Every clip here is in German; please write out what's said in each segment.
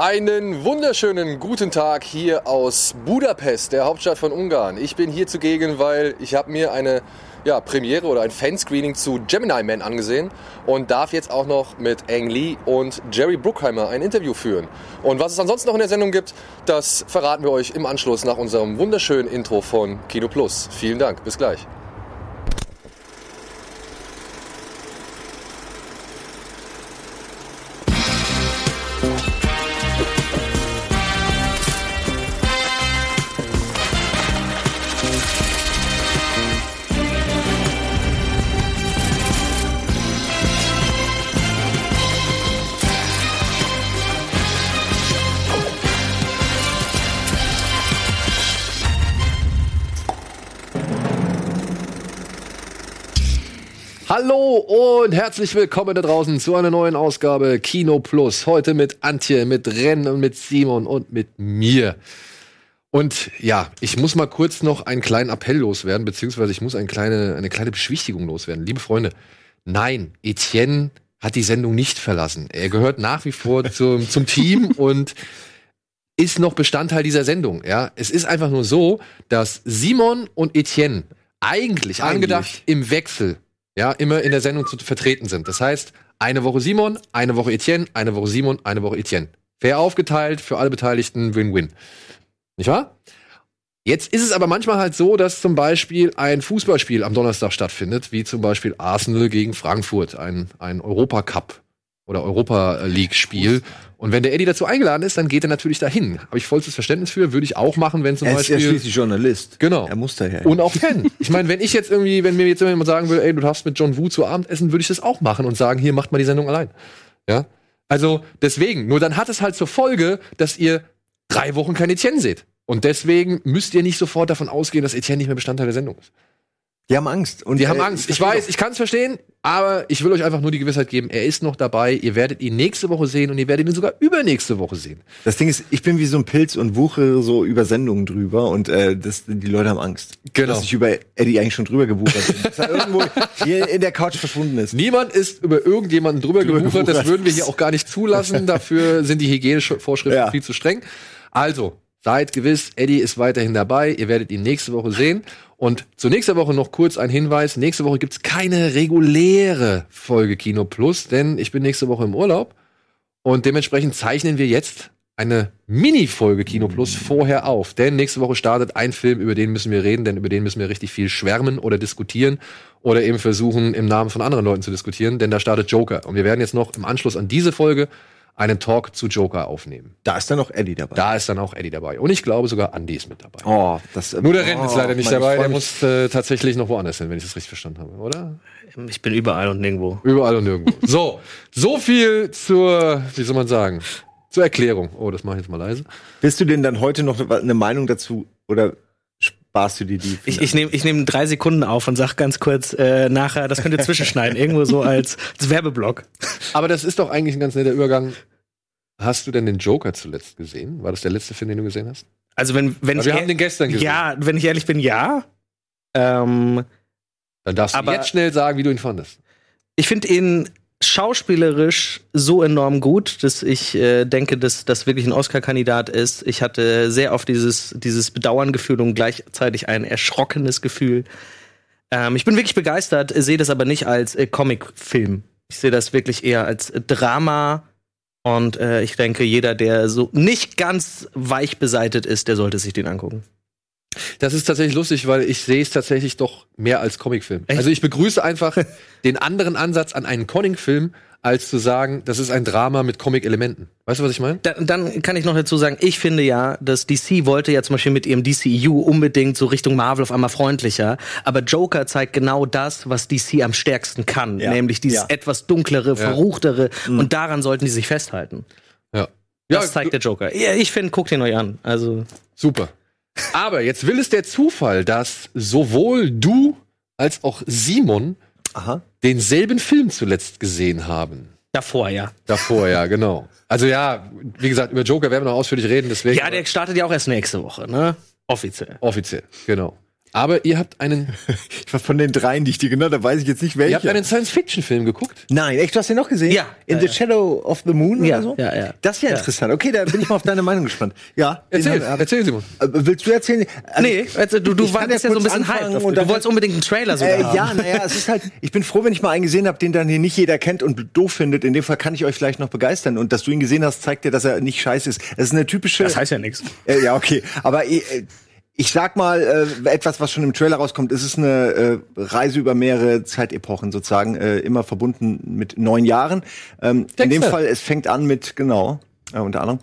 Einen wunderschönen guten Tag hier aus Budapest, der Hauptstadt von Ungarn. Ich bin hier zugegen, weil ich habe mir eine ja, Premiere oder ein Fanscreening zu Gemini Man angesehen und darf jetzt auch noch mit Ang Lee und Jerry Bruckheimer ein Interview führen. Und was es ansonsten noch in der Sendung gibt, das verraten wir euch im Anschluss nach unserem wunderschönen Intro von Kino Plus. Vielen Dank, bis gleich. Und herzlich willkommen da draußen zu einer neuen Ausgabe Kino Plus. Heute mit Antje, mit Ren und mit Simon und mit mir. Und ja, ich muss mal kurz noch einen kleinen Appell loswerden, beziehungsweise ich muss eine kleine, eine kleine Beschwichtigung loswerden. Liebe Freunde, nein, Etienne hat die Sendung nicht verlassen. Er gehört nach wie vor zum, zum Team und ist noch Bestandteil dieser Sendung. Ja, es ist einfach nur so, dass Simon und Etienne eigentlich, eigentlich. angedacht im Wechsel ja, immer in der Sendung zu vertreten sind. Das heißt, eine Woche Simon, eine Woche Etienne, eine Woche Simon, eine Woche Etienne. Fair aufgeteilt, für alle Beteiligten Win-Win. Nicht wahr? Jetzt ist es aber manchmal halt so, dass zum Beispiel ein Fußballspiel am Donnerstag stattfindet, wie zum Beispiel Arsenal gegen Frankfurt, ein, ein Europacup oder Europa League Spiel. Und wenn der Eddie dazu eingeladen ist, dann geht er natürlich dahin. Habe ich vollstes Verständnis für, würde ich auch machen, wenn zum er Beispiel. Er ist schließlich Journalist. Genau. Er muss daher. Und auch Fan. ich meine, wenn ich jetzt irgendwie, wenn mir jetzt jemand sagen würde, ey, du darfst mit John Woo zu Abend essen, würde ich das auch machen und sagen, hier macht mal die Sendung allein. Ja. Also deswegen. Nur dann hat es halt zur Folge, dass ihr drei Wochen kein Etienne seht. Und deswegen müsst ihr nicht sofort davon ausgehen, dass Etienne nicht mehr Bestandteil der Sendung ist. Die haben Angst. Und die haben Angst. Ich weiß, ich kann es verstehen, aber ich will euch einfach nur die Gewissheit geben, er ist noch dabei. Ihr werdet ihn nächste Woche sehen und ihr werdet ihn sogar übernächste Woche sehen. Das Ding ist, ich bin wie so ein Pilz und wuche so über Sendungen drüber und äh, das, die Leute haben Angst. Genau. Dass ich über Eddie eigentlich schon drüber gewuchert bin. dass er irgendwo hier in der Couch verschwunden ist. Niemand ist über irgendjemanden drüber, drüber gewuchert. gewuchert. Das würden wir hier auch gar nicht zulassen. Dafür sind die Hygienevorschriften ja. viel zu streng. Also, seid gewiss, Eddie ist weiterhin dabei. Ihr werdet ihn nächste Woche sehen. Und zu nächster Woche noch kurz ein Hinweis. Nächste Woche gibt's keine reguläre Folge Kino Plus, denn ich bin nächste Woche im Urlaub. Und dementsprechend zeichnen wir jetzt eine Mini-Folge Kino Plus vorher auf. Denn nächste Woche startet ein Film, über den müssen wir reden, denn über den müssen wir richtig viel schwärmen oder diskutieren oder eben versuchen, im Namen von anderen Leuten zu diskutieren, denn da startet Joker. Und wir werden jetzt noch im Anschluss an diese Folge einen Talk zu Joker aufnehmen. Da ist dann auch Eddie dabei. Da ist dann auch Eddie dabei. Und ich glaube sogar Andy ist mit dabei. Oh, das, Nur der Rent oh, ist leider nicht dabei. Der muss äh, tatsächlich noch woanders hin, wenn ich das richtig verstanden habe, oder? Ich bin überall und nirgendwo. Überall und nirgendwo. so, so viel zur, wie soll man sagen, zur Erklärung. Oh, das mache ich jetzt mal leise. Willst du denn dann heute noch eine Meinung dazu oder sparst du dir die? Ich, ich nehme ich nehm drei Sekunden auf und sag ganz kurz äh, nachher, das könnt ihr zwischenschneiden, irgendwo so als, als Werbeblock. Aber das ist doch eigentlich ein ganz netter Übergang Hast du denn den Joker zuletzt gesehen? War das der letzte Film, den du gesehen hast? Also wenn, wenn Aber ich wir haben den gestern gesehen. Ja, wenn ich ehrlich bin, ja. Ähm, Dann darfst du jetzt schnell sagen, wie du ihn fandest. Ich finde ihn schauspielerisch so enorm gut, dass ich äh, denke, dass das wirklich ein Oscar-Kandidat ist. Ich hatte sehr oft dieses, dieses Bedauerngefühl und gleichzeitig ein erschrockenes Gefühl. Ähm, ich bin wirklich begeistert, sehe das aber nicht als äh, Comic-Film. Ich sehe das wirklich eher als Drama und äh, ich denke, jeder, der so nicht ganz weich beseitet ist, der sollte sich den angucken. Das ist tatsächlich lustig, weil ich sehe es tatsächlich doch mehr als Comicfilm. Also ich begrüße einfach den anderen Ansatz an einen Comicfilm, als zu sagen, das ist ein Drama mit Comic-Elementen. Weißt du, was ich meine? Da, dann kann ich noch dazu sagen, ich finde ja, dass DC wollte ja zum Beispiel mit ihrem DCU unbedingt so Richtung Marvel auf einmal freundlicher. Aber Joker zeigt genau das, was DC am stärksten kann. Ja. Nämlich dieses ja. etwas dunklere, verruchtere. Ja. Und daran sollten die sich festhalten. Ja. Das zeigt der Joker. Ja, ich finde, guckt ihn euch an. Also. Super. Aber jetzt will es der Zufall, dass sowohl du als auch Simon Aha. denselben Film zuletzt gesehen haben. Davor, ja. Davor, ja, genau. Also ja, wie gesagt, über Joker werden wir noch ausführlich reden, deswegen. Ja, der startet ja auch erst nächste Woche, ne? Offiziell. Offiziell, genau. Aber ihr habt einen, Ich war von den dreien, die ich dir genannt habe, weiß ich jetzt nicht ihr habt einen Science-Fiction-Film geguckt. Nein, echt, du hast den noch gesehen? Ja. In Ja, the ja. Shadow of the Moon Ja, oder so? ja, ja. Das ist ja, interessant. Okay, da bin ich mal auf deine Meinung gespannt. Ja. Erzähl, hab- erzähl, Simon. Äh, Willst du erzählen? Also, Nee, also du, du warst ja so ein bisschen hype. und Du wolltest unbedingt einen Trailer sogar Äh, haben. ja, naja, es ist halt, ich bin froh, wenn ich mal einen gesehen habe, den dann hier nicht jeder kennt und doof findet. In dem Fall kann ich euch vielleicht noch begeistern. Und dass du ihn gesehen hast, zeigt dir, dass er nicht scheiße ist. Es ist eine typische. Das heißt ja nichts. Äh, ja, okay. Aber äh, ich sag mal, äh, etwas, was schon im Trailer rauskommt, es ist eine äh, Reise über mehrere Zeitepochen sozusagen, äh, immer verbunden mit neun Jahren. Ähm, in dem. Fall, es fängt an mit, genau, äh, unter anderem,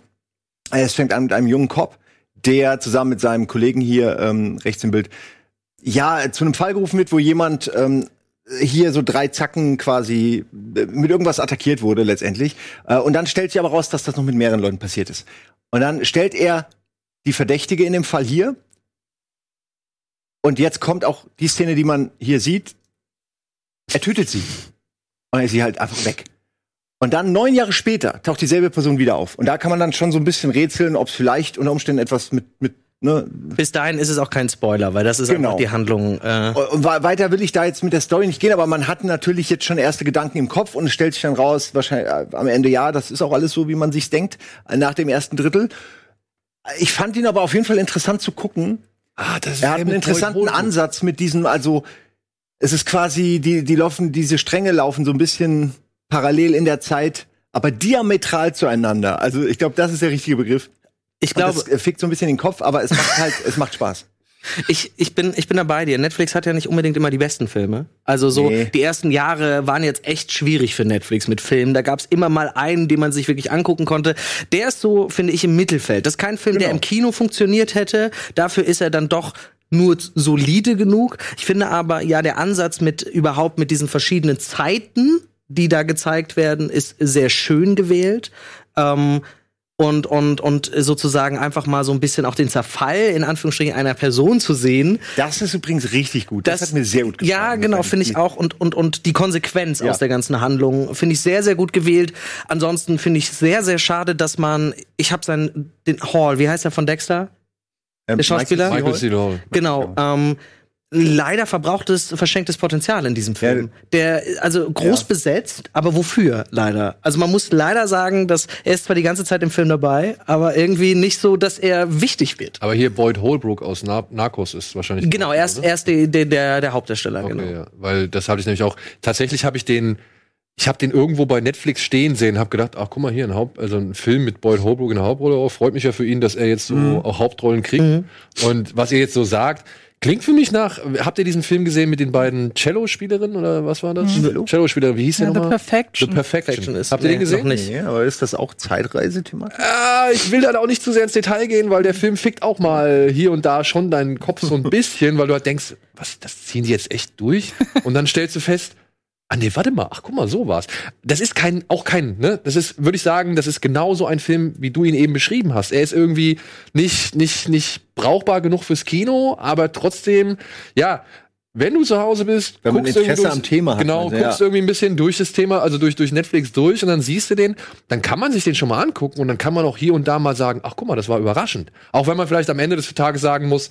äh, es fängt an mit einem jungen Cop, der zusammen mit seinem Kollegen hier, ähm, rechts im Bild, ja, zu einem Fall gerufen wird, wo jemand ähm, hier so drei Zacken quasi äh, mit irgendwas attackiert wurde letztendlich. Äh, und dann stellt sich aber raus, dass das noch mit mehreren Leuten passiert ist. Und dann stellt er die Verdächtige in dem Fall hier. Und jetzt kommt auch die Szene, die man hier sieht. Er tötet sie. Und er ist sie halt einfach weg. Und dann neun Jahre später taucht dieselbe Person wieder auf. Und da kann man dann schon so ein bisschen rätseln, ob es vielleicht unter Umständen etwas mit, mit ne, Bis dahin ist es auch kein Spoiler, weil das ist Genau. einfach die Handlung. Äh, Und weiter will ich da jetzt mit der Story nicht gehen, aber man hat natürlich jetzt schon erste Gedanken im Kopf und es stellt sich dann raus, wahrscheinlich äh, am Ende ja, das ist auch alles so, wie man sich's denkt, äh, nach dem ersten Drittel. Ich fand ihn aber auf jeden Fall interessant zu gucken. Ah, das ist Er hat einen interessanten Ansatz mit diesem, also es ist quasi, die, die laufen, diese Stränge laufen so ein bisschen parallel in der Zeit, aber diametral zueinander. Also ich glaube, das ist der richtige Begriff. ich glaube, äh, fickt so ein bisschen den Kopf, aber es macht halt, es macht Spaß. Ich, ich, bin, ich bin da bei dir. Netflix hat ja nicht unbedingt immer die besten Filme. Also so, Nee. die ersten Jahre waren jetzt echt schwierig für Netflix mit Filmen. Da gab's immer mal einen, den man sich wirklich angucken konnte. Der ist so, finde ich, im Mittelfeld. Das ist kein Film, der Genau. im Kino funktioniert hätte. Dafür ist er dann doch nur solide genug. Ich finde aber, ja, der Ansatz mit überhaupt mit diesen verschiedenen Zeiten, die da gezeigt werden, ist sehr schön gewählt. Ähm, und, und, und sozusagen einfach mal so ein bisschen auch den Zerfall in Anführungsstrichen einer Person zu sehen. Das ist übrigens richtig gut. Das, hat mir sehr gut gefallen. Ja, genau, finde ich auch. Und, und, und die Konsequenz Ja. aus der ganzen Handlung finde ich sehr, sehr gut gewählt. Ansonsten finde ich sehr, sehr schade, dass man, ich habe seinen, den Hall, wie heißt er von Dexter? Ähm, der Schauspieler? Michael C. Hall. Genau. Ähm, leider verbrauchtes, verschenktes Potenzial in diesem Film. Der, also groß Ja. besetzt, aber wofür leider? Also man muss leider sagen, dass er ist zwar die ganze Zeit im Film dabei, aber irgendwie nicht so, dass er wichtig wird. Aber hier Boyd Holbrook aus Na Narcos ist wahrscheinlich. Genau, er ist, er ist die, die, der, der Hauptdarsteller, Okay, genau. ja. Weil das habe ich nämlich auch. Tatsächlich habe ich den. Ich habe den irgendwo bei Netflix stehen sehen, habe gedacht, ach guck mal hier, ein, Haupt, also ein Film mit Boyd Holbrook in der Hauptrolle. Oh, freut mich ja für ihn, dass er jetzt so auch Hauptrollen kriegt. Und was ihr jetzt so sagt, klingt für mich nach. Habt ihr diesen Film gesehen mit den beiden Cello-Spielerinnen oder was war das? Cello-Spielerin, wie hieß der Ja, The nochmal? Perfection. The Perfection. Perfection ist- Habt ihr den nee, gesehen? noch nicht. Nee, aber ist das auch Zeitreise-Thematik? Ah, ich will da auch nicht zu sehr ins Detail gehen, weil der Film fickt auch mal hier und da schon deinen Kopf so ein bisschen, weil du halt denkst, was, das ziehen die jetzt echt durch? Und dann stellst du fest, ah nee, warte mal, ach guck mal, so war's. Das ist kein, auch kein, ne? Das ist, würde ich sagen, das ist genauso ein Film, wie du ihn eben beschrieben hast. Er ist irgendwie nicht, nicht, nicht brauchbar genug fürs Kino, aber trotzdem, ja, wenn du zu Hause bist, Wenn man guckst Interesse am Thema hat, Genau, meinst du, guckst ja. irgendwie ein bisschen durch das Thema, also durch, durch Netflix durch und dann siehst du den, dann kann man sich den schon mal angucken und dann kann man auch hier und da mal sagen, ach guck mal, das war überraschend. Auch wenn man vielleicht am Ende des Tages sagen muss,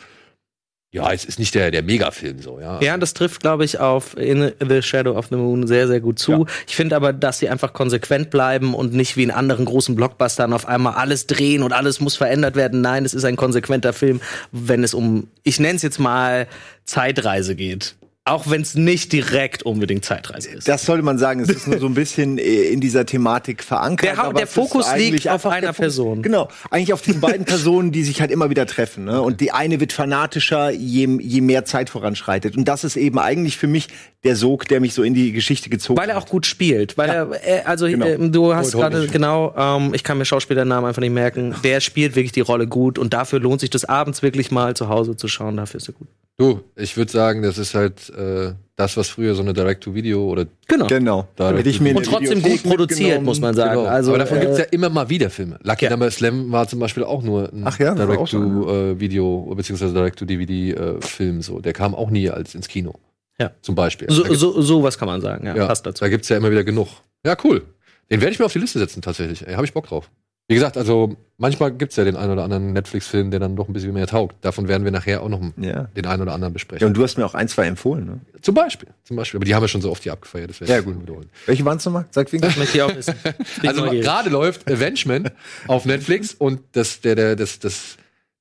ja, es ist nicht der, der Megafilm so, ja. Ja, das trifft, glaube ich, auf In the Shadow of the Moon sehr, sehr gut zu. Ja. Ich finde aber, dass sie einfach konsequent bleiben und nicht wie in anderen großen Blockbustern auf einmal alles drehen und alles muss verändert werden. Nein, es ist ein konsequenter Film, wenn es um, ich nenne es jetzt mal Zeitreise geht. Auch wenn es nicht direkt unbedingt Zeitreise ist. Das sollte man sagen, es ist nur so ein bisschen äh, in dieser Thematik verankert. Der der Fokus liegt auf einer Person. Genau, eigentlich auf diesen beiden Personen, die sich halt immer wieder treffen. Ne? Und die eine wird fanatischer, je, je mehr Zeit voranschreitet. Und das ist eben eigentlich für mich der Sog, der mich so in die Geschichte gezogen Weil er hat. auch gut spielt, weil er, er, also Genau. äh, du hast gerade genau, ähm, ich kann mir Schauspielernamen einfach nicht merken. Der spielt wirklich die Rolle gut und dafür lohnt sich das abends wirklich mal zu Hause zu schauen. Dafür ist er gut. Du, ich würde sagen, das ist halt äh, das, was früher so eine Direct-to-Video oder Genau. Genau. Da Hätte ich mir Und trotzdem gut produziert, muss man sagen. Genau. Also, Aber davon äh, gibt's ja immer mal wieder Filme. Lucky Ja. Number Slam war zum Beispiel auch nur ein ja, Direct-to-Video beziehungsweise Direct-to-DVD-Film. so. Der kam auch nie als ins Kino. Ja. Zum Beispiel. So, gibt's- so, sowas kann man sagen, ja, ja, passt dazu. Da gibt's ja immer wieder genug. Ja, cool. Den werde ich mir auf die Liste setzen, tatsächlich. Ey, hab ich Bock drauf. Wie gesagt, also manchmal gibt es ja den einen oder anderen Netflix-Film, der dann doch ein bisschen mehr taugt. Davon werden wir nachher auch noch Ja. den einen oder anderen besprechen. ja. Und du hast mir auch ein, zwei empfohlen, ne? zum Beispiel, zum Beispiel. Aber die haben wir schon so oft hier abgefeiert. Das werde Ja, ich gut. wiederholen. Welche waren es nochmal? Sag wegen. Das möchte ich auch wissen. Also gerade läuft Avengement auf Netflix und das, der, der, das, das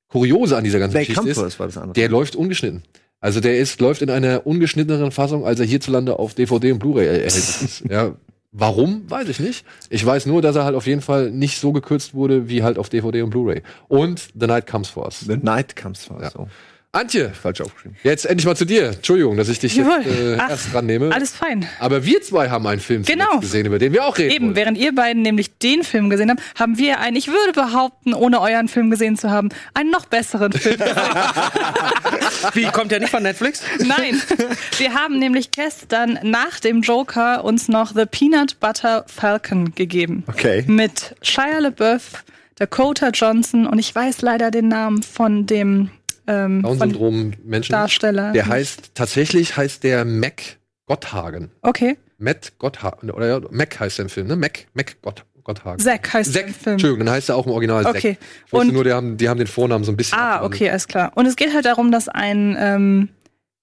Kuriose an dieser ganzen Black Geschichte ist, Comfort war das andere. der läuft ungeschnitten. Also der ist, läuft in einer ungeschnitteneren Fassung, als er hierzulande auf DVD und Blu-ray er- erhältlich ist. Ja, warum, weiß ich nicht. Ich weiß nur, dass er halt auf jeden Fall nicht so gekürzt wurde, wie halt auf DVD und Blu-ray. Und The Night Comes For Us. The Night Comes for Ja. so. Antje, Falsch aufgeschrieben. jetzt endlich mal zu dir. Entschuldigung, dass ich dich Jawohl. jetzt, äh, Ach, erst dran nehme. Alles fein. Aber wir zwei haben einen Film Genau. gesehen, über den wir auch reden Eben, wollen. während ihr beiden nämlich den Film gesehen habt, haben wir einen, ich würde behaupten, ohne euren Film gesehen zu haben, einen noch besseren Film. Wie kommt der nicht von Netflix? Nein, wir haben nämlich gestern nach dem Joker uns noch The Peanut Butter Falcon gegeben. Okay. Mit Shia LaBeouf, Dakota Johnson und ich weiß leider den Namen von dem ähm, von Down-Syndrom Menschen. Darsteller. Der heißt, tatsächlich heißt der Mac Gotthagen. Okay, Matt Gotthagen. Oder Mac heißt der im Film, ne? Mac, Mac Gott, Gotthagen. Zack heißt Zack, der im Film. Entschuldigung, dann heißt er auch im Original Zack. Okay. Wusste Und- nur, die haben, die haben den Vornamen so ein bisschen. Ah, abgewandelt. okay, alles klar. Und es geht halt darum, dass ein, ähm,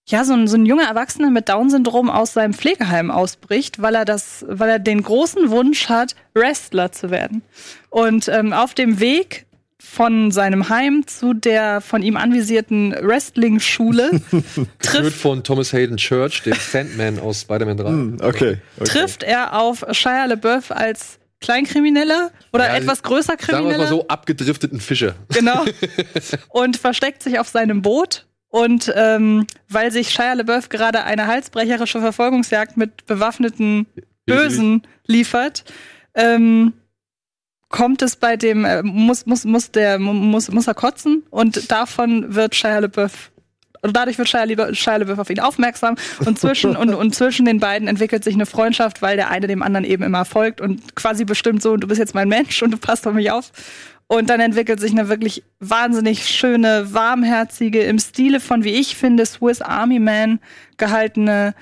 ja, so ein, so ein junger Erwachsener mit Down-Syndrom aus seinem Pflegeheim ausbricht, weil er das, weil er den großen Wunsch hat, Wrestler zu werden. Und ähm, auf dem Weg von seinem Heim zu der von ihm anvisierten Wrestling-Schule Geführt trifft, von Thomas Hayden Church, dem Sandman aus Spider-Man 3. Hm, okay. okay. trifft er auf Shia LaBeouf als Kleinkrimineller oder Ja, etwas größer Sagen wir Krimineller. mal so, abgedrifteten Fischer. Genau. und versteckt sich auf seinem Boot. Und ähm, weil sich Shia LaBeouf gerade eine halsbrecherische Verfolgungsjagd mit bewaffneten Bösen liefert, ähm, kommt es bei dem, äh, muss, muss, muss, der, mu- muss, muss er kotzen und davon wird Shia LaBeouf und dadurch wird Shia, LaBeouf- Shia LaBeouf auf ihn aufmerksam und zwischen, und, und zwischen den beiden entwickelt sich eine Freundschaft, weil der eine dem anderen eben immer folgt und quasi bestimmt so, du bist jetzt mein Mensch und du passt auf mich auf. Und dann entwickelt sich eine wirklich wahnsinnig schöne, warmherzige, im Stile von, wie ich finde, Swiss Army Man gehaltene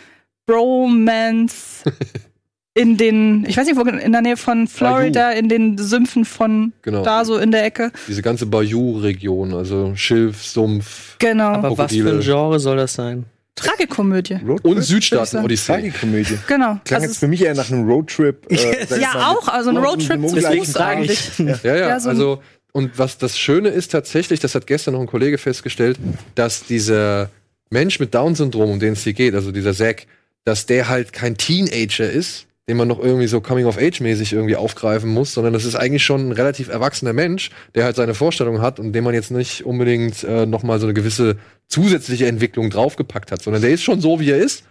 Bromance in den, ich weiß nicht, wo, in der Nähe von Florida, in den Sümpfen von Genau. da so in der Ecke. Diese ganze Bayou-Region, also Schilf, Sumpf Genau. Aber was für ein. Genre soll das sein? Tragikomödie. Roadtrip? und sagen. Südstaaten-Odyssee. Tragikomödie. Genau. Klang Also jetzt für mich eher nach einem Roadtrip. Äh, ja, auch, also ein Roadtrip zu Fuß eigentlich. Ja, ja, Ja, so ein- also und was das Schöne ist tatsächlich, das hat gestern noch ein Kollege festgestellt, dass dieser Mensch mit Down-Syndrom, um den es hier geht, also dieser Zack, dass der halt kein Teenager ist, den man noch irgendwie so Coming-of-Age-mäßig irgendwie aufgreifen muss, sondern das ist eigentlich schon ein relativ erwachsener Mensch, der halt seine Vorstellungen hat und dem man jetzt nicht unbedingt äh, noch so eine gewisse zusätzliche Entwicklung draufgepackt hat, sondern der ist schon so, wie er ist.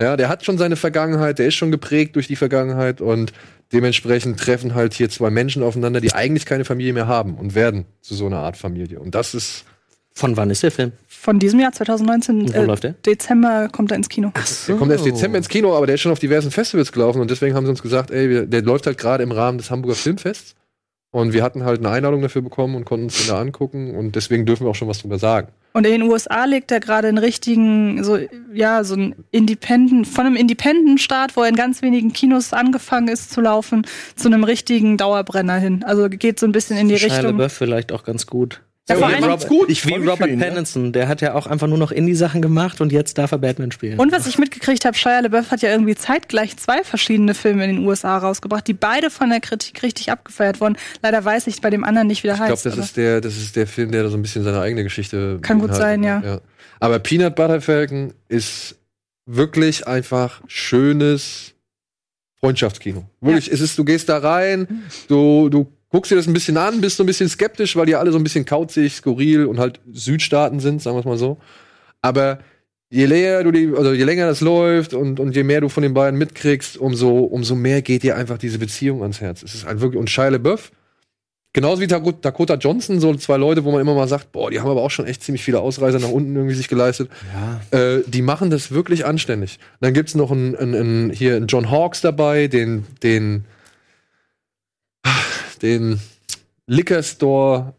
Ja, der hat schon seine Vergangenheit, der ist schon geprägt durch die Vergangenheit und dementsprechend treffen halt hier zwei Menschen aufeinander, die eigentlich keine Familie mehr haben und werden zu so einer Art Familie. Und das ist Von wann ist der Film? Von diesem Jahr 2019, Und wo äh, läuft der? Dezember kommt er ins Kino. Der kommt erst Dezember ins Kino, aber der ist schon auf diversen Festivals gelaufen und deswegen haben sie uns gesagt, ey, wir, der läuft halt gerade im Rahmen des Hamburger Filmfests und wir hatten halt eine Einladung dafür bekommen und konnten uns den da angucken und deswegen dürfen wir auch schon was drüber sagen. Und in den USA legt er gerade einen richtigen, so, ja, so ein Independent, von einem Independent-Start, wo er in ganz wenigen Kinos angefangen ist zu laufen, zu einem richtigen Dauerbrenner hin. Also geht so ein bisschen in die Richtung. LaBeouf vielleicht auch ganz gut. Ja, vor Ja, allem- macht's gut. Ich Wie für Robert ihn, ne? Pattinson, der hat ja auch einfach nur noch Indie-Sachen gemacht und jetzt darf er Batman spielen. Und was ich mitgekriegt habe, Shia LaBeouf hat ja irgendwie zeitgleich zwei verschiedene Filme in den USA rausgebracht, die beide von der Kritik richtig abgefeiert wurden. Leider weiß ich bei dem anderen nicht, wie der Ich glaube, heißt. das aber- ist der, das ist der Film, der da so ein bisschen seine eigene Geschichte Kann gut beinhaltet. sein, ja. Aber Peanut Butter Falcon ist wirklich einfach schönes Freundschaftskino. Wirklich, es ist, du gehst da rein, du, du guckst dir das ein bisschen an, bist so ein bisschen skeptisch, weil die alle so ein bisschen kauzig, skurril und halt Südstaaten sind, sagen wir es mal so. Aber je länger du die, also je länger das läuft und, und je mehr du von den beiden mitkriegst, umso, umso mehr geht dir einfach diese Beziehung ans Herz. Es ist halt wirklich, und Shia LaBeouf, genauso wie Dak- Dakota Johnson, so zwei Leute, wo man immer mal sagt, boah, die haben aber auch schon echt ziemlich viele Ausreißer nach unten irgendwie sich geleistet. Ja. Äh, die machen das wirklich anständig. Dann gibt's noch einen, einen, einen, hier einen John Hawkes dabei, den, den, den Liquor Store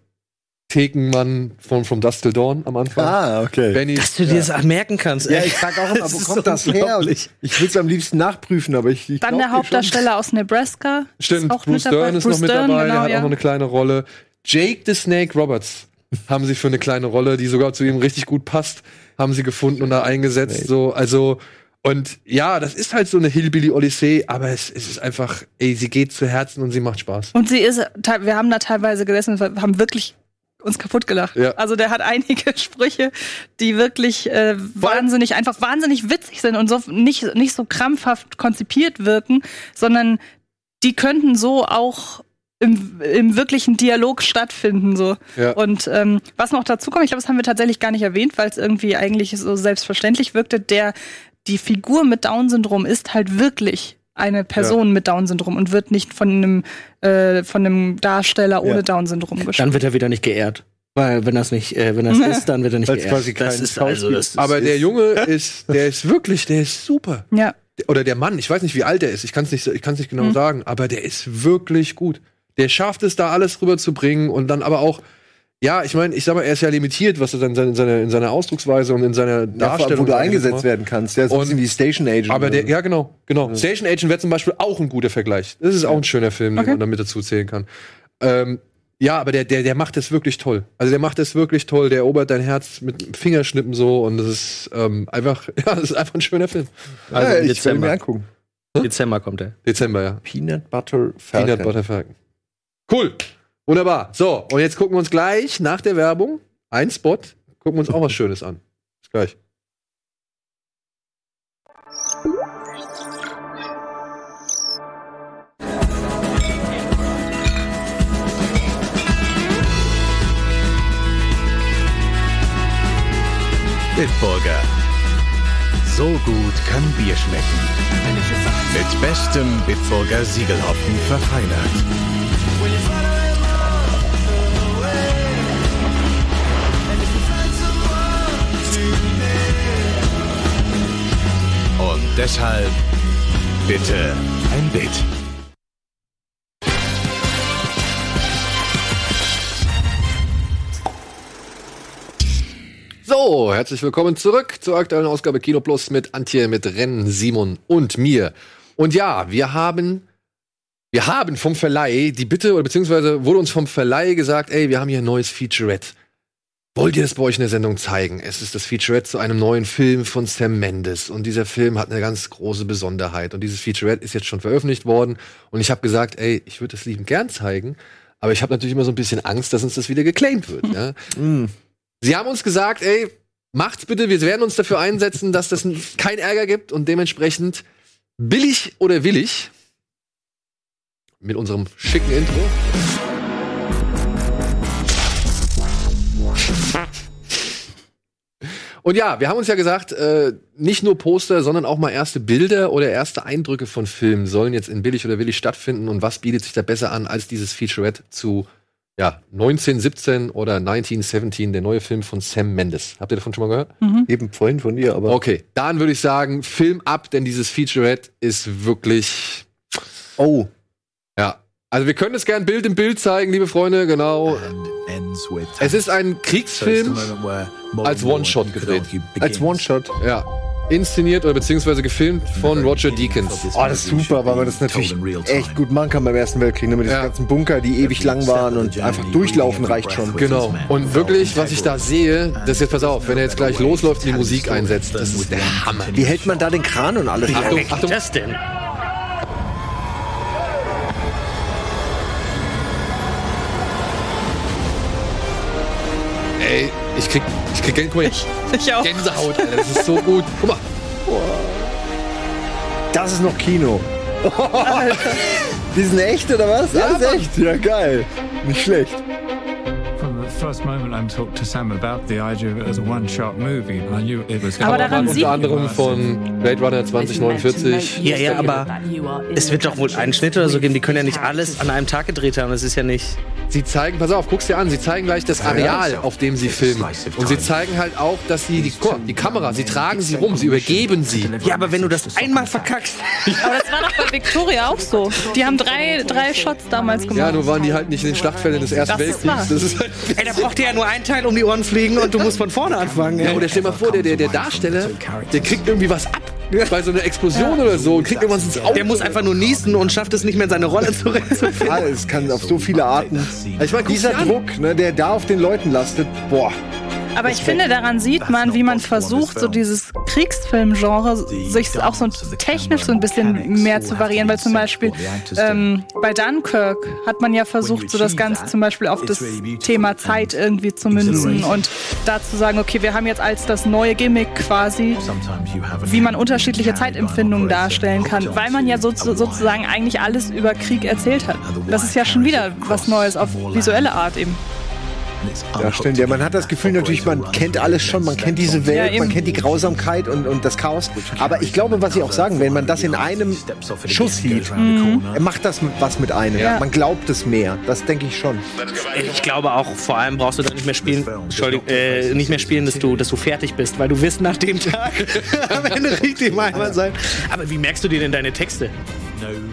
Thekenmann von From Dust Till Dawn am Anfang. Ah, okay. Benny, Dass du dir das merken kannst. Ja, ey. ich frag auch immer, Das wo kommt das her? Unglaublich. ich will es am liebsten nachprüfen, aber ich, ich Dann der. Hauptdarsteller aus Nebraska. Stimmt, Bruce. Dern ist Bruce noch mit Dern, dabei, genau, der hat ja. auch noch eine kleine Rolle. Jake the Snake Roberts haben sie für eine kleine Rolle, die sogar zu ihm richtig gut passt, haben sie gefunden und da eingesetzt. So, also und ja, das ist halt so eine Hillbilly Odyssee, aber es, es ist einfach, ey, sie geht zu Herzen und sie macht Spaß. Und sie ist, wir haben da teilweise gesessen, wir haben wirklich uns kaputt gelacht. Ja. Also der hat einige Sprüche, die wirklich äh, wahnsinnig, einfach wahnsinnig witzig sind und so nicht, nicht so krampfhaft konzipiert wirken, sondern die könnten so auch im, im wirklichen Dialog stattfinden. So. Ja. Und ähm, was noch dazu kommt, ich glaube, das haben wir tatsächlich gar nicht erwähnt, weil es irgendwie eigentlich so selbstverständlich wirkte, der die Figur mit Down-Syndrom ist halt wirklich eine Person mit Down-Syndrom und wird nicht von einem, äh, von einem Darsteller ohne Ja. Down-Syndrom gespielt. Dann wird er wieder nicht geehrt. Weil wenn das nicht, äh, wenn das ist, dann wird er nicht Weil's geehrt. quasi kein das ist also das ist, Aber der Junge ist, der ist wirklich, der ist super. Ja. Oder der Mann, ich weiß nicht, wie alt er ist, ich kann es nicht, ich kann's nicht genau Mhm. sagen, aber der ist wirklich gut. Der schafft es, da alles rüberzubringen und dann aber auch, ja, ich meine, ich sag mal, er ist ja limitiert, was er dann in seiner, in seiner Ausdrucksweise und in seiner Ja, Darstellung wo du eingesetzt werden kannst. Der ist so ein bisschen wie Station Agent. Aber der, ja, genau, genau. Station Agent wäre zum Beispiel auch ein guter Vergleich. Das ist auch ein schöner Film, den Okay. man damit dazu zählen kann. Ähm, ja, aber der, der, der macht es wirklich toll. Also der macht es wirklich toll. Der erobert dein Herz mit Fingerschnippen so und das ist ähm, einfach, ja, das ist einfach ein schöner Film. also ja, im ich will Dezember. mir angucken. Dezember kommt er. Dezember, ja. Peanut Butter Falcon. Peanut Butter Falcon. Cool. Wunderbar. So, und jetzt gucken wir uns gleich nach der Werbung ein Spot, gucken wir uns auch was Schönes an. Bis gleich. Bitburger. So gut kann Bier schmecken. Mit bestem Bitburger Siegelhopfen verfeinert. Deshalb bitte ein Bit. So, herzlich willkommen zurück zur aktuellen Ausgabe Kino Plus mit Antje, mit Rennen, Simon und mir. Und ja, wir haben, wir haben vom Verleih die Bitte, oder beziehungsweise wurde uns vom Verleih gesagt, ey, wir haben hier ein neues Featurette. Wollt ihr das bei euch in der Sendung zeigen? Es ist das Featurette zu einem neuen Film von Sam Mendes. Und dieser Film hat eine ganz große Besonderheit. Und dieses Featurette ist jetzt schon veröffentlicht worden. Und ich habe gesagt, ey, ich würde das liebend gern zeigen. Aber ich habe natürlich immer so ein bisschen Angst, dass uns das wieder geclaimed wird. Ja? Sie haben uns gesagt, ey, macht's bitte, wir werden uns dafür einsetzen, dass das kein Ärger gibt und dementsprechend billig oder willig mit unserem schicken Intro. Und ja, wir haben uns ja gesagt, äh, nicht nur Poster, sondern auch mal erste Bilder oder erste Eindrücke von Filmen sollen jetzt in billig oder willig stattfinden. Und was bietet sich da besser an als dieses Featurette zu ja, 1917 oder 1917, der neue Film von Sam Mendes. Habt ihr davon schon mal gehört? Eben vorhin von dir, aber. Okay, dann würde ich sagen, Film ab, denn dieses Featurette ist wirklich, Oh. ja. Also wir können es gern Bild im Bild zeigen, liebe Freunde, genau. Es ist ein Kriegsfilm, als One-Shot gedreht. Als One-Shot. ja, inszeniert oder beziehungsweise gefilmt von Roger Deakins. Oh, das ist super, weil man das natürlich echt gut machen kann beim Ersten Weltkrieg. Ne? Mit Ja. diesen ganzen Bunker, die ewig lang waren und einfach durchlaufen reicht schon. Genau. Und wirklich, was ich da sehe, das ist jetzt, pass auf, wenn er jetzt gleich losläuft und die Musik einsetzt, das ist der Hammer. Wie hält man da den Kran und alles? Achtung, Was Achtung. das denn? Ich krieg, ich krieg, guck mal, Ich, ich auch. Gänsehaut, Alter, das ist so gut. Guck mal. Das ist noch Kino. Die sind echt oder was? Alles echt? Ja, geil. Nicht schlecht. First moment I talked to Sam about the idea of it as a one-shot movie, I knew it was. Aber daran Unter sieht- anderem von Blade Runner 2049. Ja, ja, aber es wird doch wohl Einschnitte oder so geben. Die können ja nicht alles an einem Tag gedreht haben. Das ist ja nicht. Sie zeigen, pass auf, guck's dir an, sie zeigen gleich das Areal, auf dem sie filmen. Und sie zeigen halt auch, dass sie die, die Kamera, sie tragen sie rum, sie übergeben sie. Ja, aber wenn du das einmal verkackst. Aber das war doch bei Victoria auch so. Die haben drei, drei Shots damals gemacht. Ja, nur waren die halt nicht in den Schlachtfeldern des Ersten Das Weltkriegs. Das ist halt Ey, der braucht dir ja nur einen Teil um die Ohren fliegen und du musst von vorne anfangen. Ja, oder stell dir mal vor, der, der, der Darsteller, der kriegt irgendwie was ab bei so einer Explosion oder so und kriegt irgendwas ins Auge. Der muss einfach nur niesen und schafft es nicht mehr in seine Rolle zurechtzufinden. Ja, es kann auf so viele Arten. Ich meine, Dieser Druck, ne, der da auf den Leuten lastet, boah. Aber ich finde, daran sieht man, wie man versucht, so dieses Kriegsfilmgenre sich auch so technisch so ein bisschen mehr zu variieren. Weil zum Beispiel ähm, bei Dunkirk hat man ja versucht, so das Ganze zum Beispiel auf das Thema Zeit irgendwie zu münzen und da zu sagen, okay, wir haben jetzt als das neue Gimmick quasi, wie man unterschiedliche Zeitempfindungen darstellen kann, weil man ja so, so, sozusagen eigentlich alles über Krieg erzählt hat. Das ist ja schon wieder was Neues auf visuelle Art eben. Ja, stimmt. Ja, man hat das Gefühl natürlich, man kennt alles schon, man kennt diese Welt, man kennt die Grausamkeit und, und das Chaos. Aber ich glaube, was Sie auch sagen, wenn man das in einem Schuss sieht, macht das was mit einem. Ja. Man glaubt es mehr. Das denke ich schon. Ich glaube auch, vor allem brauchst du dann nicht mehr spielen, Entschuldigung, äh, nicht mehr spielen, dass du, dass du fertig bist, weil du wirst nach dem Tag am Ende richtig einmal sein. Aber wie merkst du dir denn deine Texte?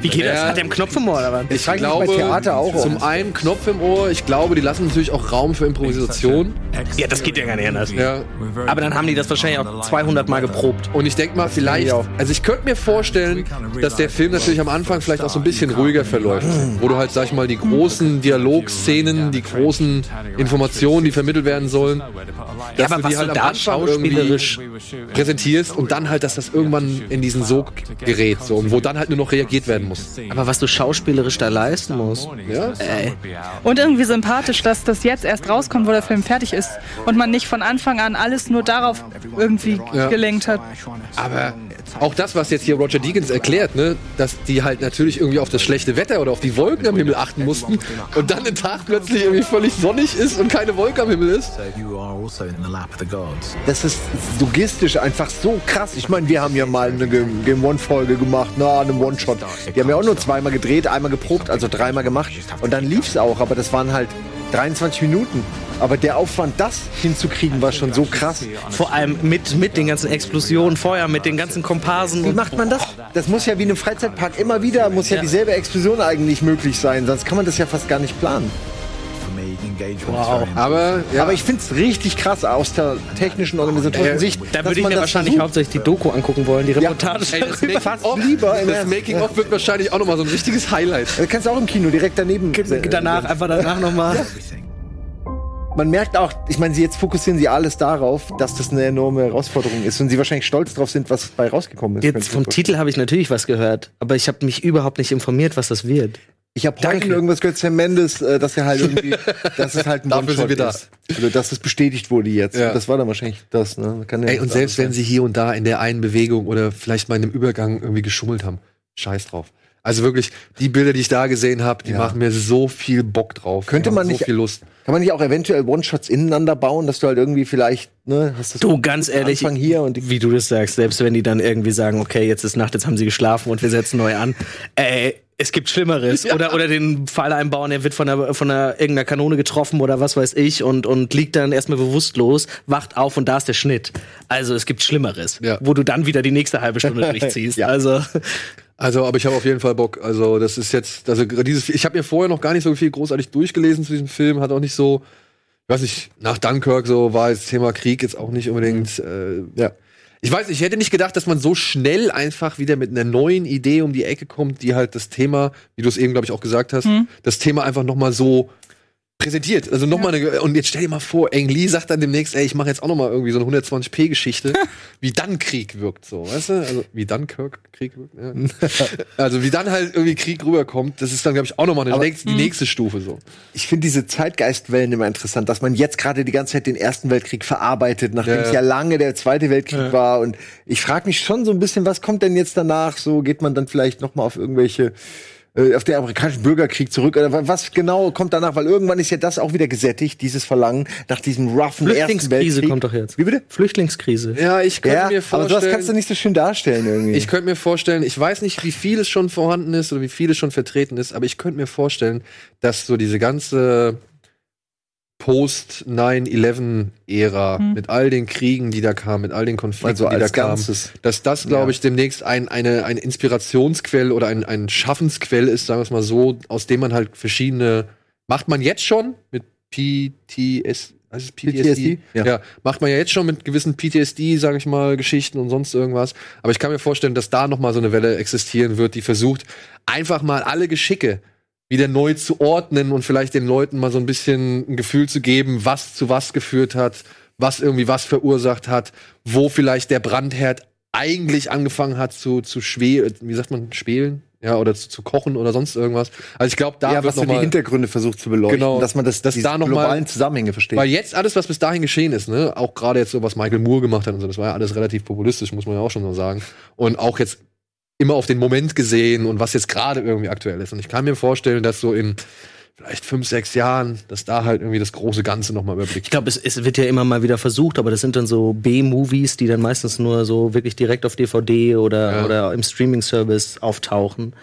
Wie geht das? Ja. Hat der einen Knopf im Ohr oder was? Ich frage mich glaube, bei Theater auch zum einen Knopf im Ohr. Ich glaube, die lassen natürlich auch Raum für Improvisation. Ja, das geht ja gar nicht anders. Ja. Aber dann haben die das wahrscheinlich auch 200 Mal geprobt. Und ich denke mal, vielleicht, also ich könnte mir vorstellen, dass der Film natürlich am Anfang vielleicht auch so ein bisschen ruhiger verläuft. Wo du halt, sag ich mal, die großen Dialogszenen, die großen Informationen, die vermittelt werden sollen, dass aber du die halt am Anfang irgendwie schauspielerisch präsentierst und dann halt, dass das irgendwann in diesen Sog gerät, so, und wo dann halt nur noch reagiert werden muss. Aber was du schauspielerisch da leisten musst. Ja? Ey. Und irgendwie sympathisch, dass das jetzt erst rauskommt, wo der Film fertig ist und man nicht von Anfang an alles nur darauf irgendwie Ja. gelenkt hat. Aber auch das, was jetzt hier Roger Deakins erklärt, ne, dass die halt natürlich irgendwie auf das schlechte Wetter oder auf die Wolken am Himmel achten mussten und dann ein Tag plötzlich irgendwie völlig sonnig ist und keine Wolke am Himmel ist. Das ist logistisch einfach so krass. Ich meine, wir haben ja mal eine Game One-Folge gemacht, na, eine One-Shot. Die haben ja auch nur zweimal gedreht, einmal geprobt, also dreimal gemacht. Und dann lief's auch, aber das waren halt 23 Minuten. Aber der Aufwand, das hinzukriegen, war schon so krass. Vor allem mit, mit den ganzen Explosionen vorher, mit den ganzen Komparsen. Wie macht man das? Das muss ja wie in einem Freizeitpark immer wieder, muss ja, Ja. dieselbe Explosion eigentlich möglich sein, sonst kann man das ja fast gar nicht planen. Wow. Aber ja, Aber ich find's richtig krass aus der technischen organisatorischen Äh, Sicht. Da dass würde ich man mir das wahrscheinlich versucht. hauptsächlich die Doku angucken wollen, die Reportage. ey, das. Making-of lieber das. Making-of wird wahrscheinlich auch nochmal so ein richtiges Highlight. Du kannst auch im Kino direkt daneben. danach, einfach danach nochmal. Man merkt auch, ich meine, sie jetzt fokussieren sie alles darauf, dass das eine enorme Herausforderung ist und sie wahrscheinlich stolz drauf sind, was bei rausgekommen ist. Jetzt vom. Titel habe ich natürlich was gehört, aber ich habe mich überhaupt nicht informiert, was das wird. Ich habe heute irgendwas gehört, Sam Mendes, äh, dass er halt irgendwie, dass es halt ein Dafür sind One-Shot wir da. ist. Oder dass es bestätigt wurde jetzt. Ja. Das war dann wahrscheinlich das, ne? Kann ja Ey, und selbst wenn sie hier und da in der einen Bewegung oder vielleicht mal in einem Übergang irgendwie geschummelt haben, scheiß drauf. Also wirklich, die Bilder, die ich da gesehen habe, die Ja. machen mir so viel Bock drauf. Könnte man machen nicht- so viel Lust. Kann man nicht auch eventuell One-Shots ineinander bauen, dass du halt irgendwie vielleicht, ne, hast das Du, ganz ehrlich, Anfang hier und wie du das sagst, selbst wenn die dann irgendwie sagen, okay, jetzt ist Nacht, jetzt haben sie geschlafen und wir setzen neu an. Ey, es gibt Schlimmeres. Oder, oder den Fall einbauen, der wird von einer, von einer irgendeiner Kanone getroffen oder was weiß ich und, und liegt dann erstmal bewusstlos, wacht auf und da ist der Schnitt. Also es gibt Schlimmeres, Ja. wo du dann wieder die nächste halbe Stunde durchziehst. Ja. Also Also, aber ich habe auf jeden Fall Bock. Also, das ist jetzt, also dieses, ich habe mir vorher noch gar nicht so viel großartig durchgelesen zu diesem Film, hat auch nicht so, ich weiß nicht, nach Dunkirk so war das Thema Krieg jetzt auch nicht unbedingt, äh, ja. Ich weiß, ich hätte nicht gedacht, dass man so schnell einfach wieder mit einer neuen Idee um die Ecke kommt, die halt das Thema, wie du es eben, glaube ich, auch gesagt hast, das Thema einfach noch mal so präsentiert. Also noch mal eine, und jetzt stell dir mal vor, Ang Lee sagt dann demnächst, ey, ich mache jetzt auch noch mal irgendwie so eine 120p Geschichte, wie dann Krieg wirkt, so, weißt du? Also wie dann Kirk Krieg wirkt. Ja. also wie dann halt irgendwie Krieg rüberkommt, das ist dann glaube ich auch noch mal eine nächste, die nächste Stufe so. ich finde diese Zeitgeistwellen immer interessant, dass man jetzt gerade die ganze Zeit den Ersten Weltkrieg verarbeitet, nachdem Ja, es ja. ja lange der Zweite Weltkrieg war. Und ich frage mich schon so ein bisschen, was kommt denn jetzt danach? So geht man dann vielleicht noch mal auf irgendwelche äh, auf den amerikanischen Bürgerkrieg zurück oder wa- was genau kommt danach? Weil irgendwann ist ja das auch wieder gesättigt, dieses Verlangen nach diesem roughen Ersten Flüchtlingskrise Weltkrieg. kommt doch jetzt. Wie bitte? Flüchtlingskrise. Ja, ich könnte Ja, mir aber vorstellen, sowas kannst du nicht so schön darstellen irgendwie. ich könnte mir vorstellen, ich weiß nicht, wie viel es schon vorhanden ist oder wie viel es schon vertreten ist, aber ich könnte mir vorstellen, dass so diese ganze Post-9-11-Ära mit all den Kriegen, die da kamen, mit all den Konflikten, Also die da kamen, dass das, glaube ich, demnächst ein, eine, eine Inspirationsquelle oder ein, ein Schaffensquell ist, sagen wir es mal so, aus dem man halt verschiedene, macht man jetzt schon mit PTS, heißt es PTSD? PTSD? Ja. Ja. macht man ja jetzt schon mit gewissen PTSD, sage ich mal, Geschichten und sonst irgendwas. Aber ich kann mir vorstellen, dass da noch mal so eine Welle existieren wird, die versucht, einfach mal alle Geschicke wieder neu zu ordnen und vielleicht den Leuten mal so ein bisschen ein Gefühl zu geben, was zu was geführt hat, was irgendwie was verursacht hat, wo vielleicht der Brandherd eigentlich angefangen hat zu, zu schwelen, wie sagt man, schwelen? Ja, oder zu, zu kochen oder sonst irgendwas. Also ich glaube, da ja, wird was noch die mal, Hintergründe versucht zu beleuchten, Genau. dass man das, Dass da noch mal- globalen Zusammenhänge versteht. weil jetzt alles, was bis dahin geschehen ist, ne, auch gerade jetzt so, was Michael Moore gemacht hat und so, das war ja alles relativ populistisch, muss man ja auch schon so sagen. Und auch jetzt immer auf den Moment gesehen und was jetzt gerade irgendwie aktuell ist. Und ich kann mir vorstellen, dass so in vielleicht fünf, sechs Jahren, dass da halt irgendwie das große Ganze nochmal Ich überblickt. glaube, es, es wird ja immer mal wieder versucht, aber das sind dann so B-Movies, die dann meistens nur so wirklich direkt auf DVD oder, Ja. oder im Streaming-Service auftauchen.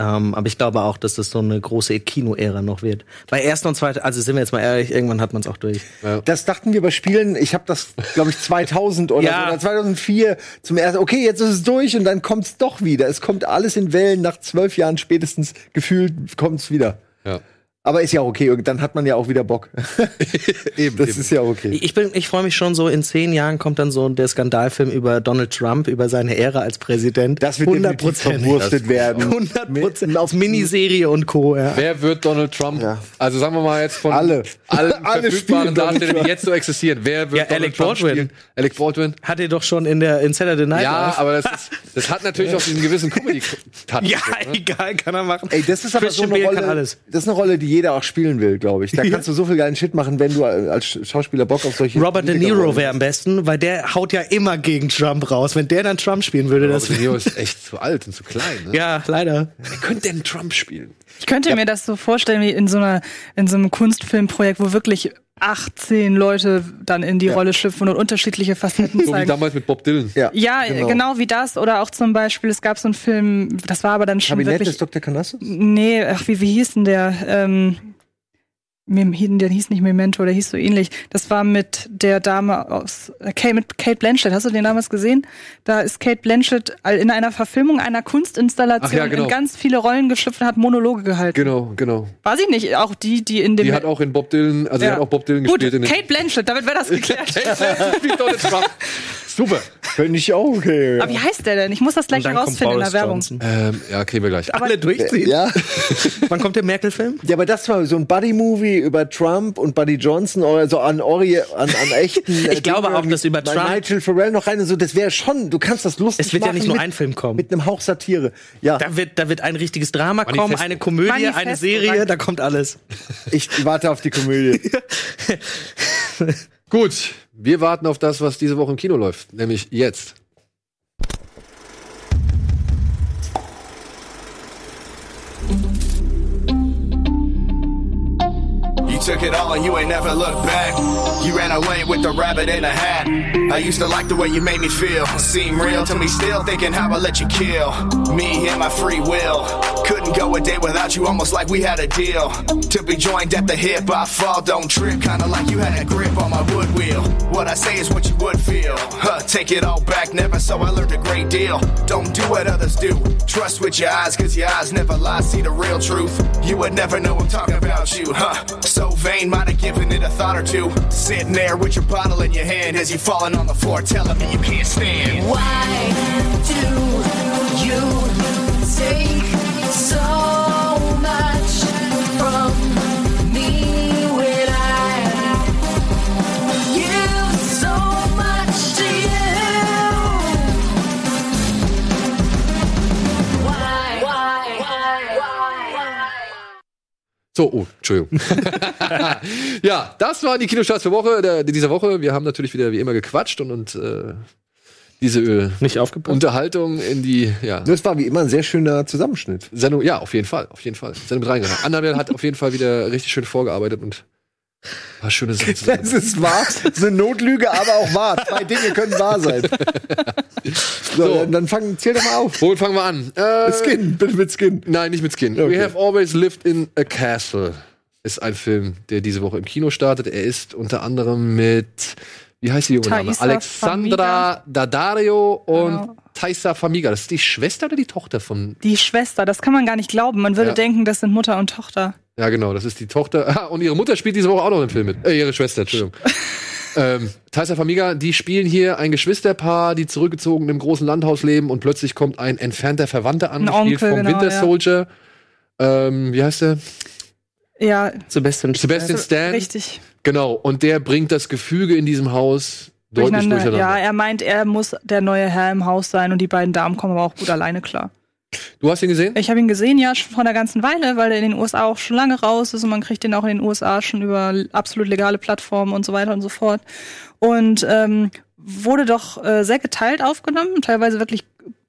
Ähm, aber ich glaube auch, dass das so eine große Kino-Ära noch wird. Bei ersten und zweiten, also sind wir jetzt mal ehrlich, irgendwann hat man es auch durch. Das dachten wir bei Spielen, ich habe das, glaube ich, 2000 oder, Ja. so, oder 2004 zum ersten, okay, jetzt ist es durch und dann kommt es doch wieder. Es kommt alles in Wellen, nach zwölf Jahren spätestens gefühlt kommt es wieder. Ja. Aber ist ja okay, und dann hat man ja auch wieder Bock. Eben, Das eben. ist ja okay. Ich bin, ich freue mich schon so, in zehn Jahren kommt dann so der Skandalfilm über Donald Trump, über seine Ära als Präsident. Das wird definitiv verwurstet werden. 100 Prozent. Auf Miniserie und Co. Ja. Wer wird Donald Trump? Ja. Also sagen wir mal jetzt von Alle. allen Alle verfügbaren Darstellern, die jetzt so existieren. Wer wird Ja, Donald Alec Trump Baldwin. spielen? Alec Baldwin. Hat er doch schon in der in Saturday Night Ja, aber das, ist, das hat natürlich auch diesen gewissen Comedy-Touch. Ja, ne? egal, kann er machen. Ey, das ist aber so Christian eine Bale kann Rolle, alles. das ist eine Rolle, die jeder auch spielen will, glaube ich. Da kannst du so viel geilen Shit machen, wenn du als Schauspieler Bock auf solche Robert De Niro wäre am besten, weil der haut ja immer gegen Trump raus. Wenn der dann Trump spielen würde, das Robert De Niro ist echt zu alt und zu klein. Ne? Ja, leider. Wer könnte denn Trump spielen? Ich könnte mir das so vorstellen wie in so einer in so einem Kunstfilmprojekt, wo wirklich 18 Leute dann in die Rolle schlüpfen und unterschiedliche Facetten So wie zeigen. damals mit Bob Dylan. Ja, Ja, genau. wie das. Oder auch zum Beispiel, es gab so einen Film, das war aber dann schon Kabinett wirklich. des Dr. Canassus? Nee, ach, wie, wie hieß denn der? Ähm, der hieß nicht Memento, der hieß so ähnlich. Das war mit der Dame aus äh, Kate, mit Kate Blanchett. Hast du den damals gesehen? Da ist Kate Blanchett in einer Verfilmung einer Kunstinstallation ja, genau. in ganz viele Rollen geschlüpft und hat Monologe gehalten. Genau, genau. War sie nicht auch die, die in dem Die hat auch in Bob Dylan, also die Ja. hat auch Bob Dylan Gut, gespielt in den Kate Blanchett, damit wäre das geklärt. Kate Blanchett spielt Donald Trump. Super. Finde ich auch okay. Ja. Aber wie heißt der denn? Ich muss das gleich herausfinden in der Werbung. Ähm, ja, kriegen wir gleich. Alle durchziehen. ja. Wann kommt der Merkel-Film? Ja, aber das war so ein Buddy-Movie über Trump und Buddy Johnson oder so an Ori, an, an echten. äh, Ich glaube Dingen auch, dass über Trump- Nigel Farrell noch rein und so. Das wäre schon. Du kannst das lustig Es wird ja machen nicht nur mit, ein Film kommen. mit einem Hauch Satire. Ja, Da wird, da wird ein richtiges Drama kommen, Manifesto. eine Komödie, eine Manifesto, Serie, da kommt alles. ich warte auf die Komödie. Gut, wir warten auf das, was diese Woche im Kino läuft, nämlich jetzt. Took it all and you ain't never looked back. You ran away with the rabbit in a hat. I used to like the way you made me feel. Seem real to me still, thinking how I let you kill. Me and my free will. Couldn't go a day without you, almost like we had a deal. To be joined at the hip, I fall, don't trip. Kinda like you had a grip on my wood wheel. What I say is what you would feel. Huh, take it all back, never, so I learned a great deal. Don't do what others do. Trust with your eyes, cause your eyes never lie. See the real truth. You would never know I'm talking about you, huh? So vain, might have given it a thought or two. Sitting there with your bottle in your hand as you falling on the floor, telling me you can't stand. Why do you take so much from So, oh, Entschuldigung. ja, das waren die Kinostarts für Woche, der, dieser Woche. Wir haben natürlich wieder wie immer gequatscht und, und äh, diese äh, Nicht aufgepasst. Unterhaltung in die ja, Das war wie immer ein sehr schöner Zusammenschnitt. Sendung, ja, auf jeden Fall, auf jeden Fall. Sendung mit reingegangen. Annabelle hat auf jeden Fall wieder richtig schön vorgearbeitet und war schöne Sachen. Das ist wahr. Das ist eine Notlüge, aber auch wahr. Zwei Dinge können wahr sein. So, So. Dann, dann fang, zähl doch mal auf. Womit fangen wir an? Äh, Skin, bitte mit Skin. Nein, nicht mit Skin. Okay. We Have Always Lived in a Castle ist ein Film, der diese Woche im Kino startet. Er ist unter anderem mit, wie heißt die junge Dame? Thaisa Alexandra Daddario und Genau. Thaisa Famiga. Das ist die Schwester oder die Tochter von. Die Schwester, das kann man gar nicht glauben. Man würde Ja. denken, das sind Mutter und Tochter. Ja, genau, das ist die Tochter. Ah, und ihre Mutter spielt diese Woche auch noch im Film mit. Äh, ihre Schwester, Entschuldigung. ähm, Taisa Famiga, die spielen hier ein Geschwisterpaar, die zurückgezogen im großen Landhaus leben und plötzlich kommt ein entfernter Verwandter an, Ein gespielt Onkel, vom genau, Winter ja. Soldier. Ähm, wie heißt der? Ja, Sebastian Sebastian Stan. richtig. Genau, und der bringt das Gefüge in diesem Haus deutlich Durcheinander. durcheinander. Ja, er meint, er muss der neue Herr im Haus sein und die beiden Damen kommen aber auch gut alleine klar. Du hast ihn gesehen? Ich habe ihn gesehen, ja, schon vor einer ganzen Weile, weil er in den USA auch schon lange raus ist und man kriegt den auch in den USA schon über absolut legale Plattformen und so weiter und so fort. Und ähm, wurde doch äh, sehr geteilt aufgenommen, teilweise wirklich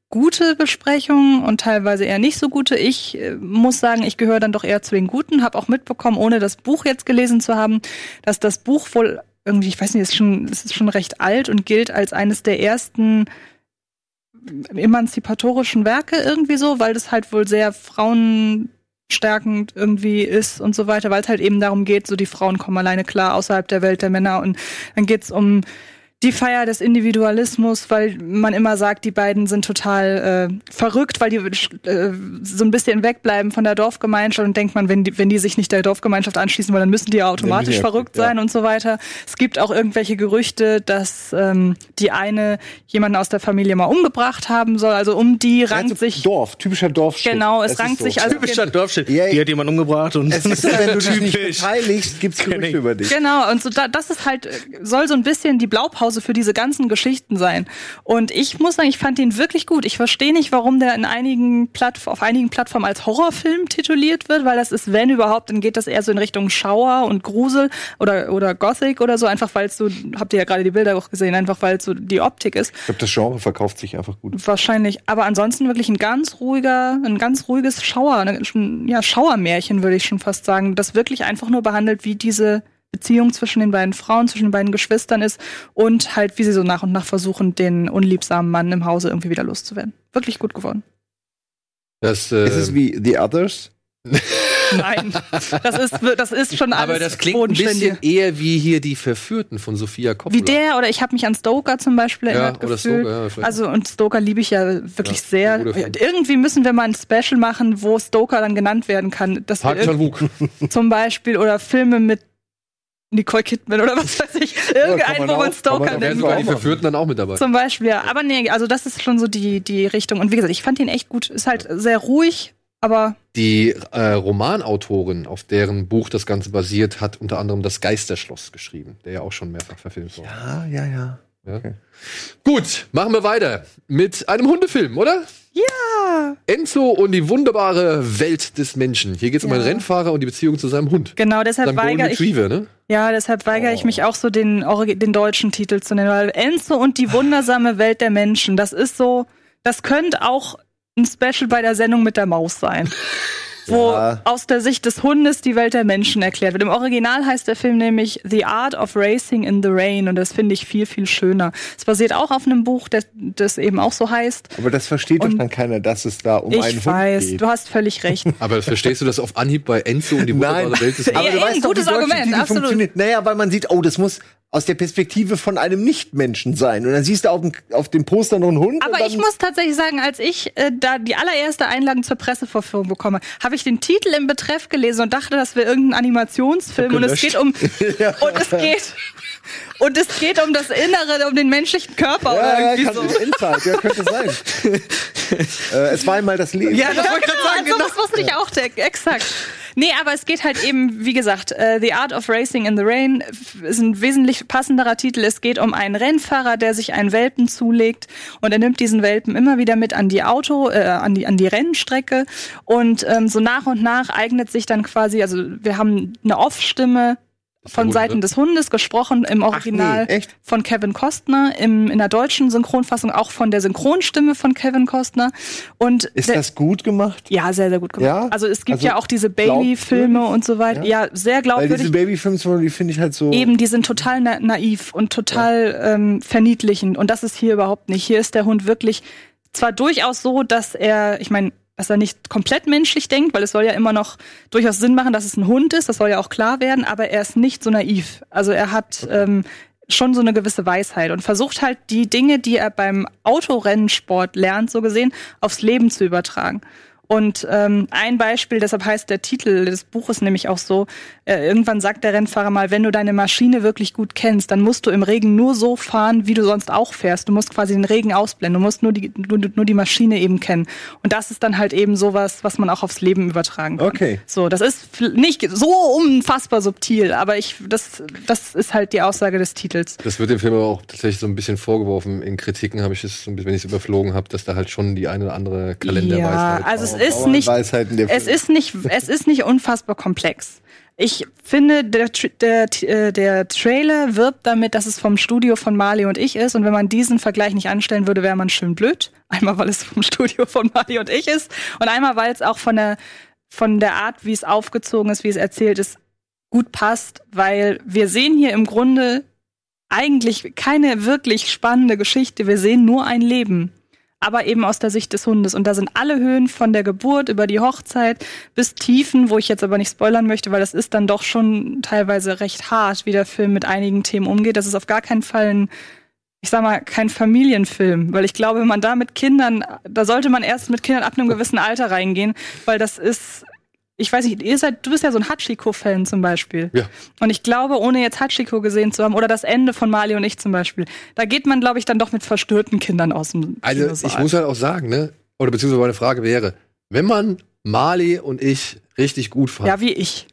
gute Besprechungen und teilweise eher nicht so gute. Ich äh, muss sagen, ich gehöre dann doch eher zu den Guten, habe auch mitbekommen, ohne das Buch jetzt gelesen zu haben, dass das Buch wohl irgendwie, ich weiß nicht, ist schon, es ist schon recht alt und gilt als eines der ersten emanzipatorischen Werke irgendwie so, weil das halt wohl sehr frauenstärkend irgendwie ist und so weiter, weil es halt eben darum geht, so die Frauen kommen alleine klar außerhalb der Welt der Männer und dann geht's um die Feier des Individualismus, weil man immer sagt, die beiden sind total äh, verrückt, weil die äh, so ein bisschen wegbleiben von der Dorfgemeinschaft und denkt man, wenn die, wenn die sich nicht der Dorfgemeinschaft anschließen wollen, dann müssen die ja automatisch ja verrückt ja. sein und so weiter. Es gibt auch irgendwelche Gerüchte, dass ähm, die eine jemanden aus der Familie mal umgebracht haben soll. Also um die rankt Also sich Dorf, typischer Dorfshit. Genau, es rankt so. sich also Typischer Dorfshit. Ja, Die hat jemand umgebracht und Es ist so, wenn du dich nicht beteiligst, gibt's Gerüchte über dich. Genau, und so da, das ist halt, soll so ein bisschen die Blaupause für diese ganzen Geschichten sein. Und ich muss sagen, ich fand ihn wirklich gut. Ich verstehe nicht, warum der in einigen Plattf auf einigen Plattformen als Horrorfilm tituliert wird, weil das ist, wenn überhaupt, dann geht das eher so in Richtung Schauer und Grusel oder, oder Gothic oder so, einfach weil es so, habt ihr ja gerade die Bilder auch gesehen, einfach weil es so die Optik ist. Ich glaube, das Genre verkauft sich einfach gut. Wahrscheinlich. Aber ansonsten wirklich ein ganz ruhiger, ein ganz ruhiges Schauer, ein ja, Schauermärchen, würde ich schon fast sagen, das wirklich einfach nur behandelt, wie diese Beziehung zwischen den beiden Frauen, zwischen den beiden Geschwistern ist und halt, wie sie so nach und nach versuchen, den unliebsamen Mann im Hause irgendwie wieder loszuwerden. Wirklich gut geworden. Das, äh, Ist es wie The Others? Nein, das ist, das ist schon alles aber das klingt ein bisschen eher wie hier die Verführten von Sophia Coppola. Wie der, oder ich habe mich an Stoker zum Beispiel Ja, erinnert oder gefühlt. Stoker, ja, vielleicht. also und Stoker liebe ich ja wirklich Ja, sehr. Irgendwie müssen wir mal ein Special machen, wo Stoker dann genannt werden kann. Park Chan-wook. zum Beispiel oder Filme mit Nicole Kidman oder was weiß ich. Irgendeinen, man wo man auch- Stoker nennen sogar die. Verführten dann auch mit dabei. Zum Beispiel, ja. Aber nee, also das ist schon so die, die Richtung. Und wie gesagt, ich fand ihn echt gut. Ist halt sehr ruhig, aber Die äh, Romanautorin, auf deren Buch das Ganze basiert, hat unter anderem das Geisterschloss geschrieben, der ja auch schon mehrfach verfilmt wurde. Ah, ja, ja. Ja. Okay. Gut, machen wir weiter mit einem Hundefilm, oder? Ja. Enzo und die wunderbare Welt des Menschen. Hier geht es um Ja. einen Rennfahrer und die Beziehung zu seinem Hund. Genau, deshalb weigere ich. Ne? Ja, deshalb weigere Oh. ich mich auch so, den, den deutschen Titel zu nennen, weil Enzo und die wundersame Welt der Menschen, das ist so, das könnte auch ein Special bei der Sendung mit der Maus sein. Wo Ja. aus der Sicht des Hundes die Welt der Menschen erklärt wird. Im Original heißt der Film nämlich The Art of Racing in the Rain und das finde ich viel, viel schöner. Es basiert auch auf einem Buch, das, das eben auch so heißt. Aber das versteht doch Und dann keiner, dass es da um einen ich Hund weiß, geht. du hast völlig recht. Aber das verstehst du das auf Anhieb bei Enzo und die wunderbare Nein. Welt des Ja, Aber Menschen? du eben, weißt doch, gutes Argument, absolut. funktioniert. Naja, weil man sieht, oh, das muss aus der Perspektive von einem Nichtmenschen sein. Und dann siehst du auf dem, auf dem Poster noch einen Hund. Aber ich muss tatsächlich sagen, als ich äh, da die allererste Einladung zur Pressevorführung bekomme, habe ich den Titel im Betreff gelesen und dachte, das wäre irgendein Animationsfilm und es geht um und es geht und es geht um das Innere, um den menschlichen Körper oder Ja, ja, irgendwie kann, so. Inside, ja, könnte sein. äh, es war einmal das Leben. Ja, das wollte ich gerade sagen, das wusste ich auch, der, exakt. Nee, aber es geht halt eben, wie gesagt, äh, The Art of Racing in the Rain ist ein wesentlich passenderer Titel. Es geht um einen Rennfahrer, der sich einen Welpen zulegt und er nimmt diesen Welpen immer wieder mit an die Auto, äh, an die an die Rennstrecke und ähm, so nach und nach eignet sich dann quasi, also wir haben eine Off-Stimme von Seiten ne? des Hundes gesprochen im Original nee, echt? von Kevin Costner, im, in der deutschen Synchronfassung auch von der Synchronstimme von Kevin Costner und Ist der, das gut gemacht? ja, sehr, sehr gut gemacht. Ja? Also es gibt Also ja auch diese Bailey-Filme und so weiter. Ja, sehr Weil glaubwürdig. diese Babyfilms, die finde ich halt so. Eben, die sind total na naiv und total ähm, verniedlichend. Und das ist hier überhaupt nicht. Hier ist der Hund wirklich zwar durchaus so, dass er, ich meine, dass er nicht komplett menschlich denkt, weil es soll ja immer noch durchaus Sinn machen, dass es ein Hund ist, das soll ja auch klar werden, aber er ist nicht so naiv. Also er hat ähm, schon so eine gewisse Weisheit und versucht halt die Dinge, die er beim Autorennsport lernt, so gesehen, aufs Leben zu übertragen. Und ähm, ein Beispiel, deshalb heißt der Titel des Buches nämlich auch so, äh, irgendwann sagt der Rennfahrer mal, wenn du deine Maschine wirklich gut kennst, dann musst du im Regen nur so fahren, wie du sonst auch fährst. Du musst quasi den Regen ausblenden, du musst nur die, nur, nur die Maschine eben kennen. Und das ist dann halt eben sowas, was man auch aufs Leben übertragen kann. Okay. So, das ist nicht so unfassbar subtil, aber ich, das, das ist halt die Aussage des Titels. Das wird dem Film aber auch tatsächlich so ein bisschen vorgeworfen. In Kritiken habe ich es so ein bisschen, wenn ich es überflogen habe, dass da halt schon die eine oder andere Kalenderweisheit Ja, also es auch- ist nicht, es ist nicht, es ist nicht unfassbar komplex. Ich finde, der, der, äh, der Trailer wirbt damit, dass es vom Studio von Marley und ich ist. Und wenn man diesen Vergleich nicht anstellen würde, wäre man schön blöd. Einmal, weil es vom Studio von Marley und ich ist. Und einmal, weil es auch von der, von der Art, wie es aufgezogen ist, wie es erzählt ist, gut passt. Weil wir sehen hier im Grunde eigentlich keine wirklich spannende Geschichte. Wir sehen nur ein Leben aber eben aus der Sicht des Hundes. Und da sind alle Höhen von der Geburt über die Hochzeit bis Tiefen, wo ich jetzt aber nicht spoilern möchte, weil das ist dann doch schon teilweise recht hart, wie der Film mit einigen Themen umgeht. Das ist auf gar keinen Fall ein, ich sag mal, kein Familienfilm, weil ich glaube, wenn man da mit Kindern, da sollte man erst mit Kindern ab einem gewissen Alter reingehen, weil das ist, ich weiß nicht, ihr seid, du bist ja so ein Hachiko-Fan zum Beispiel. Ja. Und ich glaube, ohne jetzt Hachiko gesehen zu haben, oder das Ende von Mali und ich zum Beispiel, da geht man, glaube ich, dann doch mit verstörten Kindern aus dem Also Kinosaal. ich muss halt auch sagen, ne? Oder beziehungsweise meine Frage wäre, wenn man Marley und ich richtig gut fand, Ja, wie ich.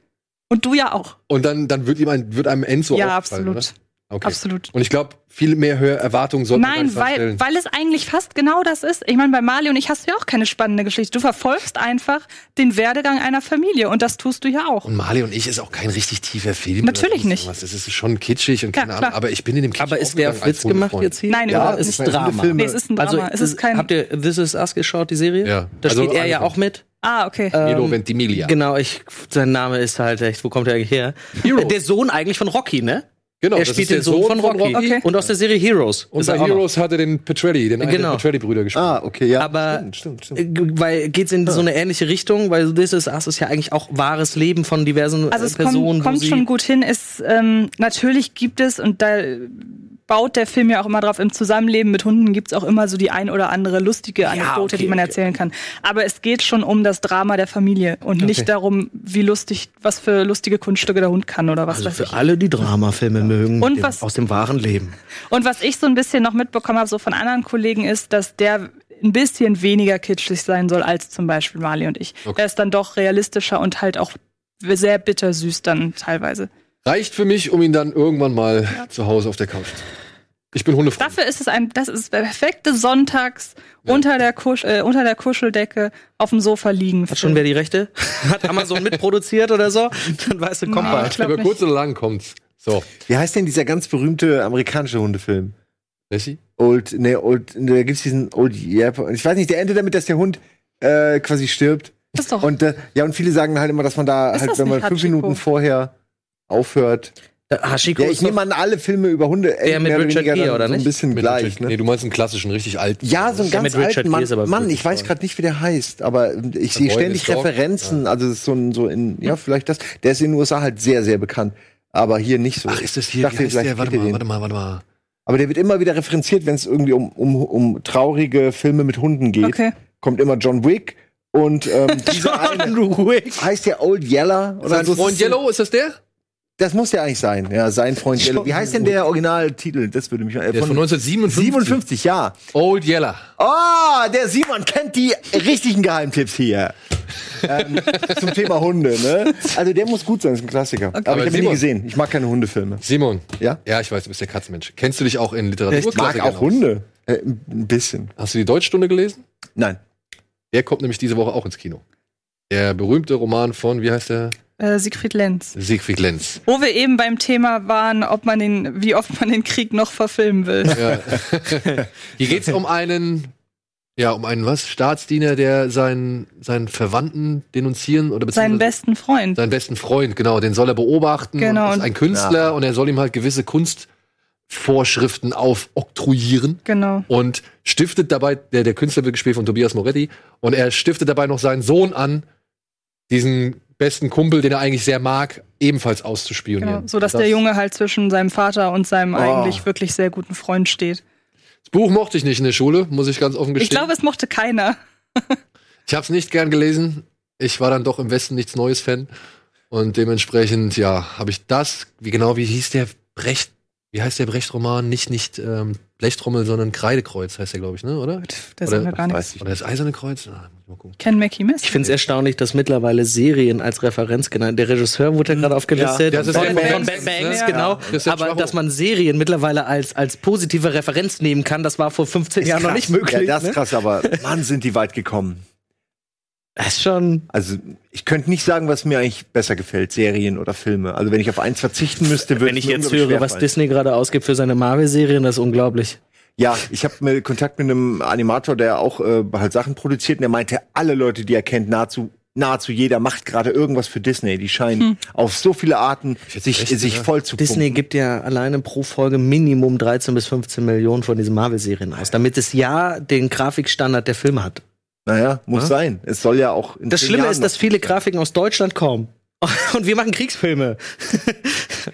Und du ja auch. und dann, dann wird ihm ein, wird einem Enzo ja, auffallen, absolut. oder? Okay. Absolut. Und ich glaube, viel mehr Hör Erwartungen sollten wir Nein, nicht weil, stellen. weil es eigentlich fast genau das ist. Ich meine, bei Mali und ich hast du ja auch keine spannende Geschichte. Du verfolgst einfach den Werdegang einer Familie und das tust du ja auch. Und Marley und ich ist auch kein richtig tiefer Film. Natürlich nicht. irgendwas. Das ist schon kitschig und Ja, keine Ahnung. klar. Aber ich bin in dem Kitsch Aber ist der Witz gemacht jetzt hier? Nein, Ja, überhaupt es nicht. ist Drama. Nee, es ist ein Drama. Also, es ist kein. habt ihr This Is Us geschaut, die Serie? Ja. Da Also spielt er ja Anfang. auch mit. ah, okay. Milo Ähm, Ventimiglia. Genau, ich, sein Name ist halt echt, wo kommt er eigentlich her? Heroes. Der Sohn eigentlich von Rocky, ne? Genau, er das spielt ist der den Sohn von Rocky. Okay. Und aus der Serie Heroes. Und ist bei er. Heroes hatte den Petrelli, den Genau. der Petrelli-Brüder gespielt. Ah, okay, ja. Aber stimmt, stimmt, stimmt. äh, weil geht's in so eine ähnliche Richtung, weil This Is Us ist ja eigentlich auch wahres Leben von diversen Also äh, es Personen. kommt, kommt schon gut hin. Es, ähm, natürlich gibt es, und da baut der Film ja auch immer drauf, im Zusammenleben mit Hunden gibt es auch immer so die ein oder andere lustige Anekdote, okay, die man okay. erzählen kann. Aber es geht schon um das Drama der Familie und nicht darum, wie lustig, was für lustige Kunststücke der Hund kann oder was Also weiß für ich. alle, die Dramafilme mögen, Und dem, was- aus dem wahren Leben. Und was ich so ein bisschen noch mitbekommen habe, so von anderen Kollegen, ist, dass der ein bisschen weniger kitschig sein soll als zum Beispiel Marley und ich. Okay. Er ist dann doch realistischer und halt auch sehr bittersüß dann teilweise. Reicht für mich, um ihn dann irgendwann mal zu Hause auf der Couch zu. Ich bin Hundefreund. Dafür ist es ein, das ist der perfekte Sonntags unter der Kusch, äh, unter der Kuscheldecke auf dem Sofa liegen. Hat schon wer die Rechte? Hat Amazon mitproduziert oder so? Dann weißt du, kommt Nee, bald. Über kurz oder lang kommt's. So, Wie heißt denn dieser ganz berühmte amerikanische Hundefilm? Messi? Old, nee, Old, da gibt's diesen Old Yap. Ich weiß nicht, der endet damit, dass der Hund äh, quasi stirbt. Das ist doch. Und äh, ja, und viele sagen halt immer, dass man da Ist halt, wenn man fünf? Minuten vorher aufhört. Hashiko Ja, ist ich nehme an, alle Filme über Hunde enden mit Richard Gere, oder so ein nicht? bisschen Mit gleich. Richard, Ne? Nee, du meinst einen klassischen, richtig alten. Ja, so einen Ja, ganz mit Richard alten Mann. Mann, ich weiß gerade nicht, wie der heißt, aber ich sehe ständig. Referenzen. Also es ist so ein, so in, ja, vielleicht das. Der ist in den USA halt sehr, sehr bekannt. Aber hier nicht so. Ach, ist das Ich hier? dachte, wie vielleicht der? Warte mal, warte mal, warte mal. Aber der wird immer wieder referenziert, wenn es irgendwie um, um, um traurige Filme mit Hunden geht. Okay. Kommt immer John Wick und ähm, dieser eine heißt der Old Yeller oder Sein so. Freund Das Yellow, ist das der? Das muss der eigentlich sein. Ja, sein Freund Yellow. Wie heißt denn der Originaltitel? Das würde mich äh, Der ist von 1957. 57, ja. Old Yeller. Oh, der Simon kennt die richtigen Geheimtipps hier. ähm, zum Thema Hunde, ne? Also der muss gut sein, ist ein Klassiker. Aber, Aber ich habe ihn nie gesehen. Ich mag keine Hundefilme. Simon. Ja? Ja, ich weiß, du bist der Katzenmensch. Kennst du dich auch in Literatur? Ich mag auch Hunde. Äh, ein bisschen. Hast du die Deutschstunde gelesen? Nein. Der kommt nämlich diese Woche auch ins Kino. Der berühmte Roman von, wie heißt der? Äh, Siegfried Lenz. Siegfried Lenz. Wo wir eben beim Thema waren, ob man den, wie oft man den Krieg noch verfilmen will. Ja. Hier geht's um einen, ja, um einen was? Staatsdiener, der seinen, seinen Verwandten denunzieren oder Seinen besten Freund. seinen besten Freund, genau, den soll er beobachten. Genau, Und ist ein Künstler und er soll ihm halt gewisse Kunstvorschriften aufoktroyieren. Genau. und stiftet dabei, der, der Künstler wird gespielt von Tobias Moretti, und er stiftet dabei noch seinen Sohn an, diesen besten Kumpel, den er eigentlich sehr mag, ebenfalls auszuspionieren. Genau. So dass das, der Junge halt zwischen seinem Vater und seinem Oh. eigentlich wirklich sehr guten Freund steht. Das Buch mochte ich nicht in der Schule, muss ich ganz offen Ich gestehen. glaube, es mochte keiner. Ich habe es nicht gern gelesen. Ich war dann doch im Westen nichts Neues Fan. Und dementsprechend, ja, habe ich das, wie genau, wie hieß der Brecht, wie heißt der Brecht-Roman? Nicht, nicht ähm, Blechtrommel, sondern Kreidekreuz heißt der, glaube ich, ne, oder? Der Oder- sagt mir gar weiß nichts. Oder das Eiserne Kreuz? Ah, ich. Ken Mackie Miss. Ich finde es erstaunlich, dass mittlerweile Serien als Referenz genannt. Der Regisseur wurde ja gerade aufgelistet. Ja, das ist von, Bad von Banks, Bad Banks, genau. Ja. Aber dass man Serien mittlerweile als, als positive Referenz nehmen kann, das war vor 15 Jahren noch nicht möglich. Ja, das ist ne? krass, aber Mann, sind die weit gekommen. Das ist schon. Also, ich könnte nicht sagen, was mir eigentlich besser gefällt, Serien oder Filme. Also, wenn ich auf eins verzichten müsste, würde Wenn ich jetzt höre, was Disney gerade ausgibt für seine Marvel-Serien, das ist unglaublich. Ja, ich habe mit Kontakt mit einem Animator, der auch äh, halt Sachen produziert, und der meinte, alle Leute, die er kennt, nahezu nahezu jeder macht gerade irgendwas für Disney. Die scheinen auf so viele Arten sich, recht, sich voll zu Disney pumpen. gibt ja alleine pro Folge Minimum 13 bis 15 Millionen von diesen Marvel-Serien aus, damit es ja den Grafikstandard der Filme hat. Naja, muss Ja. sein. Es soll ja auch. in Das Schlimme Jahren ist, dass viele Grafiken aus Deutschland kommen. Und wir machen Kriegsfilme.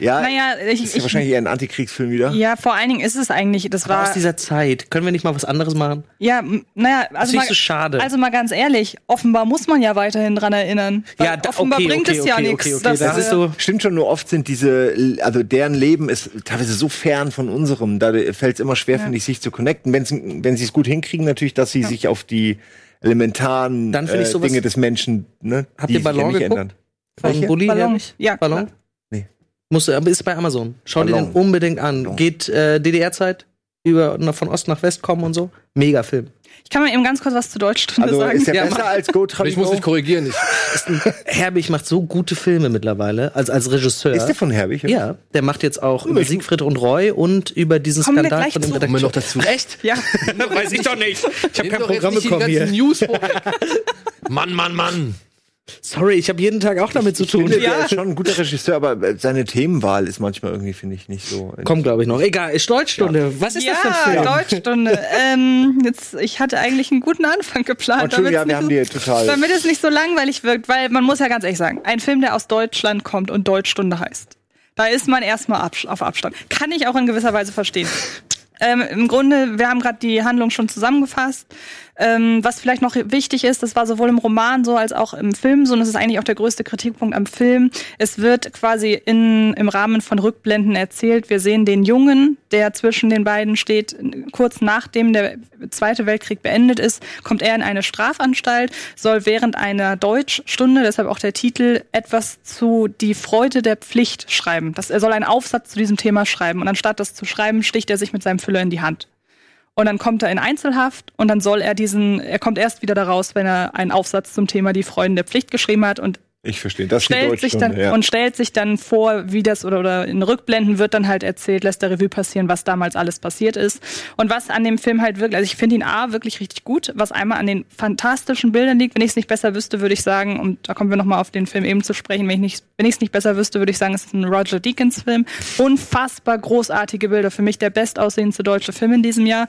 Ja, Naja, ich, ist ja ich, wahrscheinlich eher ein Antikriegsfilm wieder. ja, vor allen Dingen ist es eigentlich, das Aber war, aus dieser Zeit. Können wir nicht mal was anderes machen? ja, naja, Das also ist mal, nicht so schade. also mal ganz ehrlich, offenbar muss man ja weiterhin dran erinnern. Ja, da- offenbar okay, bringt okay, es ja okay, nichts. okay, das äh, ist so- Stimmt schon, nur oft sind diese, also deren Leben ist teilweise so fern von unserem, da fällt es immer schwer, Ja. finde ich, sich zu connecten. Wenn's, wenn sie es gut hinkriegen, natürlich, dass sie sich auf die elementaren äh, sowas- Dinge des Menschen, ne, Habt die ihr sich ja Ballon nicht geguckt? ändern. Von? Bulli Ballon? Ja, Ballon? Nee. Muss, aber ist bei Amazon. Schau dir Ballon. den unbedingt an. Ballon. Geht äh, DDR-Zeit über von Ost nach West kommen und so. Mega Film. Ich kann mal eben ganz kurz was zur Deutschstunde Also sagen. ist der Ja, besser als Go Und ich muss dich korrigieren. Ich, Herbig macht so gute Filme mittlerweile als als Regisseur. Ist der von Herbig? ja, der macht jetzt auch über Siegfried und Roy und über diesen Kommen Skandal von dem zu. kommen wir noch Redakteur. dazu. Echt? ja, Weiß ich doch nicht. Ich habe kein Programm bekommen ganzen hier. News. Mann, Mann, Mann. Sorry, ich habe jeden Tag auch damit zu Ich finde, tun. der ist schon ein guter Regisseur, aber äh, seine Themenwahl ist manchmal irgendwie, finde ich, nicht so. Kommt, glaube ich, noch. Egal, ist Deutschstunde. Was ist das für ein Film? ja, Deutschstunde. ähm, jetzt, ich hatte eigentlich einen guten Anfang geplant. Oh, Entschuldigung, ja, wir haben so- dir total. Damit es nicht so langweilig wirkt, weil man muss ja ganz ehrlich sagen, ein Film, der aus Deutschland kommt und Deutschstunde heißt, da ist man erstmal auf Abstand. Kann ich auch in gewisser Weise verstehen. Ähm, Im Grunde, wir haben gerade die Handlung schon zusammengefasst. Ähm, was vielleicht noch wichtig ist, das war sowohl im Roman so als auch im Film so, und das ist eigentlich auch der größte Kritikpunkt am Film. Es wird quasi in, im Rahmen von Rückblenden erzählt. Wir sehen den Jungen, der zwischen den beiden steht, kurz nachdem der Zweite Weltkrieg beendet ist, kommt er in eine Strafanstalt, soll während einer Deutschstunde, deshalb auch der Titel, etwas zu die Freude der Pflicht schreiben. Das, er soll einen Aufsatz zu diesem Thema schreiben. Und anstatt das zu schreiben, sticht er sich mit seinem Füller in die Hand. Und dann kommt er in Einzelhaft und dann soll er diesen, er kommt erst wieder daraus, wenn er einen Aufsatz zum Thema die Freuden der Pflicht geschrieben hat. Und Ich verstehe, das stellt sich dann ja. und stellt sich dann vor, wie das oder, oder in Rückblenden wird dann halt erzählt, lässt der Revue passieren, was damals alles passiert ist und was an dem Film halt wirklich, also ich finde ihn a wirklich richtig gut, was einmal an den fantastischen Bildern liegt. Wenn ich es nicht besser wüsste, würde ich sagen, und da kommen wir noch mal auf den Film eben zu sprechen, wenn ich nicht, wenn ich es nicht besser wüsste, würde ich sagen, es ist ein Roger Deakins Film. Unfassbar großartige Bilder, für mich der bestaussehendste deutsche Film in diesem Jahr.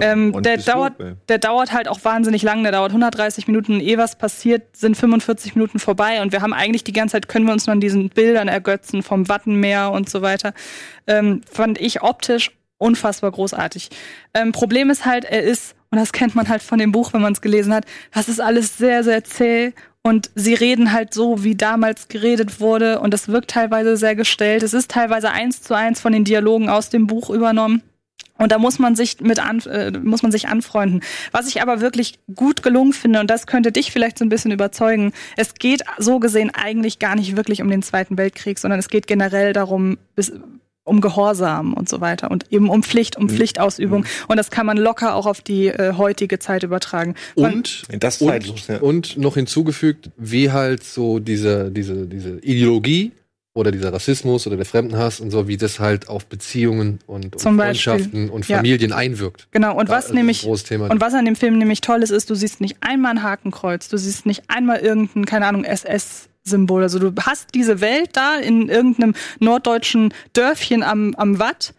Ähm, der dauert, Lob, ey. der dauert halt auch wahnsinnig lang, der dauert 130 Minuten. Eh was passiert, sind 45 Minuten vorbei und wir haben eigentlich die ganze Zeit, können wir uns nur an diesen Bildern ergötzen vom Wattenmeer und so weiter. Ähm, fand ich optisch unfassbar großartig. Ähm, Problem ist halt, er ist, und das kennt man halt von dem Buch, wenn man es gelesen hat, das ist alles sehr, sehr zäh und sie reden halt so, wie damals geredet wurde und das wirkt teilweise sehr gestellt. Es ist teilweise eins zu eins von den Dialogen aus dem Buch übernommen. Und da muss man sich mit an, äh, muss man sich anfreunden. Was ich aber wirklich gut gelungen finde, und das könnte dich vielleicht so ein bisschen überzeugen, es geht so gesehen eigentlich gar nicht wirklich um den Zweiten Weltkrieg, sondern es geht generell darum, bis, um Gehorsam und so weiter und eben um Pflicht, um Pflichtausübung. Und das kann man locker auch auf die äh, heutige Zeit übertragen. Man, Und, und, und noch hinzugefügt, wie halt so diese, diese, diese Ideologie oder dieser Rassismus oder der Fremdenhass und so, wie das halt auf Beziehungen und, und. Freundschaften und Ja. Familien einwirkt. Genau, und Da was ein nämlich und was an dem Film nämlich toll ist, ist, du siehst nicht einmal ein Hakenkreuz, du siehst nicht einmal irgendein, keine Ahnung, SS-Symbol. Also du hast diese Welt da in irgendeinem norddeutschen Dörfchen am, am Watt.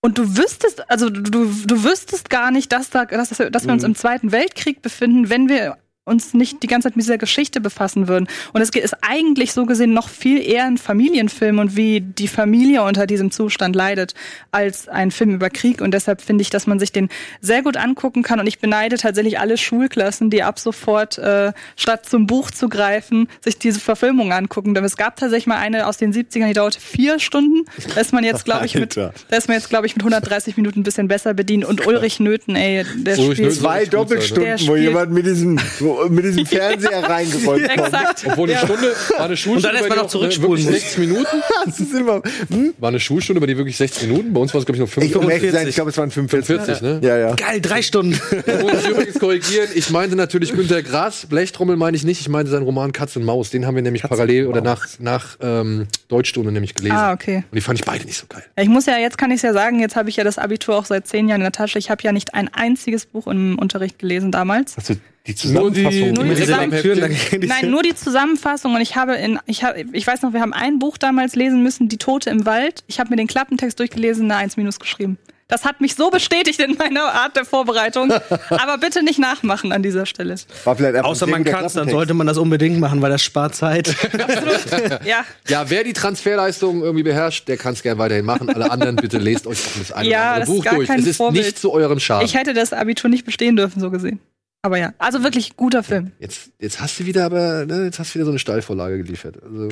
Und du wüsstest, also du, du wüsstest gar nicht, dass, da, dass, dass wir uns im Zweiten Weltkrieg befinden, wenn wir uns nicht die ganze Zeit mit dieser Geschichte befassen würden. Und es ist eigentlich so gesehen noch viel eher ein Familienfilm und wie die Familie unter diesem Zustand leidet, als ein Film über Krieg. Und deshalb finde ich, dass man sich den sehr gut angucken kann. Und ich beneide tatsächlich alle Schulklassen, die ab sofort, äh, statt zum Buch zu greifen, sich diese Verfilmung angucken. Denn es gab tatsächlich mal eine aus den 70ern, die dauerte vier Stunden. Da ist man jetzt, glaube ich, mit, da ist man jetzt, glaube ich, mit 130 Minuten ein bisschen besser bedient. Und Ulrich Nöten, ey, der Ulrich spielt Nöten Zwei sein, Doppelstunden, wo jemand mit diesem, mit diesem Fernseher reingerollt kommt. Exakt. Obwohl eine Stunde, war eine Schulstunde, Und dann erst bei mal dir noch zurückspulen wirklich muss. 60 Minuten? Das ist immer, hm? War eine Schulstunde bei dir wirklich 60 Minuten? Bei uns war es, glaube ich, nur Ich, 45. um ehrlich zu sein, 45. ich glaube, es waren 45. 40, ne? Ja, ja. Geil, drei Stunden. Ich muss übrigens korrigieren. Ich meinte natürlich Günter Grass. Blechtrommel meine ich nicht. Ich meinte seinen Roman Katz und Maus. Den haben wir nämlich parallel oder nach, nach ähm, Deutschstunde nämlich gelesen. Ah, okay. Und die fand ich beide nicht so geil. Ja, Ich muss ja, jetzt kann ich es ja sagen, jetzt habe ich ja das Abitur auch seit zehn Jahren in der Tasche. Ich habe ja nicht ein einziges Buch im Unterricht gelesen damals. Hast du die Nur die- Zusammenfassung? Nur die gehen die- Nein, nur die Zusammenfassung und ich habe in, ich habe, ich weiß noch, wir haben ein Buch damals lesen müssen, Die Tote im Wald. Ich habe mir den Klappentext durchgelesen, eine 1 minus geschrieben. Das hat mich so bestätigt in meiner Art der Vorbereitung. Aber bitte nicht nachmachen an dieser Stelle. War vielleicht einfach Außer man kann es, dann sollte man das unbedingt machen, weil das spart Zeit. Ja, Ja, wer die Transferleistung irgendwie beherrscht, der kann es gerne weiterhin machen. Alle anderen bitte lest euch auch das eine Ja, oder andere das ist Buch gar durch. kein Es ist Vorbild. nicht zu eurem Schaden. ich hätte das Abitur nicht bestehen dürfen, so gesehen. Aber ja, also wirklich guter Film. Jetzt, jetzt hast du wieder aber, ne, jetzt hast du wieder so eine Steilvorlage geliefert. Also,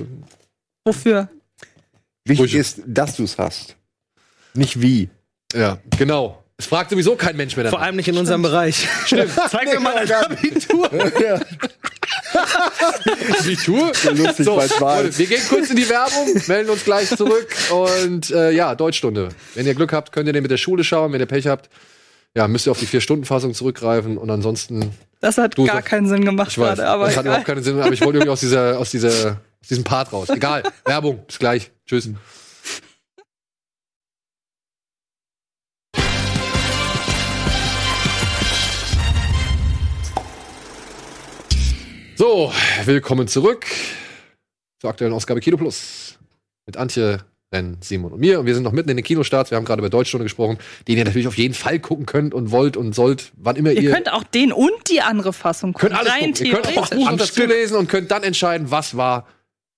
Wofür? Wichtig ist, dass du es hast. Nicht wie. ja, genau. Es fragt sowieso kein Mensch mehr Vor danach. allem nicht in unserem Bereich. Stimmt. Zeig mir mal dein Abitur. ja, Abitur. lustig, So, Leute, ist. wir gehen kurz in die Werbung, melden uns gleich zurück und äh, ja, Deutschstunde. Wenn ihr Glück habt, könnt ihr den mit der Schule schauen. Wenn ihr Pech habt, ja, müsst ihr auf die Vier-Stunden-Fassung zurückgreifen und ansonsten, Das hat gar keinen Sinn gemacht ich weiß, gerade, aber das hat egal. überhaupt keinen Sinn, aber ich wollte irgendwie aus dieser, aus dieser, aus diesem Part raus. Egal, Werbung, bis gleich. Tschüss. So, willkommen zurück zur aktuellen Ausgabe Kino Plus mit Antje, Ren, Simon und mir. Und wir sind noch mitten in den Kinostarts. Wir haben gerade über Deutschstunde gesprochen, den ihr natürlich auf jeden Fall gucken könnt und wollt und sollt, wann immer ihr. Ihr könnt auch den und die andere Fassung gucken. könnt alles Rein gucken. Ihr könnt auch. Buch dazu lesen und könnt dann entscheiden, was war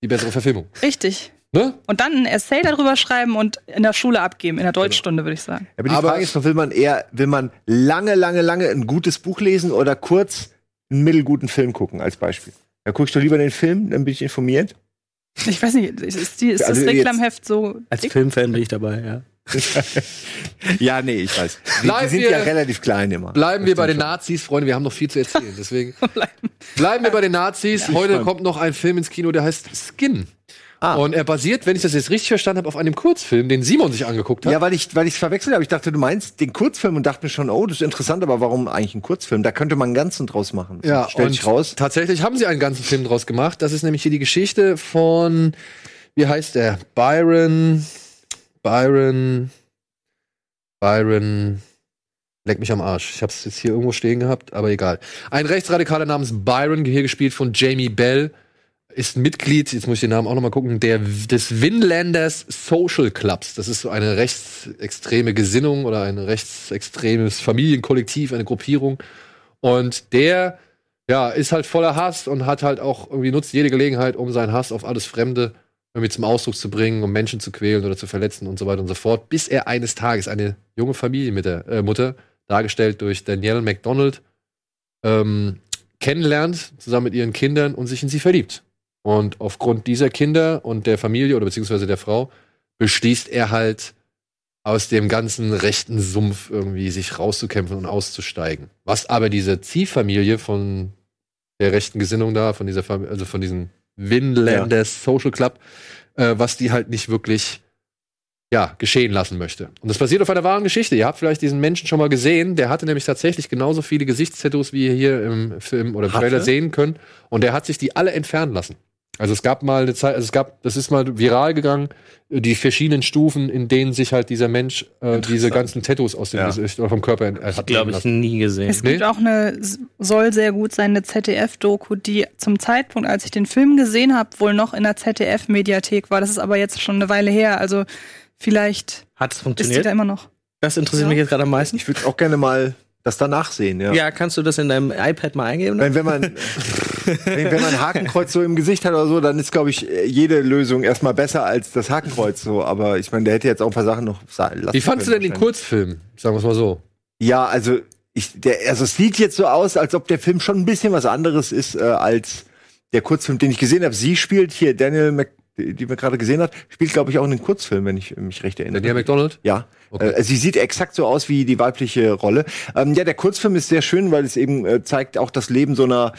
die bessere Verfilmung. Richtig. Ne? Und dann ein Essay darüber schreiben und in der Schule abgeben, in der Genau. Deutschstunde, würde ich sagen. Aber die Aber- Frage ist, will man eher, will man lange, lange, lange ein gutes Buch lesen oder kurz einen mittelguten Film gucken, als Beispiel? Da gucke ich doch lieber den Film, dann bin ich informiert. Ich weiß nicht, ist, die, ist Also das jetzt- Reklamheft so Als dick? Filmfan bin ich dabei, ja. Ja, nee, ich weiß. Die, die sind wir- ja relativ klein immer. Bleiben wir bei den stimmt Nazis, Freunde. Wir haben noch viel zu erzählen. Deswegen bleiben? bleiben wir bei den Nazis. Heute spannend. kommt noch ein Film ins Kino, der heißt Skin. Ah. Und er basiert, wenn ich das jetzt richtig verstanden habe, auf einem Kurzfilm, den Simon sich angeguckt hat. Ja, weil ich weil ich verwechselt habe. Ich dachte, du meinst den Kurzfilm und dachte mir schon, oh, das ist interessant, aber warum eigentlich ein Kurzfilm? Da könnte man einen ganzen draus machen. Ja, stellt und sich raus. Tatsächlich haben sie einen ganzen Film draus gemacht. Das ist nämlich hier die Geschichte von, wie heißt der? Byron, Byron, Byron, leck mich am Arsch. Ich habe es jetzt hier irgendwo stehen gehabt, aber egal. Ein Rechtsradikaler namens Byron, hier gespielt von Jamie Bell, ist Mitglied, jetzt muss ich den Namen auch noch mal gucken, der, des Winlanders Social Clubs. Das ist so eine rechtsextreme Gesinnung oder ein rechtsextremes Familienkollektiv, eine Gruppierung. Und der, ja, ist halt voller Hass und hat halt auch irgendwie nutzt jede Gelegenheit, um seinen Hass auf alles Fremde irgendwie zum Ausdruck zu bringen, um Menschen zu quälen oder zu verletzen und so weiter und so fort, bis er eines Tages eine junge Familienmutter, äh, Mutter, dargestellt durch Danielle McDonald, ähm, kennenlernt, zusammen mit ihren Kindern und sich in sie verliebt. Und aufgrund dieser Kinder und der Familie oder beziehungsweise der Frau beschließt er halt, aus dem ganzen rechten Sumpf irgendwie sich rauszukämpfen und auszusteigen. Was aber diese Ziehfamilie von der rechten Gesinnung da, von dieser Familie, also von diesem Winlanders Social Club, äh, was die halt nicht wirklich ja, geschehen lassen möchte. Und das basiert auf einer wahren Geschichte. Ihr habt vielleicht diesen Menschen schon mal gesehen. Der hatte nämlich tatsächlich genauso viele Gesichtstattoos, wie ihr hier im Film oder im? Trailer sehen könnt. Und der hat sich die alle entfernen lassen. Also es gab mal eine Zeit, also es gab, das ist mal viral gegangen, die verschiedenen Stufen, in denen sich halt dieser Mensch äh, diese ganzen Tattoos aus dem Ja. Gesicht oder vom Körper äh, hat Glaube nehmen ich nie gesehen. Es gibt Nee. auch eine, soll sehr gut sein, eine ZDF-Doku, die zum Zeitpunkt, als ich den Film gesehen habe, wohl noch in der ZDF-Mediathek war. Das ist aber jetzt schon eine Weile her. Also vielleicht Hat es ist die funktioniert? da immer noch. Das interessiert Ja. mich jetzt gerade am meisten. Ich würde auch gerne mal das danach sehen. Ja. Ja, kannst du das in deinem iPad mal eingeben? Wenn, wenn man wenn, wenn man ein Hakenkreuz so im Gesicht hat oder so, dann ist, glaube ich, jede Lösung erstmal besser als das Hakenkreuz so. Aber ich meine, der hätte jetzt auch ein paar Sachen noch lassen Wie fandst du denn den Kurzfilm? Sagen wir es mal so. Ja, also ich, der, also es sieht jetzt so aus, als ob der Film schon ein bisschen was anderes ist äh, als der Kurzfilm, den ich gesehen habe. Sie spielt hier Daniel Mc, die die man gerade gesehen hat, spielt glaube ich auch in den Kurzfilm, wenn ich mich recht erinnere. Daniel McDonald? Ja. Okay. Äh, sie sieht exakt so aus wie die weibliche Rolle. Ähm, ja, der Kurzfilm ist sehr schön, weil es eben äh, zeigt auch das Leben so einer,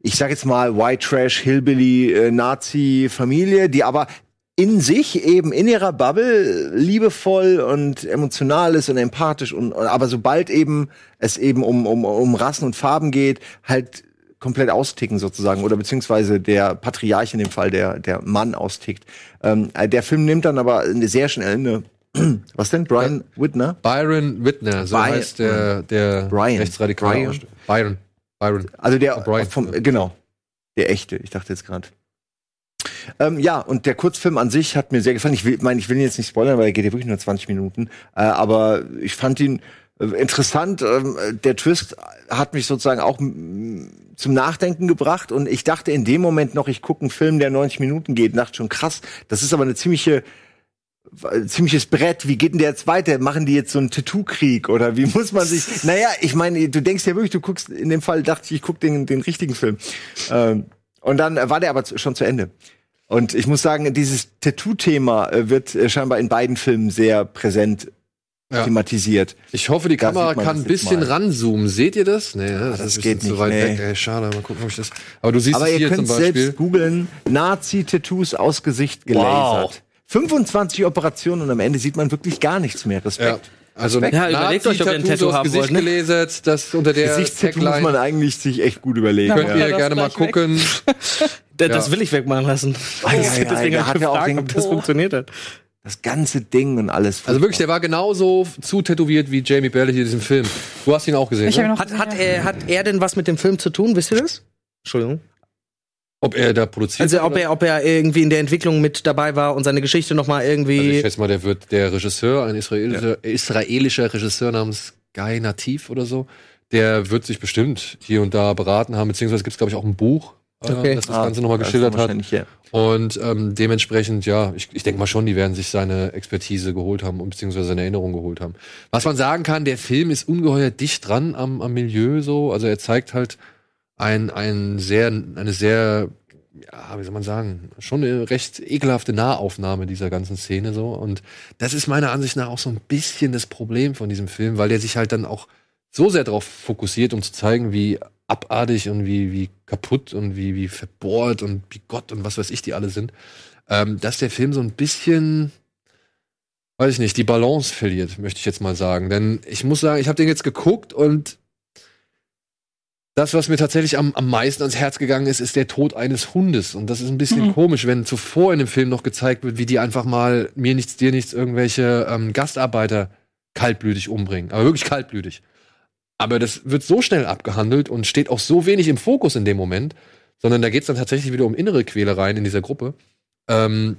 ich sag jetzt mal, White Trash, Hillbilly, äh, Nazi-Familie, die aber in sich eben in ihrer Bubble liebevoll und emotional ist und empathisch und- aber sobald eben es eben um, um, um Rassen und Farben geht, halt komplett austicken sozusagen oder beziehungsweise der Patriarch in dem Fall der der Mann austickt. Ähm, äh, der Film nimmt dann aber eine sehr schnell eine was denn Brian Whitner? Byron Whitner, so Byron. heißt der, der Brian. rechtsradikale Brian. Byron. Byron. Also der Brian. vom genau der echte. Ich dachte jetzt gerade. Ähm, ja, und der Kurzfilm an sich hat mir sehr gefallen. Ich will, meine, ich will ihn jetzt nicht spoilern, weil er geht ja wirklich nur 20 Minuten. Äh, aber ich fand ihn äh, interessant. Ähm, äh, der Twist hat mich sozusagen auch zum Nachdenken gebracht. Und ich dachte in dem Moment noch, ich gucke einen Film, der 90 Minuten geht. Dachte schon krass. Das ist aber eine ziemliche äh, ziemliches Brett. Wie geht denn der jetzt weiter? Machen die jetzt so einen Tattoo-Krieg oder wie muss man sich? Naja, ich meine, du denkst ja wirklich, du guckst. In dem Fall dachte ich, ich gucke den, den richtigen Film. Ähm, und dann war der aber schon zu Ende. Und ich muss sagen, dieses Tattoo-Thema äh, wird äh, scheinbar in beiden Filmen sehr präsent Ja. thematisiert. Ich hoffe, die Da Kamera kann ein bisschen mal. ranzoomen. Seht ihr das? Nee, ne? das, das ist geht nicht, weit nee. weg. Ey, schade, mal gucken, ob ich das. Aber du siehst Aber es ihr hier zum könnt Beispiel. selbst googeln, Nazi-Tattoos aus Gesicht gelasert. Wow. 25 Operationen und am Ende sieht man wirklich gar nichts mehr. Ja. Respekt. Also Ja, überlegt euch, ob ihr ein Nazi-Tattoos Tattoo haben Gesicht wollt, ne? gelasert, das unter der Gesichtstattoo muss man eigentlich sich echt gut überlegen. Könnt Ja, ihr das gerne mal gucken. Ja. Das will ich wegmachen lassen. ja, ja, Deswegen der hab ich ja gefragt, den- ob das funktioniert hat. Das ganze Ding und alles. Also wirklich, der war genauso zu tätowiert wie Jamie Bell hier in diesem Film. Du hast ihn auch gesehen, Ich habe ne? noch Hat, hat, er, hat er denn was mit dem Film zu tun? Wisst ihr das? Entschuldigung. Ob er da produziert Also ob oder- er, ob er irgendwie in der Entwicklung mit dabei war und seine Geschichte noch mal Also ich irgendwie. schätze mal, der wird der Regisseur, ein israelischer, israelischer Regisseur namens Guy Nativ oder so, der wird sich bestimmt hier und da beraten haben, beziehungsweise gibt es, glaube ich, auch ein Buch, Okay. das das Ganze nochmal Ah, geschildert hat. Ja. Und ähm, dementsprechend, ja, ich, ich denke mal schon, die werden sich seine Expertise geholt haben und beziehungsweise seine Erinnerung geholt haben. Was man sagen kann, der Film ist ungeheuer dicht dran am, am Milieu so. Also er zeigt halt ein, ein sehr, eine sehr, ja, wie soll man sagen, schon eine recht ekelhafte Nahaufnahme dieser ganzen Szene so. Und das ist meiner Ansicht nach auch so ein bisschen das Problem von diesem Film, weil der sich halt dann auch so sehr darauf fokussiert, um zu zeigen, wie abartig und wie, wie kaputt und wie, wie verbohrt und wie Gott und was weiß ich die alle sind, ähm, dass der Film so ein bisschen, weiß ich nicht, die Balance verliert, möchte ich jetzt mal sagen. Denn ich muss sagen, ich habe den jetzt geguckt und das, was mir tatsächlich am, am meisten ans Herz gegangen ist, ist der Tod eines Hundes. Und das ist ein bisschen Mhm. komisch, wenn zuvor in dem Film noch gezeigt wird, wie die einfach mal mir nichts, dir nichts, irgendwelche ähm, Gastarbeiter kaltblütig umbringen. Aber wirklich kaltblütig. Aber das wird so schnell abgehandelt und steht auch so wenig im Fokus in dem Moment, sondern da geht es dann tatsächlich wieder um innere Quälereien in dieser Gruppe, ähm,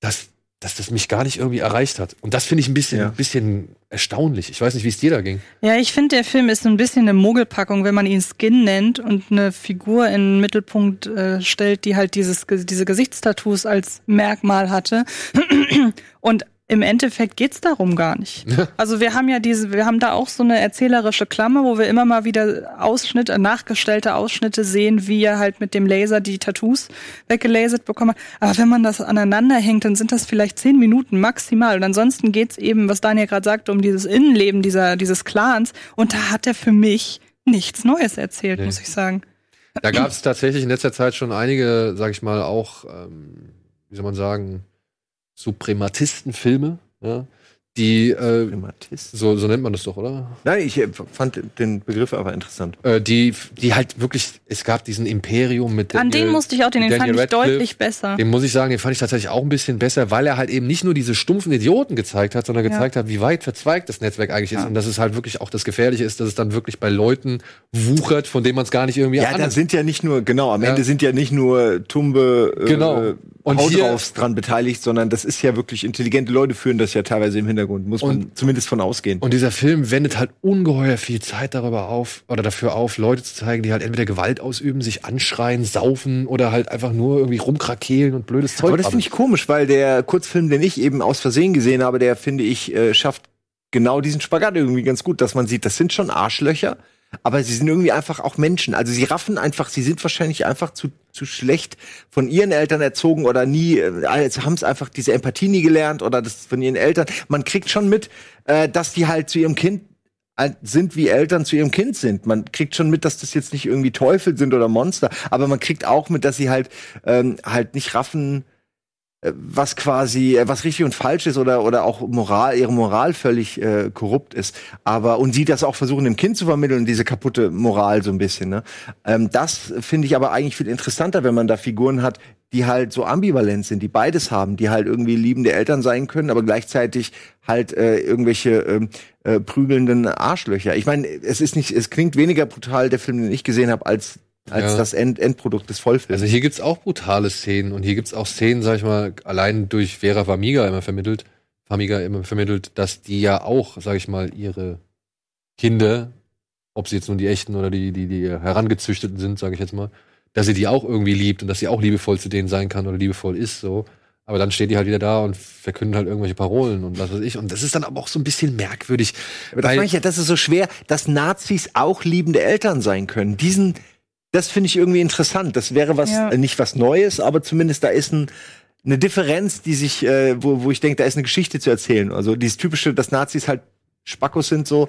dass, dass das mich gar nicht irgendwie erreicht hat. Und das finde ich ein bisschen, Ja. bisschen erstaunlich. Ich weiß nicht, wie es dir da ging. Ja, ich finde, der Film ist so ein bisschen eine Mogelpackung, wenn man ihn Skin nennt und eine Figur in den Mittelpunkt äh, stellt, die halt dieses, diese Gesichtstattoos als Merkmal hatte. Und im Endeffekt geht's darum gar nicht. Also wir haben ja diese, wir haben da auch so eine erzählerische Klammer, wo wir immer mal wieder Ausschnitte, nachgestellte Ausschnitte sehen, wie er halt mit dem Laser die Tattoos weggelasert bekommen hat. Aber wenn man das aneinander hängt, dann sind das vielleicht zehn Minuten maximal. Und ansonsten geht's eben, was Daniel gerade sagte, um dieses Innenleben dieser, dieses Clans. Und da hat er für mich nichts Neues erzählt, Nee. muss ich sagen. Da gab es tatsächlich in letzter Zeit schon einige, sag ich mal, auch, ähm, wie soll man sagen, Suprematistenfilme, ja, die, äh, so, so nennt man das doch, oder? Nein, ich äh, fand den Begriff aber interessant. Äh, die, die halt wirklich, es gab diesen Imperium mit An Daniel- den musste ich auch, den, den fand ich Radcliffe. deutlich besser. Den muss ich sagen, den fand ich tatsächlich auch ein bisschen besser, weil er halt eben nicht nur diese stumpfen Idioten gezeigt hat, sondern Ja. gezeigt hat, wie weit verzweigt das Netzwerk eigentlich ist und dass es halt wirklich auch das Gefährliche ist, dass es dann wirklich bei Leuten wuchert, von denen man es gar nicht irgendwie Ja, da sind ja nicht nur, genau, am Ja. Ende sind ja nicht nur tumbe äh, Genau. Und Haut hier- draufs dran beteiligt, sondern das ist ja wirklich intelligente Leute führen das ja teilweise im Hintergrund Hintergrund, muss man zumindest von ausgehen. Und dieser Film wendet halt ungeheuer viel Zeit darüber auf oder dafür auf, Leute zu zeigen, die halt entweder Gewalt ausüben, sich anschreien, saufen oder halt einfach nur irgendwie rumkrakehlen und blödes Zeug Aber das finde ich komisch, weil der Kurzfilm, den ich eben aus Versehen gesehen habe, der finde ich, äh, schafft genau diesen Spagat irgendwie ganz gut, dass man sieht, das sind schon Arschlöcher, aber sie sind irgendwie einfach auch Menschen. Also sie raffen einfach, sie sind wahrscheinlich einfach zu, zu schlecht von ihren Eltern erzogen oder nie, äh, also haben es einfach diese Empathie nie gelernt oder das von ihren Eltern. Man kriegt schon mit, äh, dass die halt zu ihrem Kind halt sind, wie Eltern zu ihrem Kind sind. Man kriegt schon mit, dass das jetzt nicht irgendwie Teufel sind oder Monster, aber man kriegt auch mit, dass sie halt ähm, halt nicht raffen, äh, was quasi äh, was richtig und falsch ist oder oder auch Moral ihre Moral völlig äh, korrupt ist. Aber und sie das auch versuchen dem Kind zu vermitteln diese kaputte Moral so ein bisschen ne? Ähm, das finde ich aber eigentlich viel interessanter wenn man da Figuren hat die halt so ambivalent sind die beides haben die halt irgendwie liebende Eltern sein können aber gleichzeitig halt äh, irgendwelche ähm, äh, prügelnden Arschlöcher. Ich meine es ist nicht es klingt weniger brutal der Film den ich gesehen habe als als Ja. das End Endprodukt des Vollfilms Also hier gibt's auch brutale Szenen und hier gibt's auch Szenen, sag ich mal, allein durch Vera Farmiga immer vermittelt, Farmiga immer vermittelt, dass die ja auch, sag ich mal, ihre Kinder, ob sie jetzt nun die echten oder die, die, die herangezüchteten sind, sage ich jetzt mal, dass sie die auch irgendwie liebt und dass sie auch liebevoll zu denen sein kann oder liebevoll ist, so. Aber dann steht die halt wieder da und verkünden halt irgendwelche Parolen und was weiß ich. Und das ist dann aber auch so ein bisschen merkwürdig. Aber das meine ich ja, das ist so schwer, dass Nazis auch liebende Eltern sein können. Diesen, das finde ich irgendwie interessant. Das wäre was, Ja. äh, nicht was Neues, aber zumindest da ist ein, eine Differenz, die sich, äh, wo, wo ich denke, da ist eine Geschichte zu erzählen. Also dieses typische, dass Nazis halt Spackos sind, so.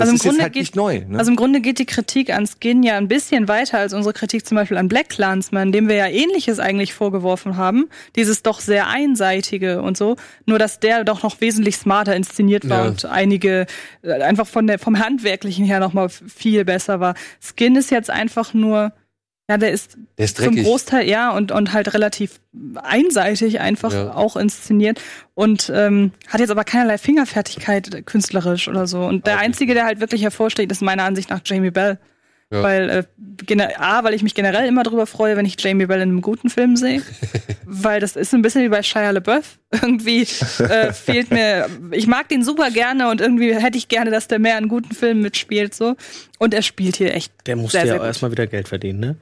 Das Also im ist jetzt Grunde halt geht- nicht neu. Ne? Also im Grunde geht die Kritik an Skin ja ein bisschen weiter als unsere Kritik zum Beispiel an Black Clansman, dem wir ja ähnliches eigentlich vorgeworfen haben. Dieses doch sehr einseitige und so. Nur dass der doch noch wesentlich smarter inszeniert war Ja. und einige äh, einfach von der, vom Handwerklichen her noch mal viel besser war. Skin ist jetzt einfach nur, ja, der ist Der ist zum. Großteil, ja, und, und halt relativ einseitig einfach Ja. auch inszeniert und ähm, hat jetzt aber keinerlei Fingerfertigkeit künstlerisch oder so. Und der Okay. Einzige, der halt wirklich hervorsteht, ist meiner Ansicht nach Jamie Bell. Ja. Weil, äh, A, weil ich mich generell immer darüber freue, wenn ich Jamie Bell in einem guten Film sehe. weil das ist ein bisschen wie bei Shia LaBeouf. Irgendwie äh, fehlt mir, ich mag den super gerne und irgendwie hätte ich gerne, dass der mehr in guten Filmen mitspielt. so Und er spielt hier echt Der musste sehr, sehr ja gut. erstmal wieder Geld verdienen, ne?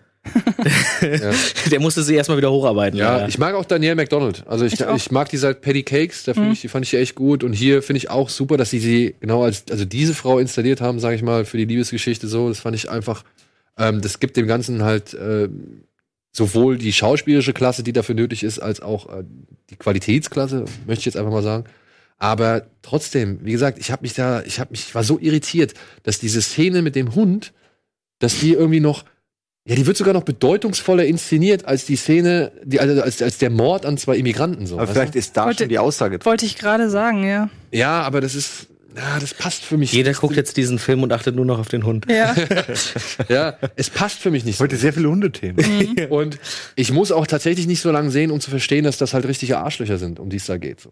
Der musste sie erstmal wieder hocharbeiten. Ja, leider. ich mag auch Danielle McDonald. Also ich, Ich ich, mag die seit Patty Cakes, da find ich, die fand ich echt gut. Und hier finde ich auch super, dass sie sie genau als, also diese Frau installiert haben, sage ich mal, für die Liebesgeschichte so. Das fand ich einfach, ähm, das gibt dem Ganzen halt äh, sowohl die schauspielerische Klasse, die dafür nötig ist, als auch äh, die Qualitätsklasse, möchte ich jetzt einfach mal sagen. Aber trotzdem, wie gesagt, ich habe mich da, ich habe mich, ich war so irritiert, dass diese Szene mit dem Hund, dass die irgendwie noch ja, die wird sogar noch bedeutungsvoller inszeniert als die Szene, die, also als, als der Mord an zwei Immigranten. So, aber vielleicht ist da Wollte- schon die Aussage. Wollte ich gerade sagen, ja. du? Ja, aber das ist, ja, das passt für mich. Jeder guckt jetzt diesen Film und achtet nur noch auf den Hund. Ja. Ja, es passt für mich nicht. so. Heute sehr viele Hundethemen. Und ich muss auch tatsächlich nicht so lange sehen, um zu verstehen, dass das halt richtige Arschlöcher sind, um die es da geht. So.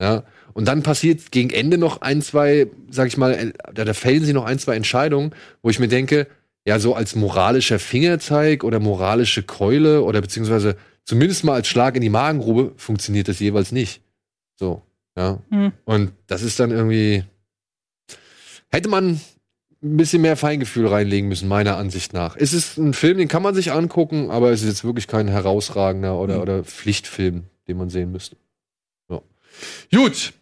Ja. Und dann passiert gegen Ende noch ein, zwei, sag ich mal, äh, da, da fällen sie noch ein, zwei Entscheidungen, wo ich mir denke, ja, so als moralischer Fingerzeig oder moralische Keule oder beziehungsweise zumindest mal als Schlag in die Magengrube funktioniert das jeweils nicht. So, ja. Hm. Und das ist dann irgendwie. Hätte man ein bisschen mehr Feingefühl reinlegen müssen, meiner Ansicht nach. Es ist ein Film, den kann man sich angucken, aber es ist jetzt wirklich kein herausragender oder, Mhm. oder Pflichtfilm, den man sehen müsste. Ja. Gut.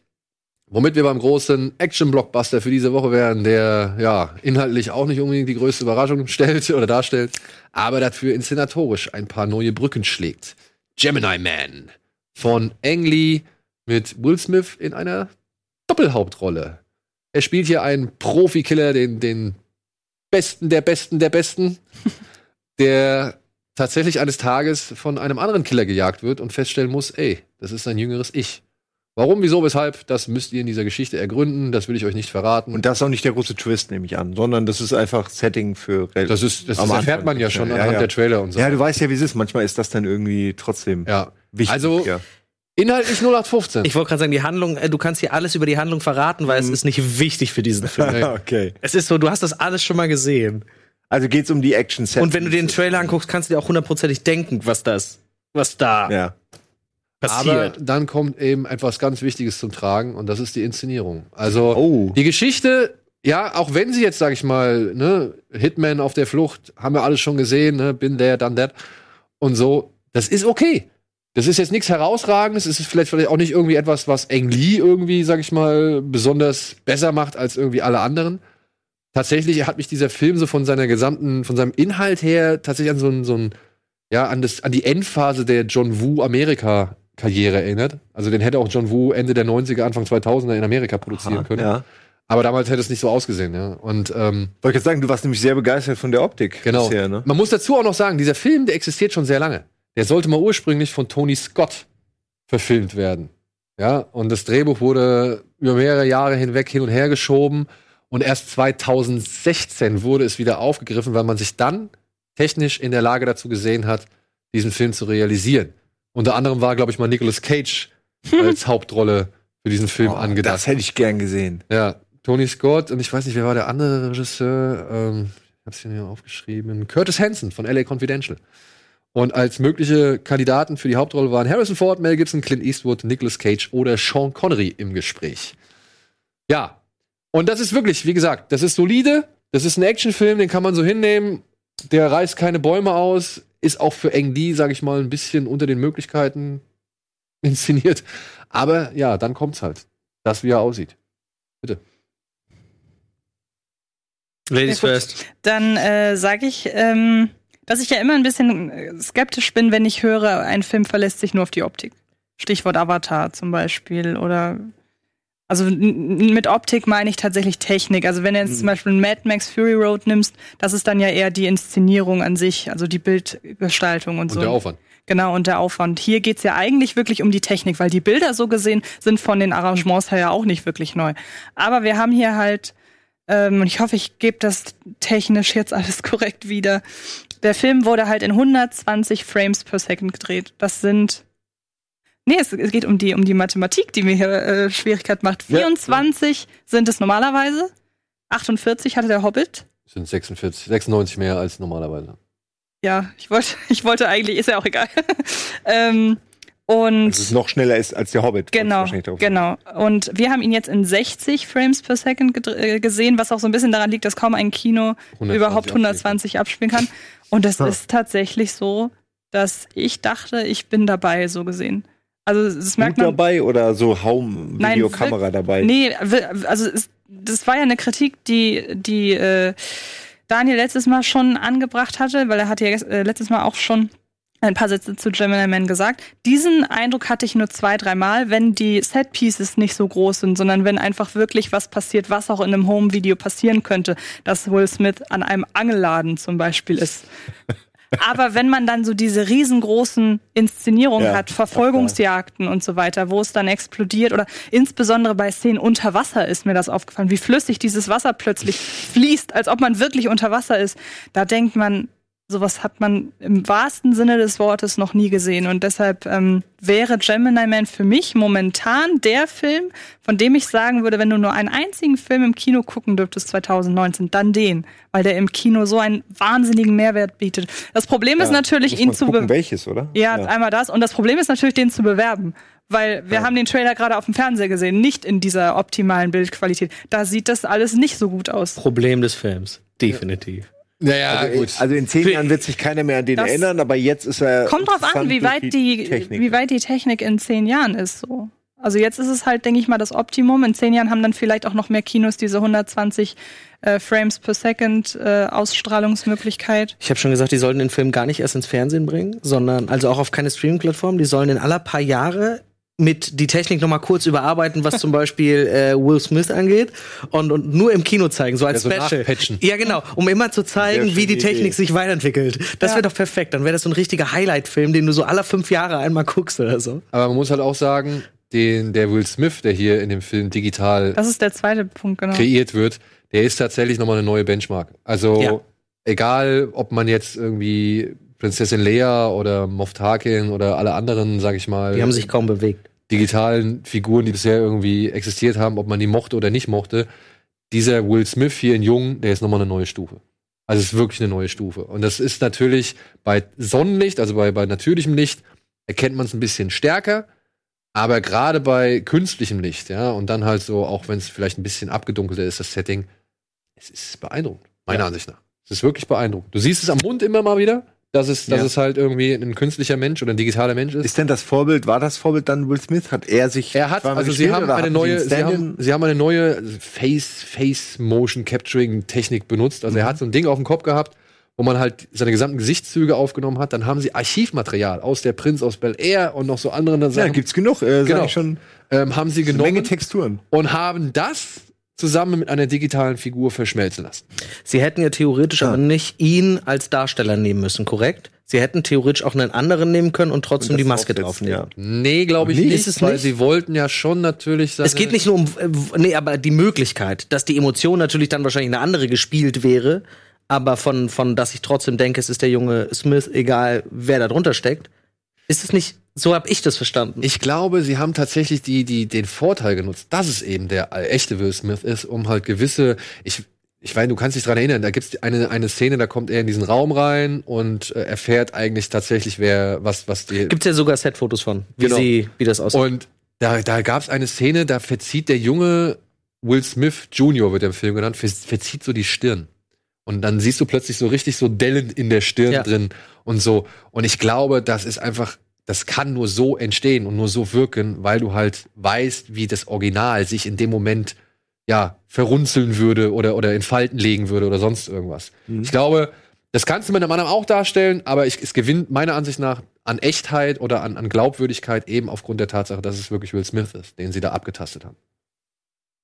Womit wir beim großen Action-Blockbuster für diese Woche wären, der ja inhaltlich auch nicht unbedingt die größte Überraschung stellt oder darstellt, aber dafür inszenatorisch ein paar neue Brücken schlägt. Gemini Man von Ang Lee mit Will Smith in einer Doppelhauptrolle. Er spielt hier einen Profikiller, den, den Besten der Besten der Besten, der tatsächlich eines Tages von einem anderen Killer gejagt wird und feststellen muss, ey, das ist sein jüngeres Ich. Warum, wieso, weshalb, das müsst ihr in dieser Geschichte ergründen, das will ich euch nicht verraten. Und das ist auch nicht der große Twist, nehme ich an, sondern das ist einfach Setting für das ist, das ist, erfährt man ja schon Ja, anhand ja. der Trailer und so. Ja, du weißt ja, wie es ist. Manchmal ist das dann irgendwie trotzdem Ja. wichtig. Also- ja. Inhaltlich 0815. Ich wollte gerade sagen, die Handlung, äh, du kannst hier alles über die Handlung verraten, weil es ist nicht wichtig für diesen Film. Okay. es ist so, du hast das alles schon mal gesehen. Also geht's um die action set Und wenn du den Trailer anguckst, kannst du dir auch hundertprozentig denken, was das, was da. Ja. Passiert. Aber dann kommt eben etwas ganz Wichtiges zum Tragen und das ist die Inszenierung. Also Oh. die Geschichte, ja, auch wenn sie jetzt, sag ich mal, ne, Hitman auf der Flucht, haben wir alles schon gesehen, ne, bin there, done that und so, das ist okay. Das ist jetzt nichts herausragendes, es ist vielleicht, vielleicht auch nicht irgendwie etwas, was Ang Lee irgendwie, sag ich mal, besonders besser macht als irgendwie alle anderen. Tatsächlich hat mich dieser Film so von seiner gesamten, von seinem Inhalt her tatsächlich an so ein, so ein ja, an, das, an die Endphase der John Woo Amerika-Karriere erinnert. Also den hätte auch John Woo Ende der 90er, Anfang 2000er in Amerika produzieren können. Ja. Aber damals hätte es nicht so ausgesehen, ja. Und ähm, Wollte ich jetzt sagen, du warst nämlich sehr begeistert von der Optik. genau. Bisher, ne? Man muss dazu auch noch sagen, dieser Film, der existiert schon sehr lange. Der sollte mal ursprünglich von Tony Scott verfilmt werden. Ja, und das Drehbuch wurde über mehrere Jahre hinweg hin und her geschoben. Und erst 2016 wurde es wieder aufgegriffen, weil man sich dann technisch in der Lage dazu gesehen hat, diesen Film zu realisieren. Unter anderem war, glaube ich, mal Nicolas Cage als Hauptrolle für diesen Film Oh, angedacht. das hätte ich gern gesehen. Ja, Tony Scott und ich weiß nicht, wer war der andere Regisseur? Ähm, ich hab's hier aufgeschrieben. Curtis Hanson von LA Confidential. Und als mögliche Kandidaten für die Hauptrolle waren Harrison Ford, Mel Gibson, Clint Eastwood, Nicolas Cage oder Sean Connery im Gespräch. Ja. Und das ist wirklich, wie gesagt, das ist solide. Das ist ein Actionfilm, den kann man so hinnehmen. Der reißt keine Bäume aus. Ist auch für Eng Lee, sag ich mal, ein bisschen unter den Möglichkeiten inszeniert. Aber ja, dann kommt's halt. Das, wie er aussieht. Ladies Ja, gut. first. Dann äh, sage ich, ähm, dass ich ja immer ein bisschen äh, skeptisch bin, wenn ich höre, ein Film verlässt sich nur auf die Optik. Stichwort Avatar zum Beispiel oder also mit Optik meine ich tatsächlich Technik. Also wenn du jetzt zum Beispiel Mad Max Fury Road nimmst, das ist dann ja eher die Inszenierung an sich, also die Bildgestaltung und, Und so. der Aufwand. Genau, und der Aufwand. Hier geht's ja eigentlich wirklich um die Technik, weil die Bilder so gesehen sind von den Arrangements her ja auch nicht wirklich neu. Aber wir haben hier halt, ähm, und ich hoffe, ich gebe das technisch jetzt alles korrekt wieder. Der Film wurde halt in 120 Frames per Second gedreht. Das sind. Nee, es, es geht um die, um die Mathematik, die mir hier äh, Schwierigkeit macht. Ja. 24 sind es normalerweise. 48 hatte der Hobbit. sind 46, 96 mehr als normalerweise. Ja, ich wollte, ich wollte eigentlich, ist ja auch egal. ähm, und Dass es noch schneller ist als der Hobbit. Genau, genau. Und wir haben ihn jetzt in 60 Frames per Second äh, gesehen, was auch so ein bisschen daran liegt, dass kaum ein Kino 120 überhaupt 120 abspielen kann. Und es Hm. ist tatsächlich so, dass ich dachte, ich bin dabei, so gesehen. Also das merkt Gut man. dabei oder so Haum Nein, dabei? Nee, also es, das war ja eine Kritik, die, die äh, Daniel letztes Mal schon angebracht hatte, weil er hatte ja äh, letztes Mal auch schon ein paar Sätze zu Gemini Man gesagt. Diesen Eindruck hatte ich nur zwei, dreimal, wenn die Set-Pieces nicht so groß sind, sondern wenn einfach wirklich was passiert, was auch in einem Home-Video passieren könnte, dass Will Smith an einem Angelladen zum Beispiel ist. Aber wenn man dann so diese riesengroßen Inszenierungen Ja, hat, Verfolgungsjagden und so weiter, wo es dann explodiert oder insbesondere bei Szenen unter Wasser ist mir das aufgefallen, wie flüssig dieses Wasser plötzlich fließt, als ob man wirklich unter Wasser ist. Da denkt man, sowas hat man im wahrsten Sinne des Wortes noch nie gesehen. Und deshalb ähm, wäre Gemini Man für mich momentan der Film, von dem ich sagen würde, wenn du nur einen einzigen Film im Kino gucken dürftest 2019, dann den, weil der im Kino so einen wahnsinnigen Mehrwert bietet. Das Problem ist Ja, natürlich, muss ihn zu gucken, be welches, oder? ja, einmal das. Und das Problem ist natürlich, den zu bewerben. Weil wir haben den Trailer gerade auf dem Fernseher gesehen, nicht in dieser optimalen Bildqualität. Da sieht das alles nicht so gut aus. Problem des Films. Definitiv. Naja, Also, also in zehn Jahren wird sich keiner mehr an den Das- erinnern, aber jetzt ist er. Kommt drauf an, wie weit die, Technik. wie weit die Technik in zehn Jahren ist. So. Also jetzt ist es halt, denke ich mal, das Optimum. In zehn Jahren haben dann vielleicht auch noch mehr Kinos diese 120 äh, Frames per Second äh, Ausstrahlungsmöglichkeit. Ich habe schon gesagt, die sollten den Film gar nicht erst ins Fernsehen bringen, sondern also auch auf keine Streaming-Plattform. Die sollen in aller paar Jahre mit die Technik noch mal kurz überarbeiten, was zum Beispiel äh, Will Smith angeht und, und nur im Kino zeigen, so als Ja, so Special. Ja, genau, um immer zu zeigen, wie die Technik Idee. sich weiterentwickelt. Das Ja. wäre doch perfekt. Dann wäre das so ein richtiger Highlight-Film, den du so alle fünf Jahre einmal guckst oder so. Aber man muss halt auch sagen, den, der Will Smith, der hier in dem Film digital Das ist der zweite Punkt, genau. kreiert wird, der ist tatsächlich nochmal eine neue Benchmark. Also Ja. egal, ob man jetzt irgendwie Prinzessin Leia oder Moff Tarkin oder alle anderen, sag ich mal, Die haben sich kaum bewegt. Digitalen Figuren, die bisher irgendwie existiert haben, ob man die mochte oder nicht mochte, dieser Will Smith hier in Jung, der ist nochmal eine neue Stufe. Also es ist wirklich eine neue Stufe. Und das ist natürlich bei Sonnenlicht, also bei, bei natürlichem Licht, erkennt man es ein bisschen stärker. Aber gerade bei künstlichem Licht, ja, und dann halt so, auch wenn es vielleicht ein bisschen abgedunkelter ist, das Setting, es ist beeindruckend, meiner Ansicht nach. Es ist wirklich beeindruckend. Du siehst es am Mund immer mal wieder, dass es, dass Ja. es halt irgendwie ein künstlicher Mensch oder ein digitaler Mensch ist. Ist denn das Vorbild, war das Vorbild dann Will Smith? Hat er sich Er hat, also sie haben eine neue, sie haben, sie haben eine neue Face, Face Motion Capturing Technik benutzt. Also er Mhm. hat so ein Ding auf dem Kopf gehabt, wo man halt seine gesamten Gesichtszüge aufgenommen hat. Dann haben sie Archivmaterial aus der Prinz aus Bel Air und noch so anderen Ja, Sachen, gibt's genug. Äh, Genau. schon ähm, haben sie eine genommen Menge Texturen. und haben das zusammen mit einer digitalen Figur verschmelzen lassen. Sie hätten ja theoretisch Ah. aber nicht ihn als Darsteller nehmen müssen, korrekt? Sie hätten theoretisch auch einen anderen nehmen können und trotzdem die Maske draufnehmen. Nee, glaube ich Nee, nicht, ist es weil nicht? sie wollten ja schon natürlich seine Es geht nicht nur um, äh, nee, aber die Möglichkeit, dass die Emotion natürlich dann wahrscheinlich eine andere gespielt wäre, aber von, von, dass ich trotzdem denke, es ist der junge Smith, egal wer da drunter steckt. Ist es nicht, so habe ich das verstanden. Ich glaube, sie haben tatsächlich die, die, den Vorteil genutzt, dass es eben der echte Will Smith ist, um halt gewisse, ich, ich weiß, du kannst dich dran erinnern, da gibt's eine, eine Szene, da kommt er in diesen Raum rein und äh, erfährt eigentlich tatsächlich, wer, was, was die. Gibt's ja sogar Setfotos von, wie Genau. sie, wie das aussieht. Und da, da gab's eine Szene, da verzieht der junge Will Smith Jr., wird im Film genannt, ver- verzieht so die Stirn. Und dann siehst du plötzlich so richtig so Dellen in der Stirn Ja. drin und so. Und ich glaube, das ist einfach, das kann nur so entstehen und nur so wirken, weil du halt weißt, wie das Original sich in dem Moment ja verrunzeln würde oder, oder in Falten legen würde oder sonst irgendwas. Ich glaube, das kannst du mit einem anderen auch darstellen, aber ich, es gewinnt meiner Ansicht nach an Echtheit oder an, an Glaubwürdigkeit eben aufgrund der Tatsache, dass es wirklich Will Smith ist, den sie da abgetastet haben.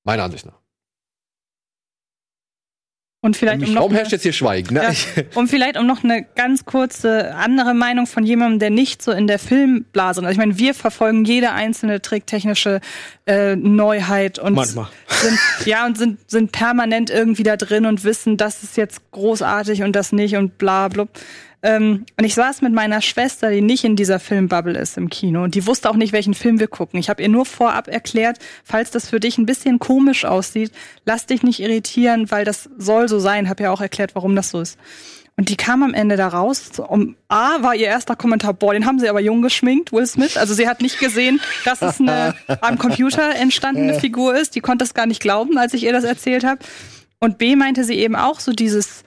Meiner Ansicht nach. Und vielleicht um noch Warum eine- herrscht jetzt hier Schweigen? Ja, und vielleicht um noch eine ganz kurze andere Meinung von jemandem, der nicht so in der Filmblase, also ich meine, wir verfolgen jede einzelne tricktechnische äh, Neuheit und Manchmal. sind ja und sind sind permanent irgendwie da drin und wissen, das ist jetzt großartig und das nicht und bla bla. Ähm, und ich saß mit meiner Schwester, die nicht in dieser Filmbubble ist im Kino und die wusste auch nicht, welchen Film wir gucken. Ich habe ihr nur vorab erklärt, falls das für dich ein bisschen komisch aussieht, lass dich nicht irritieren, weil das soll so sein. Habe ja auch erklärt, warum das so ist. Und die kam am Ende da raus. Um A war ihr erster Kommentar, boah, den haben sie aber jung geschminkt, Will Smith. Also sie hat nicht gesehen, dass es eine am Computer entstandene Figur ist. Die konnte es gar nicht glauben, als ich ihr das erzählt habe. Und B meinte sie eben auch so dieses,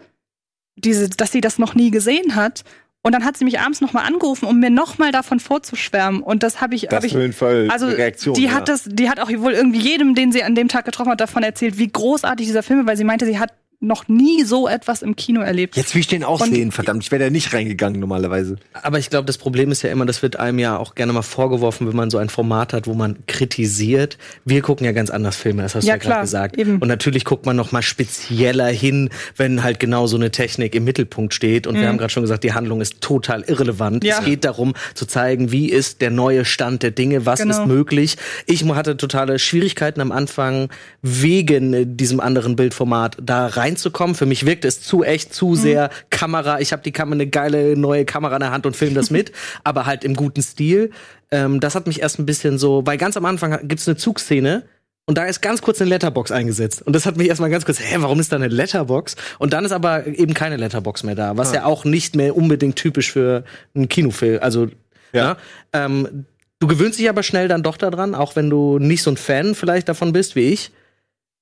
diese, dass sie das noch nie gesehen hat. Und dann hat sie mich abends nochmal angerufen, um mir nochmal davon vorzuschwärmen. Und das habe ich, Das hab ich auf jeden Fall also Reaktion. die ja. hat das, die hat auch wohl irgendwie jedem, den sie an dem Tag getroffen hat, davon erzählt, wie großartig dieser Film ist, weil sie meinte, sie hat noch nie so etwas im Kino erlebt. Jetzt will ich den auch Und- sehen, verdammt. Ich wäre da nicht reingegangen normalerweise. Aber ich glaube, das Problem ist ja immer, das wird einem ja auch gerne mal vorgeworfen, wenn man so ein Format hat, wo man kritisiert. Wir gucken ja ganz anders Filme, das hast Ja, du ja klar, gerade gesagt. eben. Und natürlich guckt man noch mal spezieller hin, wenn halt genau so eine Technik im Mittelpunkt steht. Und wir haben gerade schon gesagt, die Handlung ist total irrelevant. Mhm. Ja. Es geht darum zu zeigen, wie ist der neue Stand der Dinge, was Genau. ist möglich. Ich hatte totale Schwierigkeiten am Anfang wegen diesem anderen Bildformat da reinzukommen. Für mich wirkte es zu echt, zu sehr Kamera. Ich habe die Kamera eine geile neue Kamera in der Hand und film das mit, aber halt im guten Stil. Ähm, das hat mich erst ein bisschen so, weil ganz am Anfang gibt's eine Zugszene. Und da ist ganz kurz eine Letterbox eingesetzt. Und das hat mich erstmal ganz kurz, hä, warum ist da eine Letterbox? Und dann ist aber eben keine Letterbox mehr da, was ja auch nicht mehr unbedingt typisch für einen Kinofilm, also ja. Ähm, du gewöhnst dich aber schnell dann doch daran, auch wenn du nicht so ein Fan vielleicht davon bist wie ich.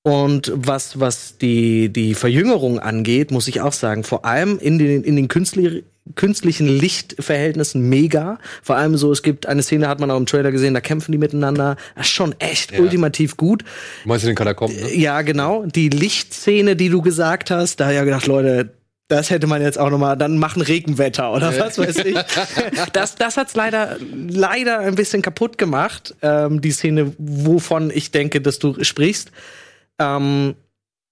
Und was, was die, die Verjüngerung angeht, muss ich auch sagen, vor allem in den, in den künstli künstlichen Lichtverhältnissen mega. Vor allem so, es gibt eine Szene, hat man auch im Trailer gesehen, da kämpfen die miteinander. Das ist schon echt Ja. ultimativ gut. Meinst du den Katakomben? Ne? Ja, genau. Die Lichtszene, die du gesagt hast, da hab ich ja gedacht, Leute, das hätte man jetzt auch noch mal, dann machen Regenwetter oder was weiß ich. Das, das hat's leider, leider ein bisschen kaputt gemacht, ähm, die Szene, wovon ich denke, dass du sprichst. Ähm,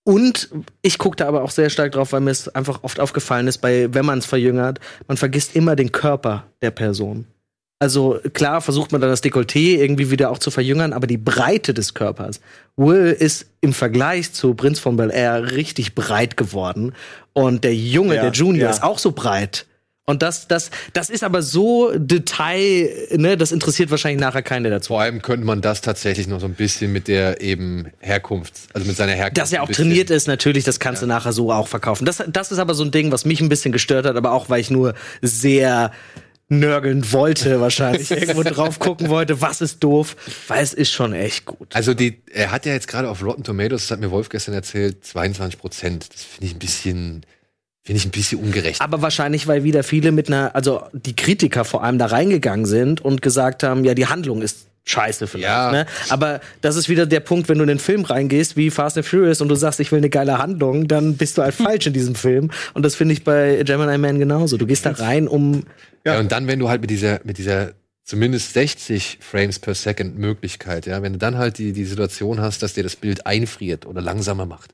und ich gucke da aber auch sehr stark drauf, weil mir es einfach oft aufgefallen ist, bei, wenn man es verjüngert, man vergisst immer den Körper der Person. Also klar versucht man dann das Dekolleté irgendwie wieder auch zu verjüngern, aber die Breite des Körpers. Will ist im Vergleich zu Prinz von Bel Air richtig breit geworden und der Junge, Ja, der Junior, ja. ist auch so breit. Und das, das, das ist aber so Detail, ne, das interessiert wahrscheinlich nachher keiner dazu. Vor allem könnte man das tatsächlich noch so ein bisschen mit der eben Herkunft, also mit seiner Herkunft. Dass er auch trainiert ist, natürlich, das kannst du nachher so auch verkaufen. Das, das ist aber so ein Ding, was mich ein bisschen gestört hat, aber auch, weil ich nur sehr nörgeln wollte, wahrscheinlich. Irgendwo drauf gucken wollte, was ist doof, weil es ist schon echt gut. Also die, er hat ja jetzt gerade auf Rotten Tomatoes, das hat mir Wolf gestern erzählt, 22 Prozent. Das finde ich ein bisschen, finde ich ein bisschen ungerecht. Aber wahrscheinlich, weil wieder viele mit einer, also die Kritiker vor allem da reingegangen sind und gesagt haben, ja, die Handlung ist scheiße vielleicht. Ja. Ne? Aber das ist wieder der Punkt, wenn du in den Film reingehst, wie Fast and Furious, und du sagst, ich will eine geile Handlung, dann bist du halt falsch in diesem Film. Und das finde ich bei Gemini Man genauso. Du gehst da rein, um Ja. und dann, wenn du halt mit dieser, mit dieser zumindest 60 Frames per Second Möglichkeit, ja, wenn du dann halt die, die Situation hast, dass dir das Bild einfriert oder langsamer macht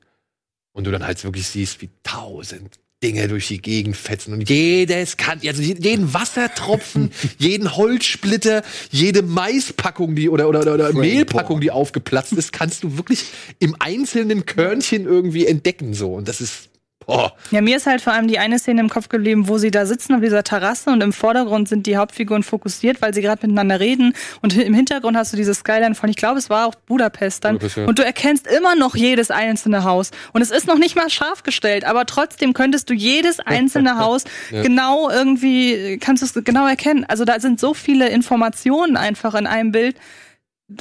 und du dann halt wirklich siehst, wie tausend Dinge durch die Gegend fetzen. Und jedes kann, also jeden Wassertropfen, jeden Holzsplitter, jede Maispackung, die oder oder, oder, oder Mehlpackung, die aufgeplatzt ist, kannst du wirklich im einzelnen Körnchen irgendwie entdecken so. Und das ist Ja, mir ist halt vor allem die eine Szene im Kopf geblieben, wo sie da sitzen auf dieser Terrasse und im Vordergrund sind die Hauptfiguren fokussiert, weil sie gerade miteinander reden. Und im Hintergrund hast du diese Skyline von, ich glaube, es war auch Budapest dann. Budapest, ja. und du erkennst immer noch jedes einzelne Haus. Und es ist noch nicht mal scharf gestellt, aber trotzdem könntest du jedes einzelne Haus genau irgendwie, kannst du es genau erkennen. Also da sind so viele Informationen einfach in einem Bild.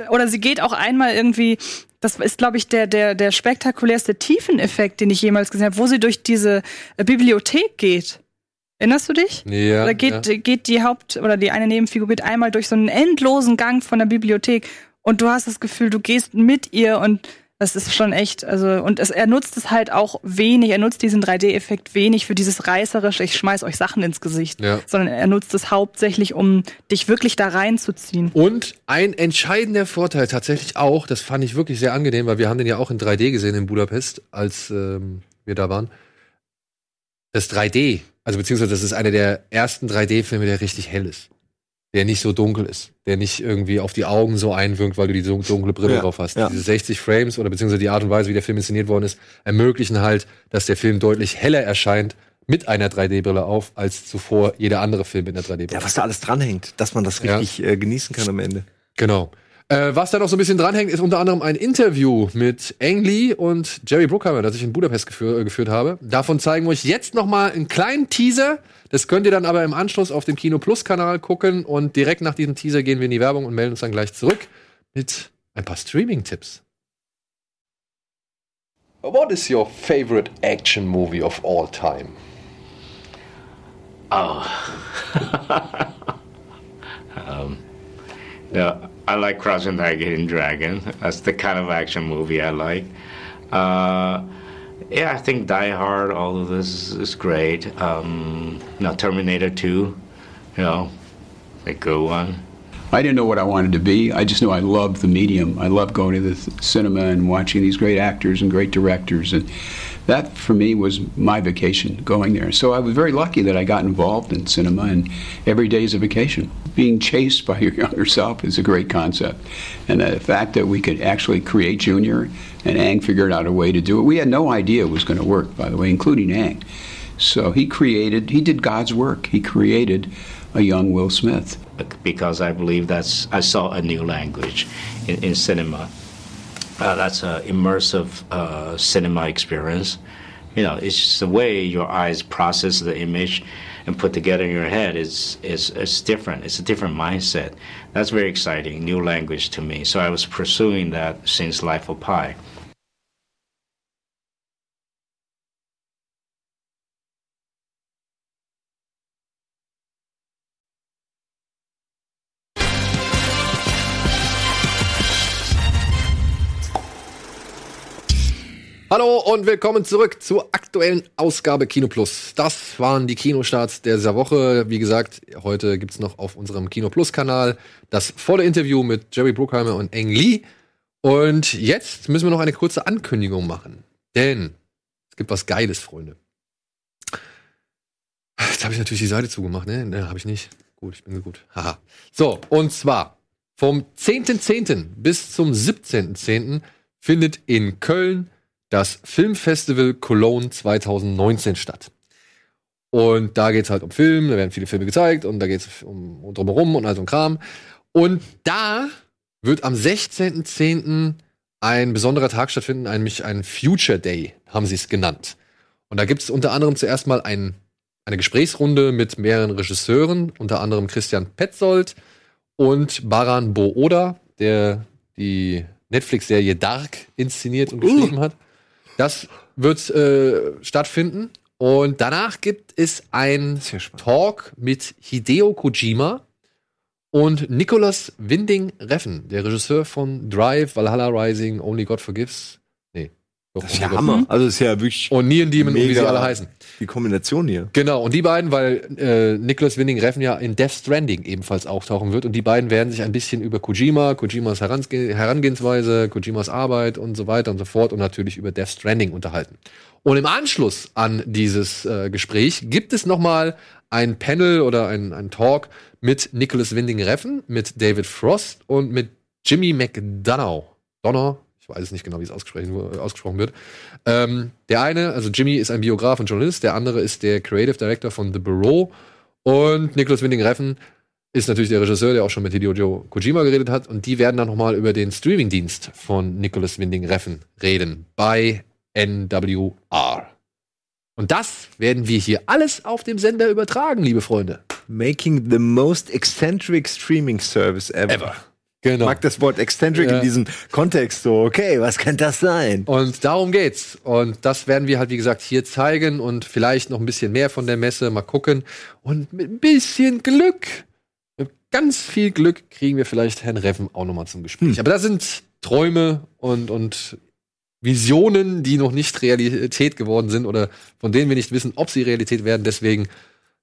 Oder sie geht auch einmal irgendwie, das ist, glaube ich, der, der, der spektakulärste Tiefeneffekt, den ich jemals gesehen habe, wo sie durch diese äh, Bibliothek geht. Erinnerst du dich? ja, da geht, ja. geht die Haupt- oder die eine Nebenfigur geht einmal durch so einen endlosen Gang von der Bibliothek und du hast das Gefühl, du gehst mit ihr und das ist schon echt, also, und es, er nutzt es halt auch wenig, er nutzt diesen 3D-Effekt wenig für dieses reißerische, ich schmeiß euch Sachen ins Gesicht, Ja. sondern er nutzt es hauptsächlich, um dich wirklich da reinzuziehen. Und ein entscheidender Vorteil tatsächlich auch, das fand ich wirklich sehr angenehm, weil wir haben den ja auch in 3D gesehen in Budapest, als ähm, wir da waren. Das 3D, also beziehungsweise das ist einer der ersten 3D-Filme, der richtig hell ist. Der nicht so dunkel ist. Der nicht irgendwie auf die Augen so einwirkt, weil du die dun- dunkle Brille Ja, drauf hast. ja. Diese 60 Frames oder beziehungsweise die Art und Weise, wie der Film inszeniert worden ist, ermöglichen halt, dass der Film deutlich heller erscheint mit einer 3D-Brille auf, als zuvor jeder andere Film mit einer 3D-Brille. Ja, was da alles dranhängt, dass man das Ja. richtig äh, genießen kann am Ende. Genau. Äh, was da noch so ein bisschen dranhängt, ist unter anderem ein Interview mit Ang Lee und Jerry Bruckheimer, das ich in Budapest geführ, äh, geführt habe. Davon zeigen wir euch jetzt noch mal einen kleinen Teaser. Das könnt ihr dann aber im Anschluss auf dem Kino Plus Kanal gucken und direkt nach diesem Teaser gehen wir in die Werbung und melden uns dann gleich zurück mit ein paar Streaming-Tipps. What is your favorite action movie of all time? Yeah, I like Crouching Tiger, Hidden Dragon. That's the kind of action movie I like. Uh, yeah, I think Die Hard, all of this is great. Um, know, Terminator 2, you know, a good one. I didn't know what I wanted to be. I just knew I loved the medium. I loved going to the cinema and watching these great actors and great directors. And that, for me, was my vacation, going there. So I was very lucky that I got involved in cinema, and every day is a vacation. Being chased by your younger self is a great concept. And the fact that we could actually create Junior and Ang figured out a way to do it. We had no idea it was going to work, by the way, including Ang. So he created, he did God's work. He created a young Will Smith. because I believe that's I saw a new language in, in cinema. Uh, that's an immersive uh, cinema experience. You know, it's just the way your eyes process the image and put together in your head is is is different. It's a different mindset. That's very exciting, new language to me. So I was pursuing that since Life of Pi. Hallo und willkommen zurück zur aktuellen Ausgabe Kino Plus. Das waren die Kinostarts dieser Woche. Wie gesagt, heute gibt's noch auf unserem Kino Plus Kanal das volle Interview mit Jerry Bruckheimer und Eng Lee. Und jetzt müssen wir noch eine kurze Ankündigung machen. Denn es gibt was Geiles, Freunde. Jetzt habe ich natürlich die Seite zugemacht, ne? Ne, habe ich nicht. Gut, ich bin gut. Haha. So, und zwar vom 10.10. bis zum 17.10. findet in Köln das Filmfestival Cologne 2019 statt. Und da geht's halt um Film, da werden viele Filme gezeigt und da geht's um, um drumherum und all so ein Kram. Und da wird am 16.10. ein besonderer Tag stattfinden, nämlich ein Future Day, haben sie es genannt. Und da gibt's unter anderem zuerst mal ein, eine Gesprächsrunde mit mehreren Regisseuren, unter anderem Christian Petzold und Baran Booda, der die Netflix-Serie Dark inszeniert und geschrieben hat. Das wird äh, stattfinden. Und danach gibt es ein Talk mit Hideo Kojima und Nicholas Winding Reffen, der Regisseur von Drive, Valhalla Rising, Only God Forgives. Nee. Doch, Das ist ja Hammer. Also ist ja wirklich Und Neon Demon, und wie sie alle heißen. die Kombination hier. Genau, und die beiden, weil äh, Nicholas Winding Reffen ja in Death Stranding ebenfalls auftauchen wird, und die beiden werden sich ein bisschen über Kojima, Kojimas Herange Herangehensweise, Kojimas Arbeit und so weiter und so fort und natürlich über Death Stranding unterhalten. Und im Anschluss an dieses äh, Gespräch gibt es noch mal ein Panel oder ein, ein Talk mit Nicholas Winding Reffen, mit David Frost und mit Jimmy McDonough. Donner, weiß nicht genau, wie es ausgesprochen, ausgesprochen wird. Ähm, der eine, also Jimmy, ist ein Biograf und Journalist, der andere ist der Creative Director von The Bureau und Nicholas Winding Reffen ist natürlich der Regisseur, der auch schon mit Hideo Joe Kojima geredet hat und die werden dann nochmal über den Streamingdienst von Nicholas Winding Reffen reden bei NWR. Und das werden wir hier alles auf dem Sender übertragen, liebe Freunde. Making the most eccentric streaming service ever. Ever. Genau. mag das Wort eccentric Ja. in diesem Kontext so. Okay, was könnte das sein? Und darum geht's. Und das werden wir halt, wie gesagt, hier zeigen und vielleicht noch ein bisschen mehr von der Messe mal gucken. Und mit ein bisschen Glück, mit ganz viel Glück, kriegen wir vielleicht Herrn Reffen auch nochmal zum Gespräch. Aber das sind Träume und, und Visionen, die noch nicht Realität geworden sind oder von denen wir nicht wissen, ob sie Realität werden. Deswegen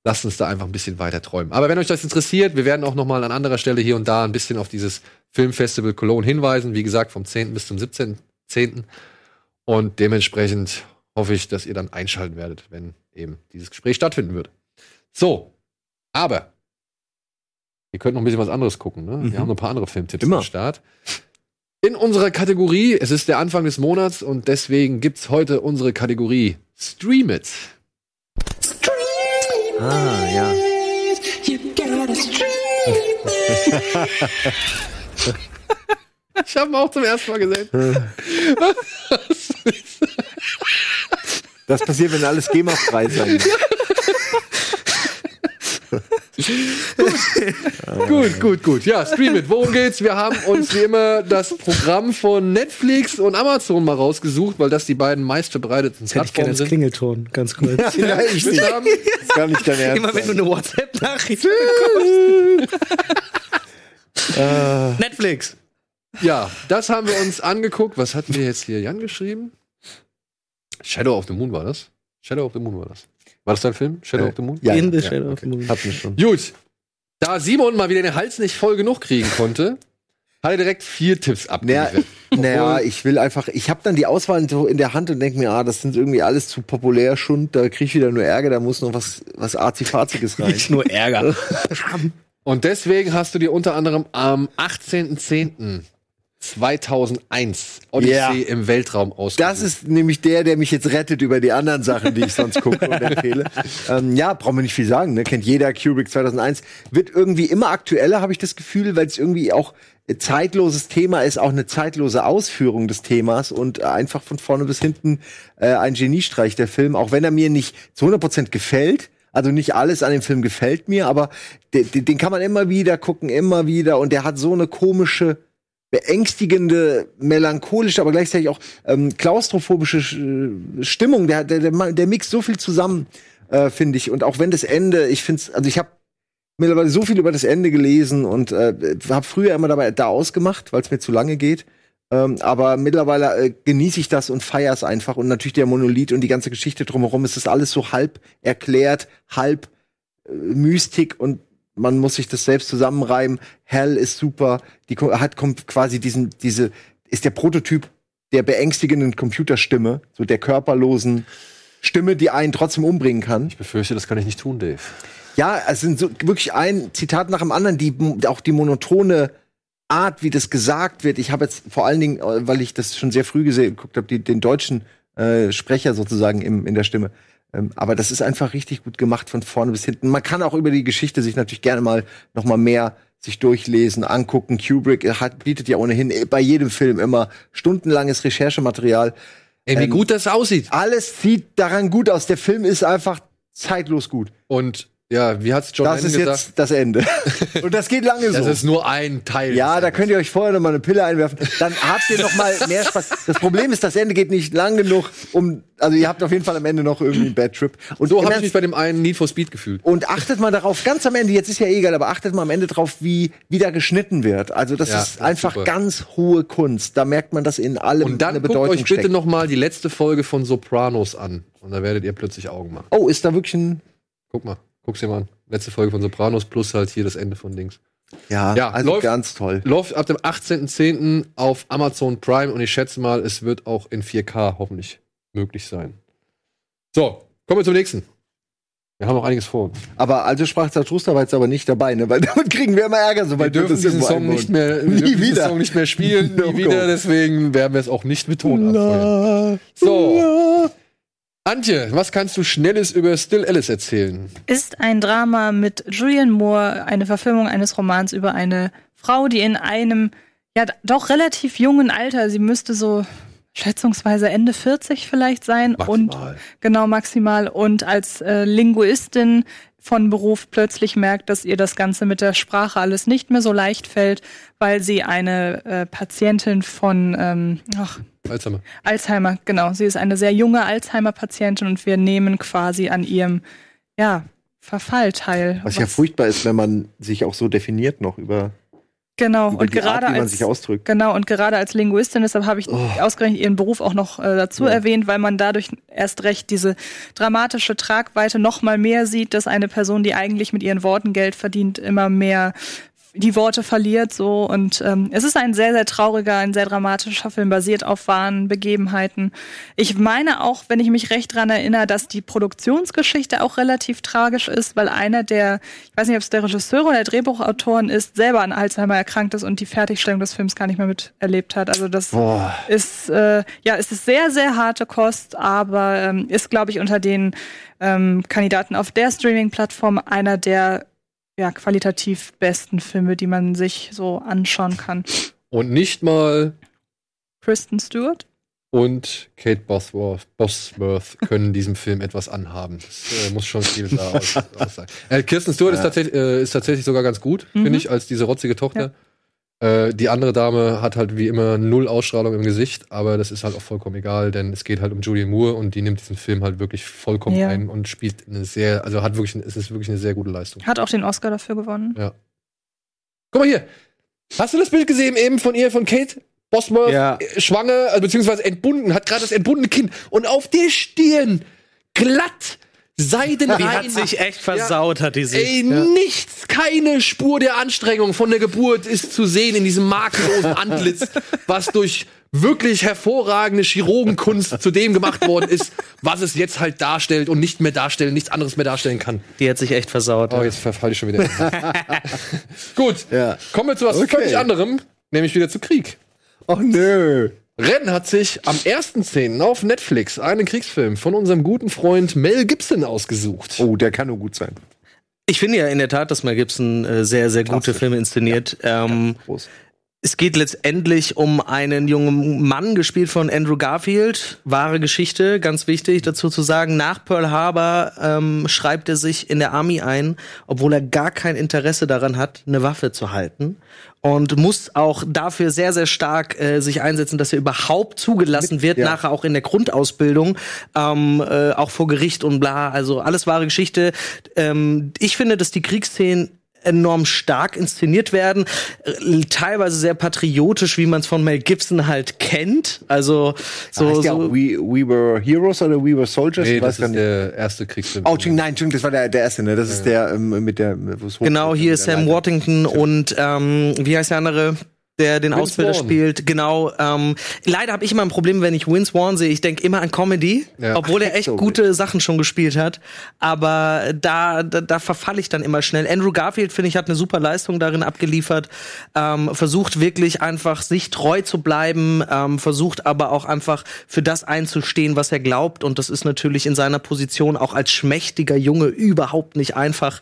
lasst uns da einfach ein bisschen weiter träumen. Aber wenn euch das interessiert, wir werden auch noch mal an anderer Stelle hier und da ein bisschen auf dieses Filmfestival Cologne hinweisen. Wie gesagt, vom 10. bis zum 17.10. Und dementsprechend hoffe ich, dass ihr dann einschalten werdet, wenn eben dieses Gespräch stattfinden wird. So, aber ihr könnt noch ein bisschen was anderes gucken. Ne? Wir Mhm. haben noch ein paar andere Filmtipps Immer. am Start. In unserer Kategorie, es ist der Anfang des Monats und deswegen gibt's heute unsere Kategorie Stream It. Ah, ja. Ich habe ihn auch zum ersten Mal gesehen. Das passiert, wenn alles GEMA-frei sein Gut, gut, gut. Ja, Stream It. Worum geht's? Wir haben uns wie immer das Programm von Netflix und Amazon mal rausgesucht, weil das die beiden meistverbreiteten Das hätte ich gerne Plattformen sind. Klingelton, ganz kurz. Nein, ich nicht. Haben- Das ist gar nicht dein Ernst. Immer wenn du eine WhatsApp-Nachricht bekommst. Netflix. Ja, das haben wir uns angeguckt. Was hatten wir jetzt hier Jan geschrieben? Shadow of the Moon war das? Shadow of the Moon war das. War das dein Film? Shadow Äh, of the Moon? Ja, In the ja, Shadow of the Moon. Hatten wir schon. Gut. Da Simon mal wieder den Hals nicht voll genug kriegen konnte, hat er direkt vier Tipps Naja, abgeliefert. naja, ich will einfach, ich habe dann die Auswahl so in der Hand und denke mir, ah, das sind irgendwie alles zu populär Schund, da krieg ich wieder nur Ärger, da muss noch was, was Arzifaziges rein. Nicht nur Ärger. Und deswegen hast du dir unter anderem am 18.10.2001 Odyssey Ja. im Weltraum ausgesucht. Das ist nämlich der, der mich jetzt rettet über die anderen Sachen, die ich sonst gucke und empfehle. ähm, ja, brauchen wir nicht viel sagen, ne? kennt jeder. Kubrick 2001 wird irgendwie immer aktueller, habe ich das Gefühl, weil es irgendwie auch zeitloses Thema ist, auch eine zeitlose Ausführung des Themas und einfach von vorne bis hinten äh, ein Geniestreich der Film, auch wenn er mir nicht zu 100% gefällt. Also nicht alles an dem Film gefällt mir, aber den, den den kann man immer wieder gucken, immer wieder und der hat so eine komische beängstigende, melancholische, aber gleichzeitig auch ähm, klaustrophobische Sch- Stimmung. Der, der, der, der mixt so viel zusammen, äh, finde ich. Und auch wenn das Ende, ich finde also ich habe mittlerweile so viel über das Ende gelesen und äh, habe früher immer dabei da ausgemacht, weil es mir zu lange geht. Ähm, aber mittlerweile äh, genieße ich das und feiere es einfach. Und natürlich der Monolith und die ganze Geschichte drumherum, es ist alles so halb erklärt, halb äh, Mystik und man muss sich das selbst zusammenreimen. Hell ist super. Die hat kommt quasi diesen, diese, ist der Prototyp der beängstigenden Computerstimme, so der körperlosen Stimme, die einen trotzdem umbringen kann. ich befürchte, das kann ich nicht tun, Dave. Ja, es sind so wirklich ein Zitat nach dem anderen, die auch die monotone Art, wie das gesagt wird. Ich habe jetzt vor allen Dingen, äh, weil ich das schon sehr früh gesehen geguckt habe, den deutschen äh, Sprecher sozusagen im, in der Stimme. Ähm, aber das ist einfach richtig gut gemacht von vorne bis hinten. Man kann auch über die Geschichte sich natürlich gerne mal noch mal mehr sich durchlesen, angucken. Kubrick hat, bietet ja ohnehin bei jedem Film immer stundenlanges Recherchematerial. Ey, wie Ähm, gut das aussieht. Alles sieht daran gut aus. Der Film ist einfach zeitlos gut. Und ja, wie hat's John das Lennon ist gesagt? jetzt das Ende. Und das geht lange so. Das ist nur ein Teil. Ja, da könnt ihr euch vorher noch mal eine Pille einwerfen. Dann habt ihr noch mal mehr Spaß. Das Problem ist, das Ende geht nicht lang genug, um. Also ihr habt auf jeden Fall am Ende noch irgendwie einen Bad Trip. Und So habe ich mich bei dem einen Need for Speed gefühlt. und achtet mal darauf, ganz am Ende, jetzt ist ja egal, aber achtet mal am Ende drauf, wie wieder geschnitten wird. Also das Ja, ist das einfach super. ganz hohe Kunst. Da merkt man, dass in allem Und dann eine guckt Bedeutung euch bitte steckt. noch mal die letzte Folge von Sopranos an. Und da werdet ihr plötzlich Augen machen. Oh, ist da wirklich ein. Guck mal, guck's dir mal an. Letzte Folge von Sopranos plus halt hier das Ende von Dings. Ja, Ja, also läuft- ganz toll. Läuft ab dem 18.10. auf Amazon Prime und ich schätze mal, es wird auch in 4K hoffentlich möglich sein. So, kommen wir zum nächsten. Wir haben noch einiges vor. Aber also sprach Zarathustra war jetzt aber nicht dabei, ne? Weil damit kriegen wir immer Ärger, Wir sobald dürfen das diesen Song nicht mehr, wir Nie dürfen diesen wieder. Song nicht mehr spielen, No nie wieder, deswegen werden wir es auch nicht mit Ton abfeuern. So. Antje, was kannst du Schnelles über Still Alice erzählen? ist ein Drama mit Julian Moore, eine Verfilmung eines Romans über eine Frau, die in einem ja doch relativ jungen Alter, sie müsste so schätzungsweise Ende 40 vielleicht sein und Maximal. genau maximal und als äh, Linguistin von Beruf plötzlich merkt, dass ihr das Ganze mit der Sprache alles nicht mehr so leicht fällt, weil sie eine äh, Patientin von ähm, ach, Alzheimer. Alzheimer, genau. Sie ist eine sehr junge Alzheimer-Patientin und wir nehmen quasi an ihrem, ja, Verfall teil. Was ja furchtbar ist, wenn man sich auch so definiert noch über, Genau, und gerade Art, wie man als sich ausdrückt. Genau, und gerade als Linguistin, deshalb habe ich Oh. ausgerechnet ihren Beruf auch noch äh, dazu Ja. erwähnt, weil man dadurch erst recht diese dramatische Tragweite noch mal mehr sieht, dass eine Person, die eigentlich mit ihren Worten Geld verdient, immer mehr die Worte verliert so und ähm, es ist ein sehr sehr trauriger, ein sehr dramatischer Film basiert auf wahren Begebenheiten. Ich meine auch, wenn ich mich recht dran erinnere, dass die Produktionsgeschichte auch relativ tragisch ist, weil einer der, ich weiß nicht, ob es der Regisseur oder der Drehbuchautoren ist, selber an Alzheimer erkrankt ist und die Fertigstellung des Films gar nicht mehr miterlebt hat. Also das Boah. ist äh, ja, es ist sehr sehr harte Kost, aber ähm, ist glaube ich unter den ähm, Kandidaten auf der Streaming-Plattform einer der ja, qualitativ besten Filme, die man sich so anschauen kann. Und nicht mal Kristen Stewart? und Kate Bosworth, Bosworth können diesem Film etwas anhaben. Das äh, muss schon viel da aus, aussagen. Äh, Kirsten Stewart ist, tatsächlich, äh, ist tatsächlich sogar ganz gut, Mhm. finde ich, als diese rotzige Tochter. Äh, die andere Dame hat halt wie immer null Ausstrahlung im Gesicht, aber das ist halt auch vollkommen egal, denn es geht halt um Julie Moore und die nimmt diesen Film halt wirklich vollkommen Ja. ein und spielt eine sehr, also hat wirklich, es ist wirklich eine sehr gute Leistung. Hat auch den Oscar dafür gewonnen. Guck mal hier. Hast du das Bild gesehen eben von ihr, von Kate Bosworth? Ja. Äh, Schwanger, also beziehungsweise entbunden, hat gerade das entbundene Kind. Und auf der Stirn glatt Seidenrein. Die hat sich echt versaut, hat die sich. Ey, nichts, keine Spur der Anstrengung von der Geburt ist zu sehen in diesem makellosen Antlitz, was durch wirklich hervorragende Chirurgenkunst zu dem gemacht worden ist, was es jetzt halt darstellt und nicht mehr darstellen, nichts anderes mehr darstellen kann. Die hat sich echt versaut. Oh, jetzt verfalle ich schon wieder. Gut, Ja. kommen wir zu was Okay. völlig anderem, nämlich wieder zu Krieg. Oh nö. Ren hat sich am 1.10. auf Netflix einen Kriegsfilm von unserem guten Freund Mel Gibson ausgesucht. Oh, der kann nur gut sein. Ich finde ja in der Tat, dass Mel Gibson äh, sehr, sehr gute. Filme inszeniert. Ähm, Groß. Es geht letztendlich um einen jungen Mann, gespielt von Andrew Garfield. Wahre Geschichte, ganz wichtig dazu zu sagen. Nach Pearl Harbor ähm, schreibt er sich in der Army ein, obwohl er gar kein Interesse daran hat, eine Waffe zu halten. Und muss auch dafür sehr, sehr stark äh, sich einsetzen, dass er überhaupt zugelassen wird, ja. nachher auch in der Grundausbildung, ähm, äh, auch vor Gericht und bla. Also alles wahre Geschichte. Ähm, ich finde, dass die Kriegsszenen enorm stark inszeniert werden, äh, teilweise sehr patriotisch, wie man es von Mel Gibson halt kennt. Also so, heißt so auch We, We Were Heroes oder We Were Soldiers? Nee, Ich das ist der erste Kriegsfilm. Oh, nein, Entschuldigung, das war der, der erste, ne? Das ist der ähm, mit der. wo es genau hier ist Sam Leiter. Waddington und ähm, wie heißt der andere? Der den Vince Ausbilder Vaughn. spielt. Genau. Ähm, leider habe ich immer ein Problem, wenn ich Vince Vaughn sehe. Ich denke immer an Comedy, Ja. obwohl er echt So gute Sachen schon gespielt hat. Aber da, da, da verfalle ich dann immer schnell. Andrew Garfield, finde ich, hat eine super Leistung darin abgeliefert. Ähm, versucht wirklich einfach sich treu zu bleiben, ähm, versucht aber auch einfach für das einzustehen, was er glaubt. Und das ist natürlich in seiner Position auch als schmächtiger Junge überhaupt nicht einfach.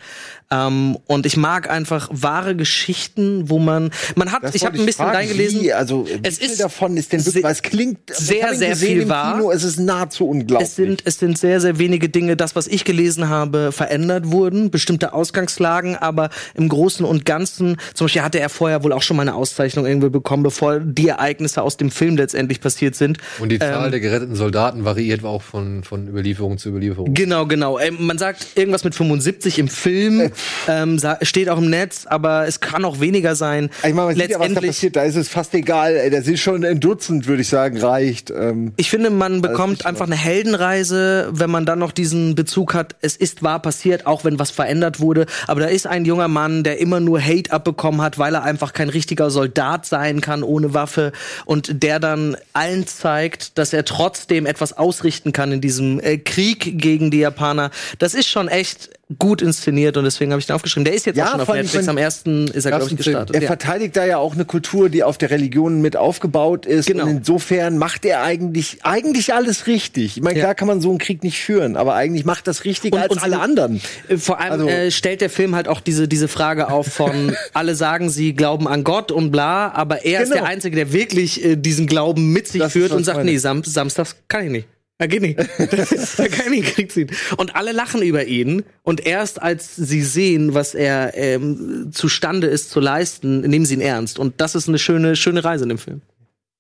Ähm, und ich mag einfach wahre Geschichten, wo man man hat, Das ich habe ein bisschen Frage, reingelesen. Wie, also, wie Es viel ist davon ist denn wirklich, weil es klingt sehr, sehr gesehen viel wahr. Kino, es ist nahezu unglaublich. Es sind, es sind sehr, sehr wenige Dinge, das, was ich gelesen habe, verändert wurden, bestimmte Ausgangslagen, aber im Großen und Ganzen, zum Beispiel hatte er vorher wohl auch schon mal eine Auszeichnung irgendwie bekommen, bevor die Ereignisse aus dem Film letztendlich passiert sind. Und die Zahl Ähm, der geretteten Soldaten variiert auch von, von Überlieferung zu Überlieferung. Genau, genau. Ähm, man sagt irgendwas mit 75 im Film, ähm, steht auch im Netz, aber es kann auch weniger sein. ich meine, man sieht ja, was da passiert, da ist es fast egal. Das ist schon ein Dutzend, würde ich sagen, reicht. Ähm, Ich finde, man bekommt einfach eine Heldenreise, wenn man dann noch diesen Bezug hat, es ist wahr passiert, auch wenn was verändert wurde. Aber da ist ein junger Mann, der immer nur Hate abbekommen hat, weil er einfach kein richtiger Soldat sein kann ohne Waffe und der dann allen zeigt, dass er trotzdem etwas ausrichten kann in diesem äh, Krieg gegen die Japaner. Das ist schon echt gut inszeniert und deswegen habe ich den aufgeschrieben. Der ist jetzt Ja, auch schon auf Netflix. Am ersten ist er, glaube ich, gestartet. Er Ja. verteidigt da ja auch eine Kultur, die auf der Religion mit aufgebaut ist. Genau. Und insofern macht er eigentlich, eigentlich alles richtig. Ich meine, Ja. klar kann man so einen Krieg nicht führen, aber eigentlich macht das richtiger Und- als und- alle anderen. Äh, Vor allem Also- äh, stellt der Film halt auch diese, diese Frage auf von, alle sagen, sie glauben an Gott und bla, aber er ist Genau. der Einzige, der wirklich äh, diesen Glauben mit sich Das ist, führt und sagt, meine. nee, Sam samstags kann ich nicht. Er geht nicht. da kann ich nicht in den Krieg ziehen. Und alle lachen über ihn. Und erst als sie sehen, was er ähm, zustande ist zu leisten, nehmen sie ihn ernst. Und das ist eine schöne, schöne Reise in dem Film.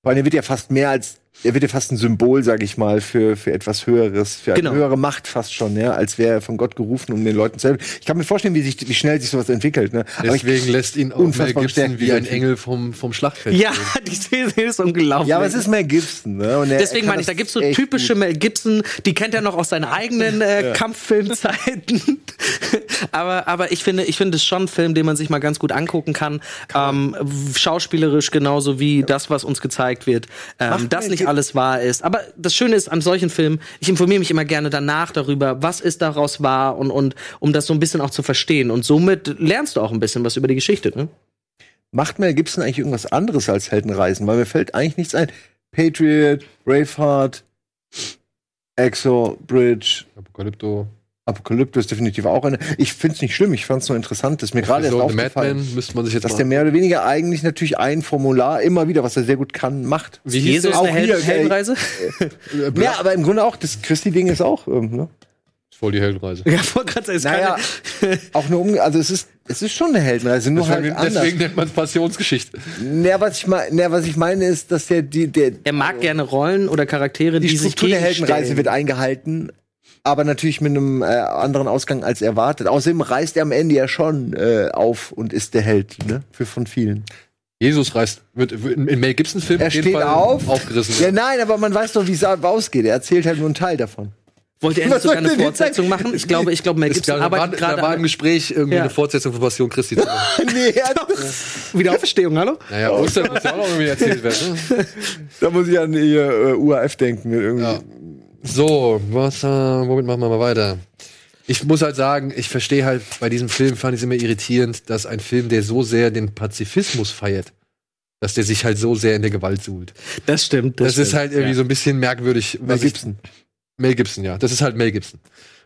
Vor allem, er wird ja fast mehr als, er wird ja fast ein Symbol, sag ich mal, für, für etwas Höheres, für Genau. eine höhere Macht fast schon, ja, als wäre er von Gott gerufen, um den Leuten zu helfen. Ich kann mir vorstellen, wie, sich, wie schnell sich sowas entwickelt, ne? Aber ich, Deswegen lässt ihn auch Mel Gibson wie ein Engel vom, vom Schlachtfeld Ja, die Szene ist unglaublich. ja, aber es ist Mel Gibson, ne? Und er, Deswegen er meine kann ich, da das gibt's so typische gut. Mel Gibson, die kennt er noch aus seinen eigenen äh, Kampffilmzeiten. aber, aber ich finde, ich finde es schon ein Film, den man sich mal ganz gut angucken kann. Ähm, w- schauspielerisch genauso wie das, was uns gezeigt wird. Ähm, Macht dass Mel nicht alles wahr ist. Aber das Schöne ist an solchen Filmen, ich informiere mich immer gerne danach darüber, was ist daraus wahr und, und um das so ein bisschen auch zu verstehen. Und somit lernst du auch ein bisschen was über die Geschichte. Ne? Macht Mel Gibson eigentlich irgendwas anderes als Heldenreisen? Weil mir fällt eigentlich nichts ein. Patriot, Braveheart, Exo, Bridge, Apokalypto. Apokalypto ist definitiv auch eine. Ich find's nicht schlimm, ich fand's nur interessant, dass mir gerade erst aufgefallen Madman müsste man sich jetzt dass mal der mehr oder weniger eigentlich natürlich ein Formular immer wieder, was er sehr gut kann, macht. Wie hieß Jesus der? eine Auch Hel hier, Heldenreise? Ja, aber im Grunde auch, das Christi-Ding ist auch, ähm, ne? Voll die Heldenreise. Ja, voll grad, ist Naja, auch nur um, also es ist, es ist schon eine Heldenreise, nur halt Deswegen, anders. deswegen nennt man es Passionsgeschichte. Naja, was ich meine, naja, was ich meine ist, dass der, die, der, Er mag gerne Rollen oder Charaktere, die, die sich Struktur der Heldenreise wird eingehalten, aber natürlich mit einem äh, anderen Ausgang als erwartet. Außerdem reißt er am Ende ja schon äh, auf und ist der Held, ne? Für von vielen. Jesus reist, wird, wird in Mel Gibson Film Er steht auf. aufgerissen. Ja, nein, aber man weiß doch, wie es ausgeht. Er erzählt halt nur einen Teil davon. Wollte er nicht sogar eine Fortsetzung machen? Ich glaube, ich glaube, Mel Gibson da arbeitet da gerade war im Gespräch irgendwie Ja. eine Fortsetzung von Passion Christi. zu machen. nee, er, Wiederauferstehung, hallo? naja, Ostern muss ja auch noch irgendwie erzählt werden. Ne? da muss ich an ihr äh, UAF denken. Irgendwie. Ja. So, was, äh, womit machen wir mal weiter? Ich muss halt sagen, ich verstehe halt, bei diesem Film fand ich es immer irritierend, dass ein Film, der so sehr den Pazifismus feiert, dass der sich halt so sehr in der Gewalt suhlt. Das stimmt. Das, ist halt irgendwie so ein bisschen merkwürdig. Mel Gibson. Mel Gibson, ja. Das ist halt Mel Gibson.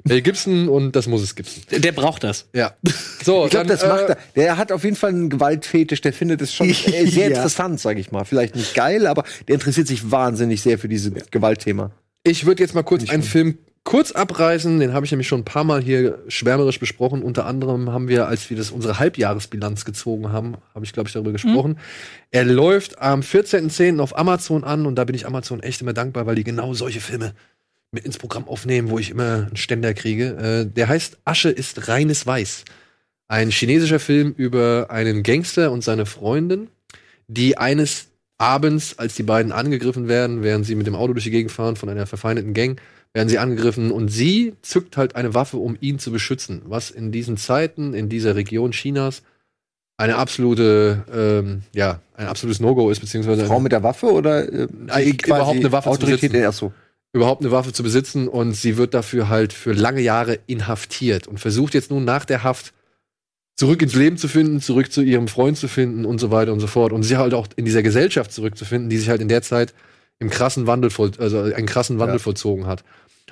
Mel Gibson und das muss es Gibson. Der braucht das. Ja. So, Ich glaube, das macht äh, er. Der hat auf jeden Fall einen Gewaltfetisch, der findet es schon sehr Ja. interessant, sag ich mal. Vielleicht nicht geil, aber der interessiert sich wahnsinnig sehr für dieses Gewaltthema. Ich würde jetzt mal kurz einen Film kurz abreißen. Den habe ich nämlich schon ein paar Mal hier schwärmerisch besprochen. Unter anderem haben wir, als wir das unsere Halbjahresbilanz gezogen haben, habe ich glaube ich darüber gesprochen. Er läuft am 14.10. auf Amazon an und da bin ich Amazon echt immer dankbar, weil die genau solche Filme mit ins Programm aufnehmen, wo ich immer einen Ständer kriege. Äh, der heißt Asche ist reines Weiß. Ein chinesischer Film über einen Gangster und seine Freundin, die eines abends, als die beiden angegriffen werden, während sie mit dem Auto durch die Gegend fahren von einer verfeindeten Gang, werden sie angegriffen und sie zückt halt eine Waffe, um ihn zu beschützen, was in diesen Zeiten, in dieser Region Chinas eine absolute, ähm, ja, ein absolutes No-Go ist, beziehungsweise Frau mit der Waffe oder äh, Ah, überhaupt eine Waffe zu Autorität? besitzen. Ach so. überhaupt eine Waffe zu besitzen und sie wird dafür halt für lange Jahre inhaftiert und versucht jetzt nun nach der Haft zurück ins Leben zu finden, zurück zu ihrem Freund zu finden und so weiter und so fort und sie halt auch in dieser Gesellschaft zurückzufinden, die sich halt in der Zeit im krassen Wandel voll, also einen krassen Wandel Ja. vollzogen hat.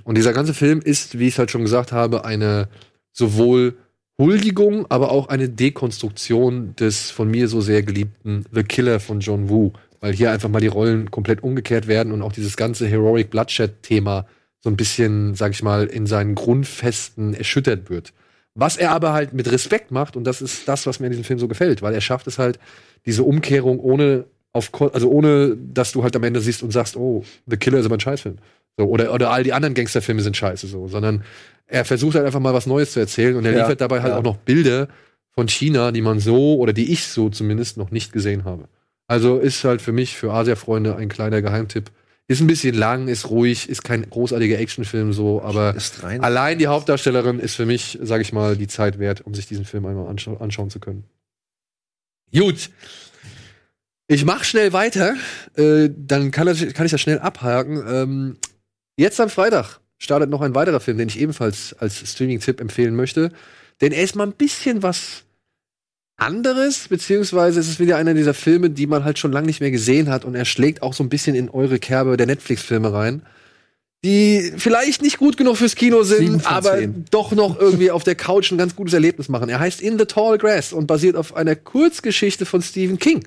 Und dieser ganze Film ist, wie ich halt schon gesagt habe, eine sowohl Huldigung, aber auch eine Dekonstruktion des von mir so sehr geliebten The Killer von John Woo, weil hier einfach mal die Rollen komplett umgekehrt werden und auch dieses ganze Heroic Bloodshed-Thema so ein bisschen, sag ich mal, in seinen Grundfesten erschüttert wird. Was er aber halt mit Respekt macht, und das ist das, was mir in diesem Film so gefällt, weil er schafft es halt, diese Umkehrung ohne auf, also ohne, dass du halt am Ende siehst und sagst, oh, The Killer ist aber ein Scheißfilm. So, oder, oder all die anderen Gangsterfilme sind scheiße, so, sondern er versucht halt einfach mal was Neues zu erzählen und er Ja, liefert dabei halt ja. auch noch Bilder von China, die man so oder die ich so zumindest noch nicht gesehen habe. Also ist halt für mich, für Asia-Freunde, ein kleiner Geheimtipp. Ist ein bisschen lang, ist ruhig, ist kein großartiger Actionfilm so, aber Ist rein. allein die Hauptdarstellerin ist für mich, sag ich mal, die Zeit wert, um sich diesen Film einmal anschau anschauen zu können. Gut. Ich mach schnell weiter, äh, dann kann, das, kann ich das schnell abhaken. Ähm, jetzt am Freitag startet noch ein weiterer Film, den ich ebenfalls als Streaming-Tipp empfehlen möchte. Denn er ist mal ein bisschen was anderes, beziehungsweise es ist wieder einer dieser Filme, die man halt schon lange nicht mehr gesehen hat und er schlägt auch so ein bisschen in eure Kerbe der Netflix-Filme rein, die vielleicht nicht gut genug fürs Kino sind, aber doch noch irgendwie auf der Couch ein ganz gutes Erlebnis machen. Er heißt In the Tall Grass und basiert auf einer Kurzgeschichte von Stephen King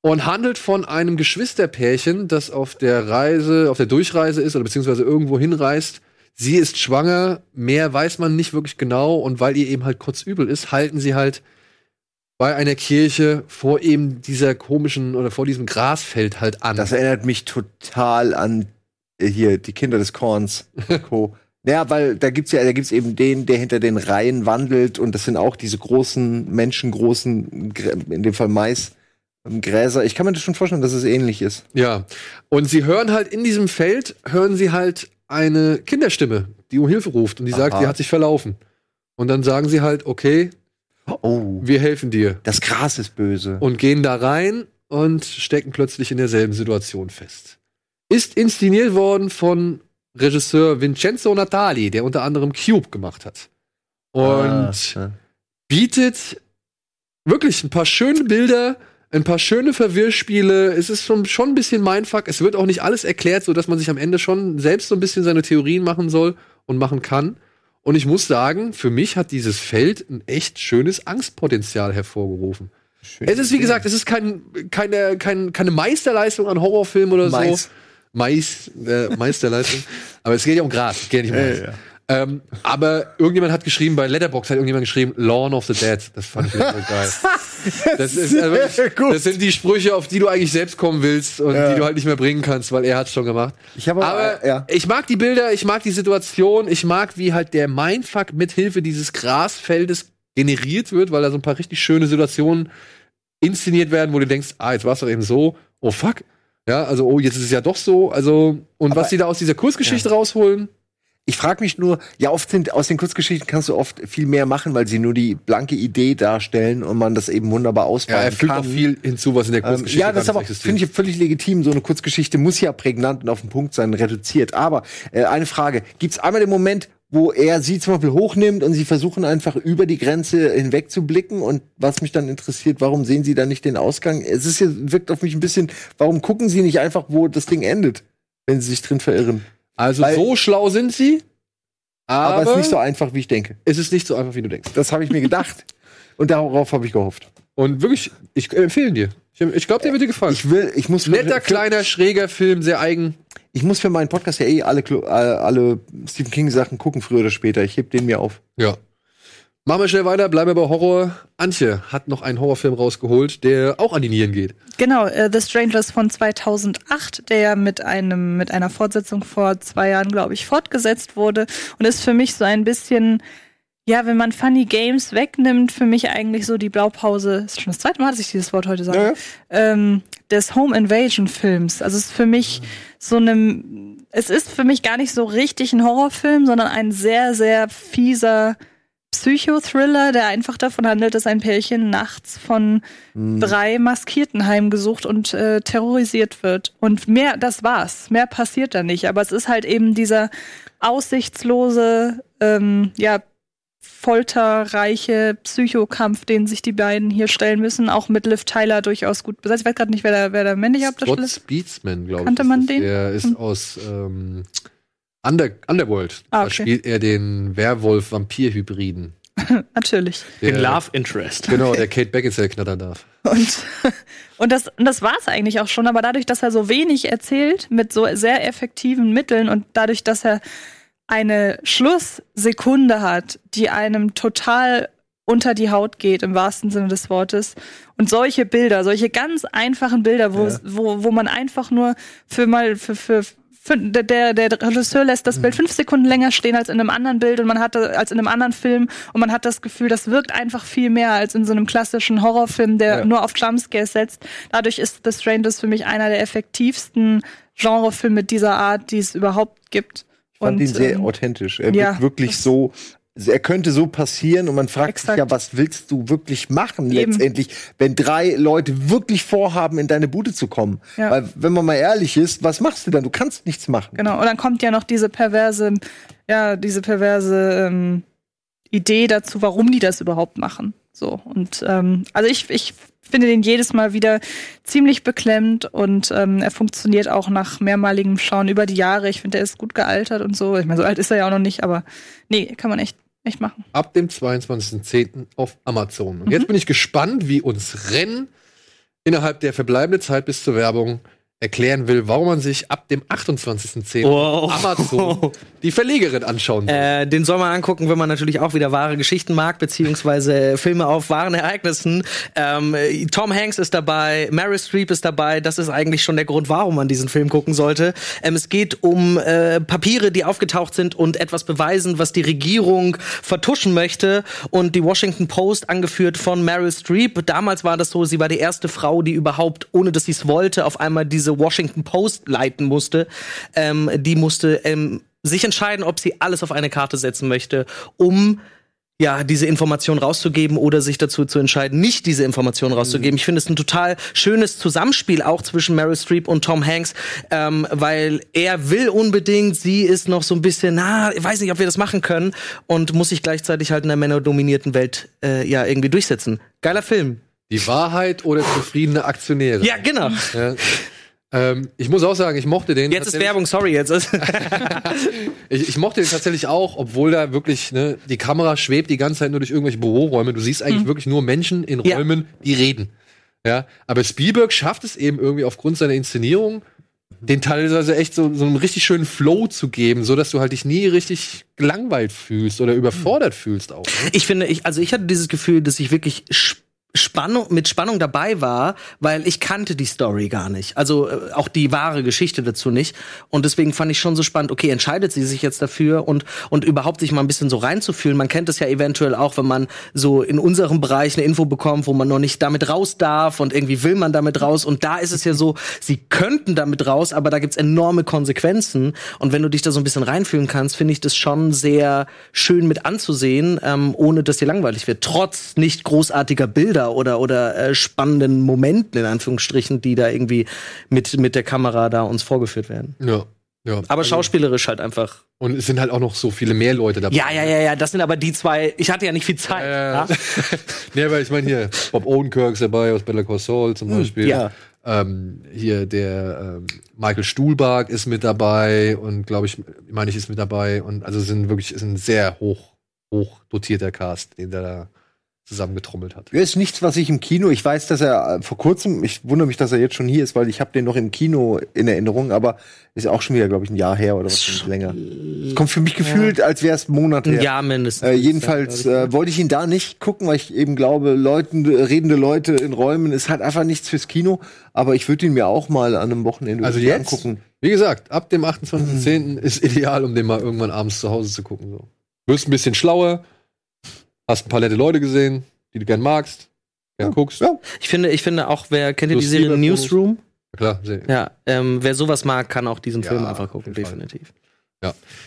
und handelt von einem Geschwisterpärchen, das auf der Reise, auf der Durchreise ist oder beziehungsweise irgendwo hinreist. Sie ist schwanger, mehr weiß man nicht wirklich genau und weil ihr eben halt kotzübel ist, halten sie halt bei einer Kirche vor eben dieser komischen oder vor diesem Grasfeld halt an. Das erinnert mich total an äh, hier die Kinder des Korns. Co. Ja, weil da gibt's ja, da gibt's eben den, der hinter den Reihen wandelt und das sind auch diese großen, menschengroßen, in dem Fall Mais, ähm, Gräser. Ich kann mir das schon vorstellen, dass es ähnlich ist. Ja. Und sie hören halt in diesem Feld, hören sie halt eine Kinderstimme, die um Hilfe ruft und die sagt, Aha. sie hat sich verlaufen. Und dann sagen sie halt, okay, Oh, wir helfen dir. das Gras ist böse. Und gehen da rein und stecken plötzlich in derselben Situation fest. Ist inszeniert worden von Regisseur Vincenzo Natali, der unter anderem Cube gemacht hat. Und Ah, ja. bietet wirklich ein paar schöne Bilder, ein paar schöne Verwirrspiele. Es ist schon, schon ein bisschen Mindfuck. Es wird auch nicht alles erklärt, so dass man sich am Ende schon selbst so ein bisschen seine Theorien machen soll und machen kann. Und ich muss sagen, für mich hat dieses Feld ein echt schönes Angstpotenzial hervorgerufen. Es ist, wie gesagt, es ist kein, keine, kein, keine Meisterleistung an Horrorfilm oder Mais. so. Mais, äh, Meisterleistung. Aber es geht ja um Gras, es geht nicht um Mais. Ja, ja. Ähm, aber irgendjemand hat geschrieben, bei Letterboxd hat irgendjemand geschrieben, Lawn of the Dead. Das fand ich so geil. Das, ist, also das sind die Sprüche, auf die du eigentlich selbst kommen willst und Ja. die du halt nicht mehr bringen kannst, weil er hat schon gemacht. Ich Aber äh, ja. ich mag die Bilder, ich mag die Situation, ich mag, wie halt der Mindfuck mithilfe dieses Grasfeldes generiert wird, weil da so ein paar richtig schöne Situationen inszeniert werden, wo du denkst, ah, jetzt war es doch eben so, oh fuck. Ja, also, oh, jetzt ist es ja doch so. Also, und Aber- was die da aus dieser Kurzgeschichte rausholen, Ich frage mich nur, ja, oft sind aus den Kurzgeschichten kannst du oft viel mehr machen, weil sie nur die blanke Idee darstellen und man das eben wunderbar ja, ausbauen er fügt kann. auch viel hinzu, was in der Ähm, Kurzgeschichte ja, das ist aber, finde ich völlig legitim. So eine Kurzgeschichte muss ja prägnant und auf den Punkt sein, reduziert. Aber äh, eine Frage: Gibt's einmal den Moment, wo er sie zum Beispiel hochnimmt und sie versuchen einfach über die Grenze hinweg zu blicken? Und was mich dann interessiert, warum sehen sie dann nicht den Ausgang? Es ist hier, wirkt auf mich ein bisschen. Warum gucken sie nicht einfach, wo das Ding endet, wenn sie sich drin verirren? Also Weil- so schlau sind sie, aber, Aber, es ist nicht so einfach, wie ich denke. es ist nicht so einfach, wie du denkst. Das habe ich mir gedacht. und darauf habe ich gehofft. Und wirklich, ich empfehle dir. Ich, ich glaube, der wird dir gefallen. Ich will, ich muss Netter, kleiner, schräger Film, sehr eigen. Ich muss für meinen Podcast ja eh alle, Klo- alle, alle Stephen King Sachen gucken, früher oder später. Ich heb den mir auf. Ja. Machen wir schnell weiter, bleiben wir bei Horror. Antje hat noch einen Horrorfilm rausgeholt, der auch an die Nieren geht. Genau, äh, The Strangers von 2008, der ja mit einem mit einer Fortsetzung vor zwei Jahren, glaube ich, fortgesetzt wurde und ist für mich so ein bisschen ja, wenn man Funny Games wegnimmt, für mich eigentlich so die Blaupause, ist schon das zweite Mal, dass ich dieses Wort heute sage, Ja, ja. Ähm, des Home Invasion Films. Also es ist für mich so eine, es ist für mich gar nicht so richtig ein Horrorfilm, sondern ein sehr, sehr fieser Psychothriller, der einfach davon handelt, dass ein Pärchen nachts von drei Maskierten heimgesucht und äh, terrorisiert wird. Und mehr, das war's. Mehr passiert da nicht. Aber es ist halt eben dieser aussichtslose, ähm, ja, folterreiche Psychokampf, den sich die beiden hier stellen müssen, auch mit Liv Tyler durchaus gut besetzt. Ich weiß gerade nicht, wer der, wer der männliche Hauptdarsteller Scott ist. Speedsman, glaube ich. Kannte man den? Der ist Hm. aus ähm, Under Underworld. Ah, Da okay. spielt er den Werwolf-Vampir-Hybriden. Natürlich. Den Der- Love Interest. Genau, der Kate Beckinsale knattern darf. Und, und das, und das war es eigentlich auch schon. Aber dadurch, dass er so wenig erzählt, mit so sehr effektiven Mitteln und dadurch, dass er eine Schlusssekunde hat, die einem total unter die Haut geht, im wahrsten Sinne des Wortes. Und solche Bilder, solche ganz einfachen Bilder, wo, Ja. wo, wo man einfach nur für mal, für, für der, der, der Regisseur lässt das Bild fünf Sekunden länger stehen als in einem anderen Bild und man hat das- als in einem anderen Film und man hat das Gefühl, das wirkt einfach viel mehr als in so einem klassischen Horrorfilm, der Ja. nur auf Jumpscares setzt. Dadurch ist The Strangers für mich einer der effektivsten Genrefilme dieser Art, die es überhaupt gibt. Ich fand ihn sehr ähm, authentisch. Er ja, wirkt wirklich so. Er könnte so passieren und man fragt sich Exakt. ja, was willst du wirklich machen Eben. letztendlich, wenn drei Leute wirklich vorhaben, in deine Bude zu kommen? Ja. Weil, wenn man mal ehrlich ist, was machst du dann? Du kannst nichts machen. Genau, und dann kommt ja noch diese perverse, ja, diese perverse ähm, Idee dazu, warum die das überhaupt machen. So, und ähm, also ich, ich finde den jedes Mal wieder ziemlich beklemmt und ähm, er funktioniert auch nach mehrmaligem Schauen über die Jahre. Ich finde, er ist gut gealtert und so. Ich meine, so alt ist er ja auch noch nicht, aber nee, kann man echt, echt machen. Ab dem 22.10. auf Amazon. Und jetzt bin ich gespannt, wie uns Rennen innerhalb der verbleibenden Zeit bis zur Werbung erklären will, warum man sich ab dem 28.10. Wow. auf Amazon die Verlegerin anschauen soll. Äh, den soll man angucken, wenn man natürlich auch wieder wahre Geschichten mag, beziehungsweise Filme auf wahren Ereignissen. Ähm, äh, Tom Hanks ist dabei, Meryl Streep ist dabei. Das ist eigentlich schon der Grund, warum man diesen Film gucken sollte. Ähm, es geht um äh, Papiere, die aufgetaucht sind und etwas beweisen, was die Regierung vertuschen möchte. Und die Washington Post, angeführt von Meryl Streep. Damals war das so, sie war die erste Frau, die überhaupt, ohne dass sie es wollte, auf einmal diese Washington Post leiten musste. Ähm, die musste ähm, sich entscheiden, ob sie alles auf eine Karte setzen möchte, um ja, diese Information rauszugeben oder sich dazu zu entscheiden, nicht diese Information rauszugeben. Ich finde es ein total schönes Zusammenspiel auch zwischen Meryl Streep und Tom Hanks, ähm, weil er will unbedingt, sie ist noch so ein bisschen, na, ich weiß nicht, ob wir das machen können und muss sich gleichzeitig halt in der männerdominierten Welt äh, ja irgendwie durchsetzen. Geiler Film. Die Wahrheit oder zufriedene Aktionäre. Ja, genau. Ja. Ähm, ich muss auch sagen, ich mochte den. Jetzt ist Werbung, sorry, jetzt ist. Ich, ich mochte den tatsächlich auch, obwohl da wirklich, ne, die Kamera schwebt die ganze Zeit nur durch irgendwelche Büroräume. Du siehst eigentlich wirklich nur Menschen in Ja. Räumen, die reden. Ja, aber Spielberg schafft es eben irgendwie aufgrund seiner Inszenierung, den teilweise echt so, so einen richtig schönen Flow zu geben, so dass du halt dich nie richtig gelangweilt fühlst oder überfordert fühlst auch. Ne? Ich finde, ich, also ich hatte dieses Gefühl, dass ich wirklich Sp- Spannung, mit Spannung dabei war, weil ich kannte die Story gar nicht. Also äh, auch die wahre Geschichte dazu nicht. Und deswegen fand ich schon so spannend, okay, entscheidet sie sich jetzt dafür und, und überhaupt sich mal ein bisschen so reinzufühlen. Man kennt es ja eventuell auch, wenn man so in unserem Bereich eine Info bekommt, wo man noch nicht damit raus darf und irgendwie will man damit raus. Und da ist es ja so, sie könnten damit raus, aber da gibt's enorme Konsequenzen. Und wenn du dich da so ein bisschen reinfühlen kannst, finde ich das schon sehr schön mit anzusehen, ähm, ohne dass dir langweilig wird. Trotz nicht großartiger Bilder oder, oder äh, spannenden Momenten, in Anführungsstrichen, die da irgendwie mit, mit der Kamera da uns vorgeführt werden. Ja. ja. Aber schauspielerisch halt einfach. Und es sind halt auch noch so viele mehr Leute dabei. Ja, ja, ja, ja, das sind aber die zwei. Ich hatte ja nicht viel Zeit. Äh, ja? nee, aber ich meine hier, Bob Odenkirk ist dabei aus Better Call Saul zum Beispiel. ja. Ähm, hier der ähm, Michael Stuhlbarg ist mit dabei und glaube ich, meine ich, ist mit dabei. Und also sind wirklich ist ein sehr hoch, hoch dotierter Cast, den der da zusammengetrommelt hat. Er ist nichts, was ich im Kino, ich weiß, dass er äh, vor kurzem, ich wundere mich, dass er jetzt schon hier ist, weil ich habe den noch im Kino in Erinnerung, aber ist auch schon wieder, glaube ich, ein Jahr her oder was länger. Es kommt für mich gefühlt, als wäre es ein Monat her. Ein Jahr mindestens. Äh, jedenfalls Ja, äh, wollte ich ihn da nicht gucken, weil ich eben glaube, Leuten, redende Leute in Räumen ist halt einfach nichts fürs Kino. Aber ich würde ihn mir auch mal an einem Wochenende Also jetzt, angucken. wie gesagt, ab dem 28.10. ist ideal, um den mal irgendwann abends zu Hause zu gucken. So. Wirst ein bisschen schlauer, hast ein paar nette Leute gesehen, die du gern magst, gern guckst. Ja. Ich finde, ich finde auch, wer kennt ihr die Serie. Newsroom? Klar, sehr. Ja, ähm, wer sowas mag, kann auch diesen Ja, Film einfach gucken, definitiv.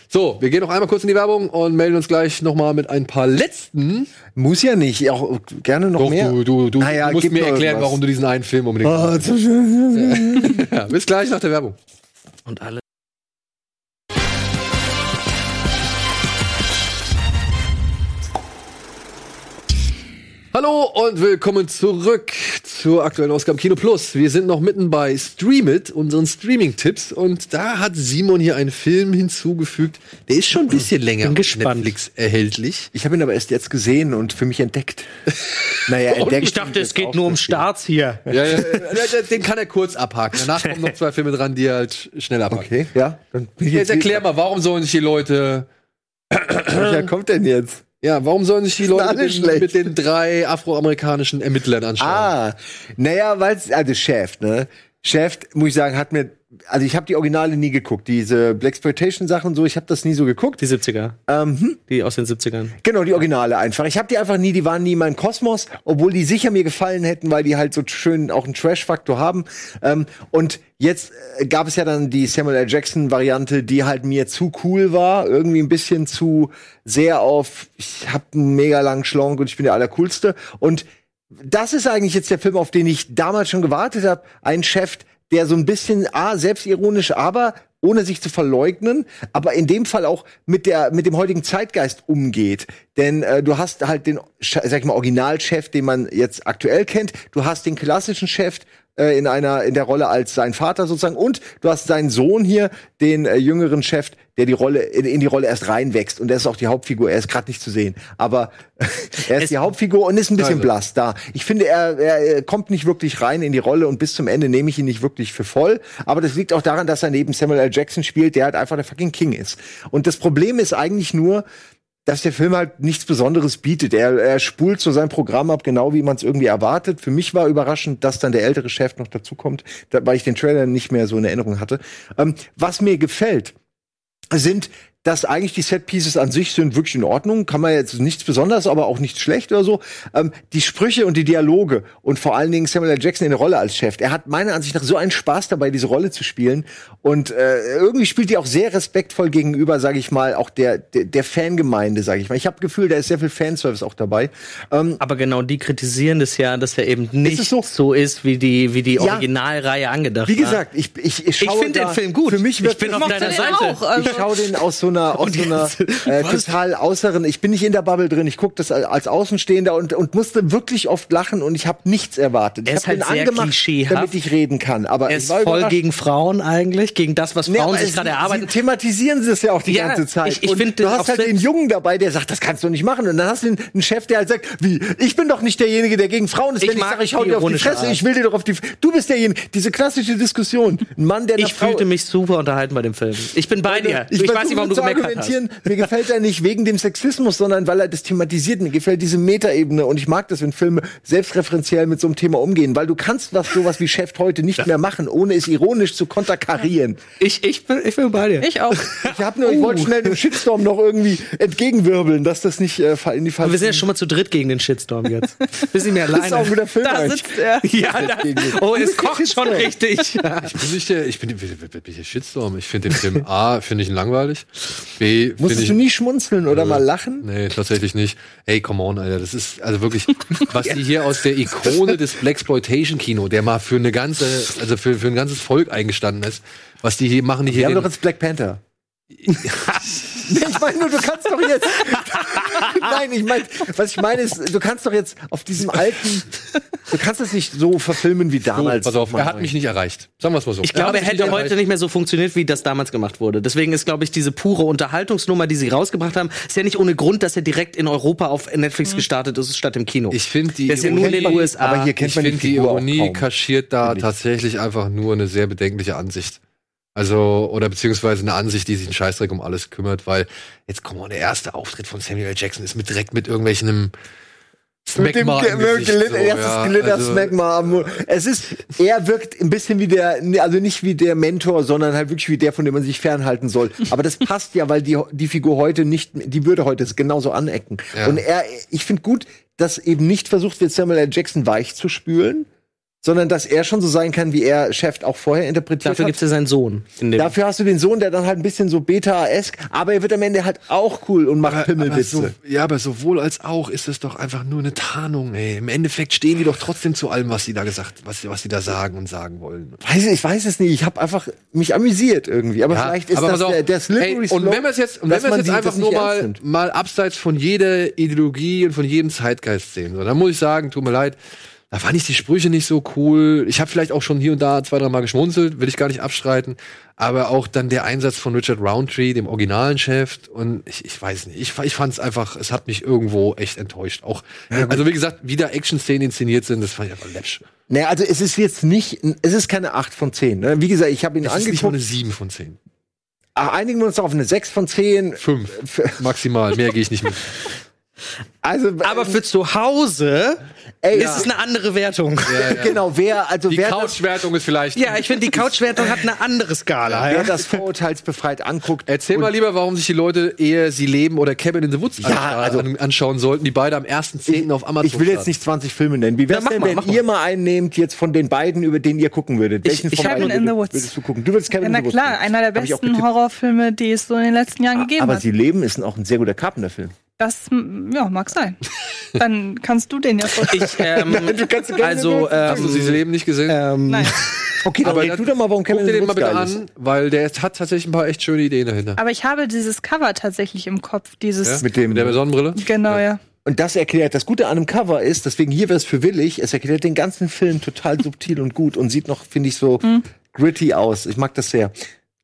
So, wir gehen noch einmal kurz in die Werbung und melden uns gleich noch mal mit ein paar letzten. Muss ja nicht, auch gerne noch Doch, mehr. du, du, du, Naja, du musst mir erklären, irgendwas. warum du diesen einen Film unbedingt Oh, ja, Bis gleich nach der Werbung. Und alle. Hallo und willkommen zurück zur aktuellen Ausgabe Kino Plus. Wir sind noch mitten bei Stream It, unseren Streaming-Tipps. Und da hat Simon hier einen Film hinzugefügt. Der ist schon ein bisschen länger Bin gespannt. Netflix erhältlich. Ich habe ihn aber erst jetzt gesehen und für mich entdeckt. naja, entdeckt. Ich dachte, es geht nur um Starts hier. Ja, ja, ja, den kann er kurz abhaken. Danach kommen noch zwei Filme dran, die er halt schnell abhaken. Okay, ja. Jetzt erklär mal, warum sollen sich die Leute Welcher kommt denn jetzt? Ja, warum sollen sich die Leute mit, schlecht. mit den drei afroamerikanischen Ermittlern anschauen? Ah, naja, weil also Chef, ne? Chef, muss ich sagen, hat mir, also ich habe die Originale nie geguckt, diese Blaxploitation Sachen und so, ich habe das nie so geguckt. Die 70er. Ähm, hm, Die aus den 70ern. genau, die Originale einfach. Ich habe die einfach nie, die waren nie in meinem Kosmos, obwohl die sicher mir gefallen hätten, weil die halt so schön auch einen Trash-Faktor haben. Ähm, und jetzt äh, gab es ja dann die Samuel L. Jackson-Variante, die halt mir zu cool war, irgendwie ein bisschen zu sehr auf, ich hab einen mega langen Schlong und ich bin der Allercoolste. Und das ist eigentlich jetzt der Film, auf den ich damals schon gewartet habe. Ein Chef, der so ein bisschen A, selbstironisch, aber ohne sich zu verleugnen, aber in dem Fall auch mit der mit dem heutigen Zeitgeist umgeht. Denn äh, du hast halt den, sag ich mal, Originalchef, den man jetzt aktuell kennt. Du hast den klassischen Chef äh, in einer in der Rolle als sein Vater sozusagen und du hast seinen Sohn hier, den äh, jüngeren Chef, der die Rolle in, in die Rolle erst reinwächst und der ist auch die Hauptfigur. Er ist gerade nicht zu sehen, aber er ist die Hauptfigur und ist ein bisschen Also. blass da. Ich finde, er, er kommt nicht wirklich rein in die Rolle und bis zum Ende nehme ich ihn nicht wirklich für voll. Aber das liegt auch daran, dass er neben Samuel L. Jackson spielt, der halt einfach der fucking King ist. Und das Problem ist eigentlich nur, dass der Film halt nichts Besonderes bietet. Er, er spult so sein Programm ab, genau wie man es irgendwie erwartet. Für mich war überraschend, dass dann der ältere Chef noch dazukommt, da, weil ich den Trailer nicht mehr so in Erinnerung hatte. Ähm, was mir gefällt, sind, dass eigentlich die Set-Pieces an sich sind wirklich in Ordnung. Kann man jetzt nichts Besonderes, aber auch nichts schlecht oder so. Ähm, die Sprüche und die Dialoge und vor allen Dingen Samuel L. Jackson in der Rolle als Chef. Er hat meiner Ansicht nach so einen Spaß dabei, diese Rolle zu spielen. Und äh, irgendwie spielt die auch sehr respektvoll gegenüber, sage ich mal, auch der, der, der Fangemeinde, sage ich mal. Ich habe Gefühl, da ist sehr viel Fanservice auch dabei. Ähm, Aber genau die kritisieren das ja, dass er eben nicht es so? so? ist, wie die, wie die Ja. Originalreihe angedacht wie war. gesagt, ich, ich, ich schaue finde den Film gut. Für mich Ich bin auf deiner Seite. auch, also- ich schaue den aus so einer, aus so einer äh, total äußeren. Ich bin nicht in der Bubble drin. Ich gucke das als Außenstehender und, und musste wirklich oft lachen und ich habe nichts erwartet. Er ich ist habe halt sehr angemacht, klischeehaft. damit ich reden kann. Aber Er ich ist war voll überrascht. gegen Frauen eigentlich, gegen das, was Nee, Frauen aber sich sie- gerade Sie erarbeiten. thematisieren sie das ja auch die Ja, ganze Zeit. ich- ich und du hast halt den Jungen dabei, der sagt, das kannst du nicht machen. Und dann hast du einen, einen Chef, der halt sagt, wie, ich bin doch nicht derjenige, der gegen Frauen ist. Ich Wenn ich sage, ich hau dir auf die Fresse, Art. ich will dir doch auf die. F- Du bist derjenige. Diese klassische Diskussion. Ein Mann, der einer Ich Frau fühlte mich super unterhalten bei dem Film. Ich bin bei dir. Ich, weiß nicht, warum du zu argumentieren, mir gefällt er nicht wegen dem Sexismus, sondern weil er das thematisiert. Mir gefällt diese Metaebene und ich mag das, wenn Filme selbstreferenziell mit so einem Thema umgehen, weil du kannst was sowas wie Chef heute nicht mehr machen, ohne es ironisch zu konterkarieren. Ich, ich, bin, ich bin bei dir. Ich auch. Ich hab nur, ich wollte schnell den Shitstorm noch irgendwie entgegenwirbeln, dass das nicht äh, in die Aber falsche. wir sind ja schon mal zu dritt gegen den Shitstorm jetzt. Wir sind mehr das ist auch alleine. guter Film. Da sitzt er. Ja, da, oh, es kocht schon richtig. Ich bin nicht der, ich bin, bin, bin, bin der Shitstorm. Ich finde den Film A, finde ich ihn langweilig. B, Musstest ich. du nie schmunzeln oder mal lachen? Nee, tatsächlich nicht. Ey, come on, Alter. Das ist also wirklich, was die hier aus der Ikone des Blaxploitation-Kino, der mal für eine ganze, also für, für ein ganzes Volk eingestanden ist, was die hier machen, die Wir hier. haben Den, doch jetzt Black Panther. Nee, ich meine nur, du kannst doch jetzt. Nein, ich meine, was ich meine ist, du kannst doch jetzt auf diesem alten. Du kannst es nicht so verfilmen wie so, damals. pass auf, er hat mich nicht erreicht. Sagen wir es mal so. Ich glaube, er hätte heute erreicht. nicht mehr so funktioniert, wie das damals gemacht wurde. Deswegen ist, glaube ich, diese pure Unterhaltungsnummer, die sie rausgebracht haben, ist ja nicht ohne Grund, dass er direkt in Europa auf Netflix gestartet ist, statt im Kino. Ich finde die. Der ist ja nur in den Ironie- USA. aber hier kennt ich man die finde die Ironie kaum. kaschiert da tatsächlich einfach nur eine sehr bedenkliche Ansicht. Also, oder beziehungsweise eine Ansicht, die sich einen Scheißdreck um alles kümmert, weil jetzt, komm mal, der erste Auftritt von Samuel L. Jackson ist mit direkt mit irgendwelchen mit dem Glitter, so, erstes ja, Glitter also- Smegma am. Es ist, er wirkt ein bisschen wie der, also nicht wie der Mentor, sondern halt wirklich wie der, von dem man sich fernhalten soll. Aber das passt ja, weil die, die Figur heute nicht, die würde heute genauso anecken. Ja. Und er, ich finde gut, dass eben nicht versucht wird, Samuel L. Jackson weich zu spülen, sondern dass er schon so sein kann, wie er Chef auch vorher interpretiert Dafür hat. gibt es ja seinen Sohn. In dem Dafür hast du den Sohn, der dann halt ein bisschen so beta-esk, aber er wird am Ende halt auch cool und macht Aber Pimmelwitze. so, ja, aber sowohl als auch ist es doch einfach nur eine Tarnung, ey. Im Endeffekt stehen die doch trotzdem zu allem, was sie da gesagt, was, was sie da sagen und sagen wollen. Weiß, ich weiß es nicht. Ich habe einfach mich amüsiert irgendwie. Aber Ja, vielleicht ist aber das auf, der, der Slippery ey, und Slope, wenn wir es jetzt, und wenn wir man es jetzt einfach nur mal, mal abseits von jeder Ideologie und von jedem Zeitgeist sehen, so, dann muss ich sagen, tut mir leid, da fand ich die Sprüche nicht so cool. Ich habe vielleicht auch schon hier und da zwei, drei Mal geschmunzelt, will ich gar nicht abstreiten. Aber auch dann der Einsatz von Richard Roundtree, dem originalen Chef. Und ich, ich weiß nicht, ich, ich fand es einfach, es hat mich irgendwo echt enttäuscht. Auch, also wie gesagt, wie da Action-Szenen inszeniert sind, das fand ich einfach läppsch. Naja, also es ist jetzt nicht, es ist keine 8 von 10. Ne? Wie gesagt, ich habe ihn Es ist nicht mal eine angeguckt. 7 von 10. Ah, Einigen wir uns auf eine 6 von 10. 5 maximal, mehr gehe ich nicht mit. Also, Aber für zu Hause ey, ist es eine andere Wertung. genau, wer, also Die Couch-Wertung ist vielleicht. Ja, ich finde, die Couchwertung hat eine andere Skala. wer Ja. das vorurteilsbefreit anguckt. Erzähl mal lieber, warum sich die Leute eher Sie leben oder Cabin in the Woods Ja, also- an, anschauen sollten, die beide am 1.10. auf Amazon Ich will jetzt nicht 20 Filme nennen. Wie wär's denn, mal, wenn mal. ihr mal einen nehmt jetzt von den beiden, über den ihr gucken würdet? Ich- Welchen ich von Cabin in the würdest- Woods. würdest du gucken? Du würdest Cabin Ja, in na the Woods klar, gucken. einer der besten. Horrorfilme, die es so in den letzten Jahren gegeben Aber hat. Sie leben ist auch ein sehr guter Carpenter-Film. Das, ja, mag sein. Dann kannst du den ja vorstellen. Ich, ähm, kannst du gerne also, Hast du ähm, Sie leben nicht gesehen? ähm, Nein. Okay, dann Aber red du doch mal, warum Guck Cabin dir den mal bitte ist. an, weil der hat tatsächlich ein paar echt schöne Ideen dahinter. Aber ich habe dieses Cover tatsächlich im Kopf. Dieses. Ja? Mit dem, Mit der Sonnenbrille? Genau, ja. Und das erklärt, das Gute an einem Cover ist, deswegen hier wäre es für willig, es erklärt den ganzen Film total subtil und gut und sieht noch, finde ich, so gritty aus. Ich mag das sehr.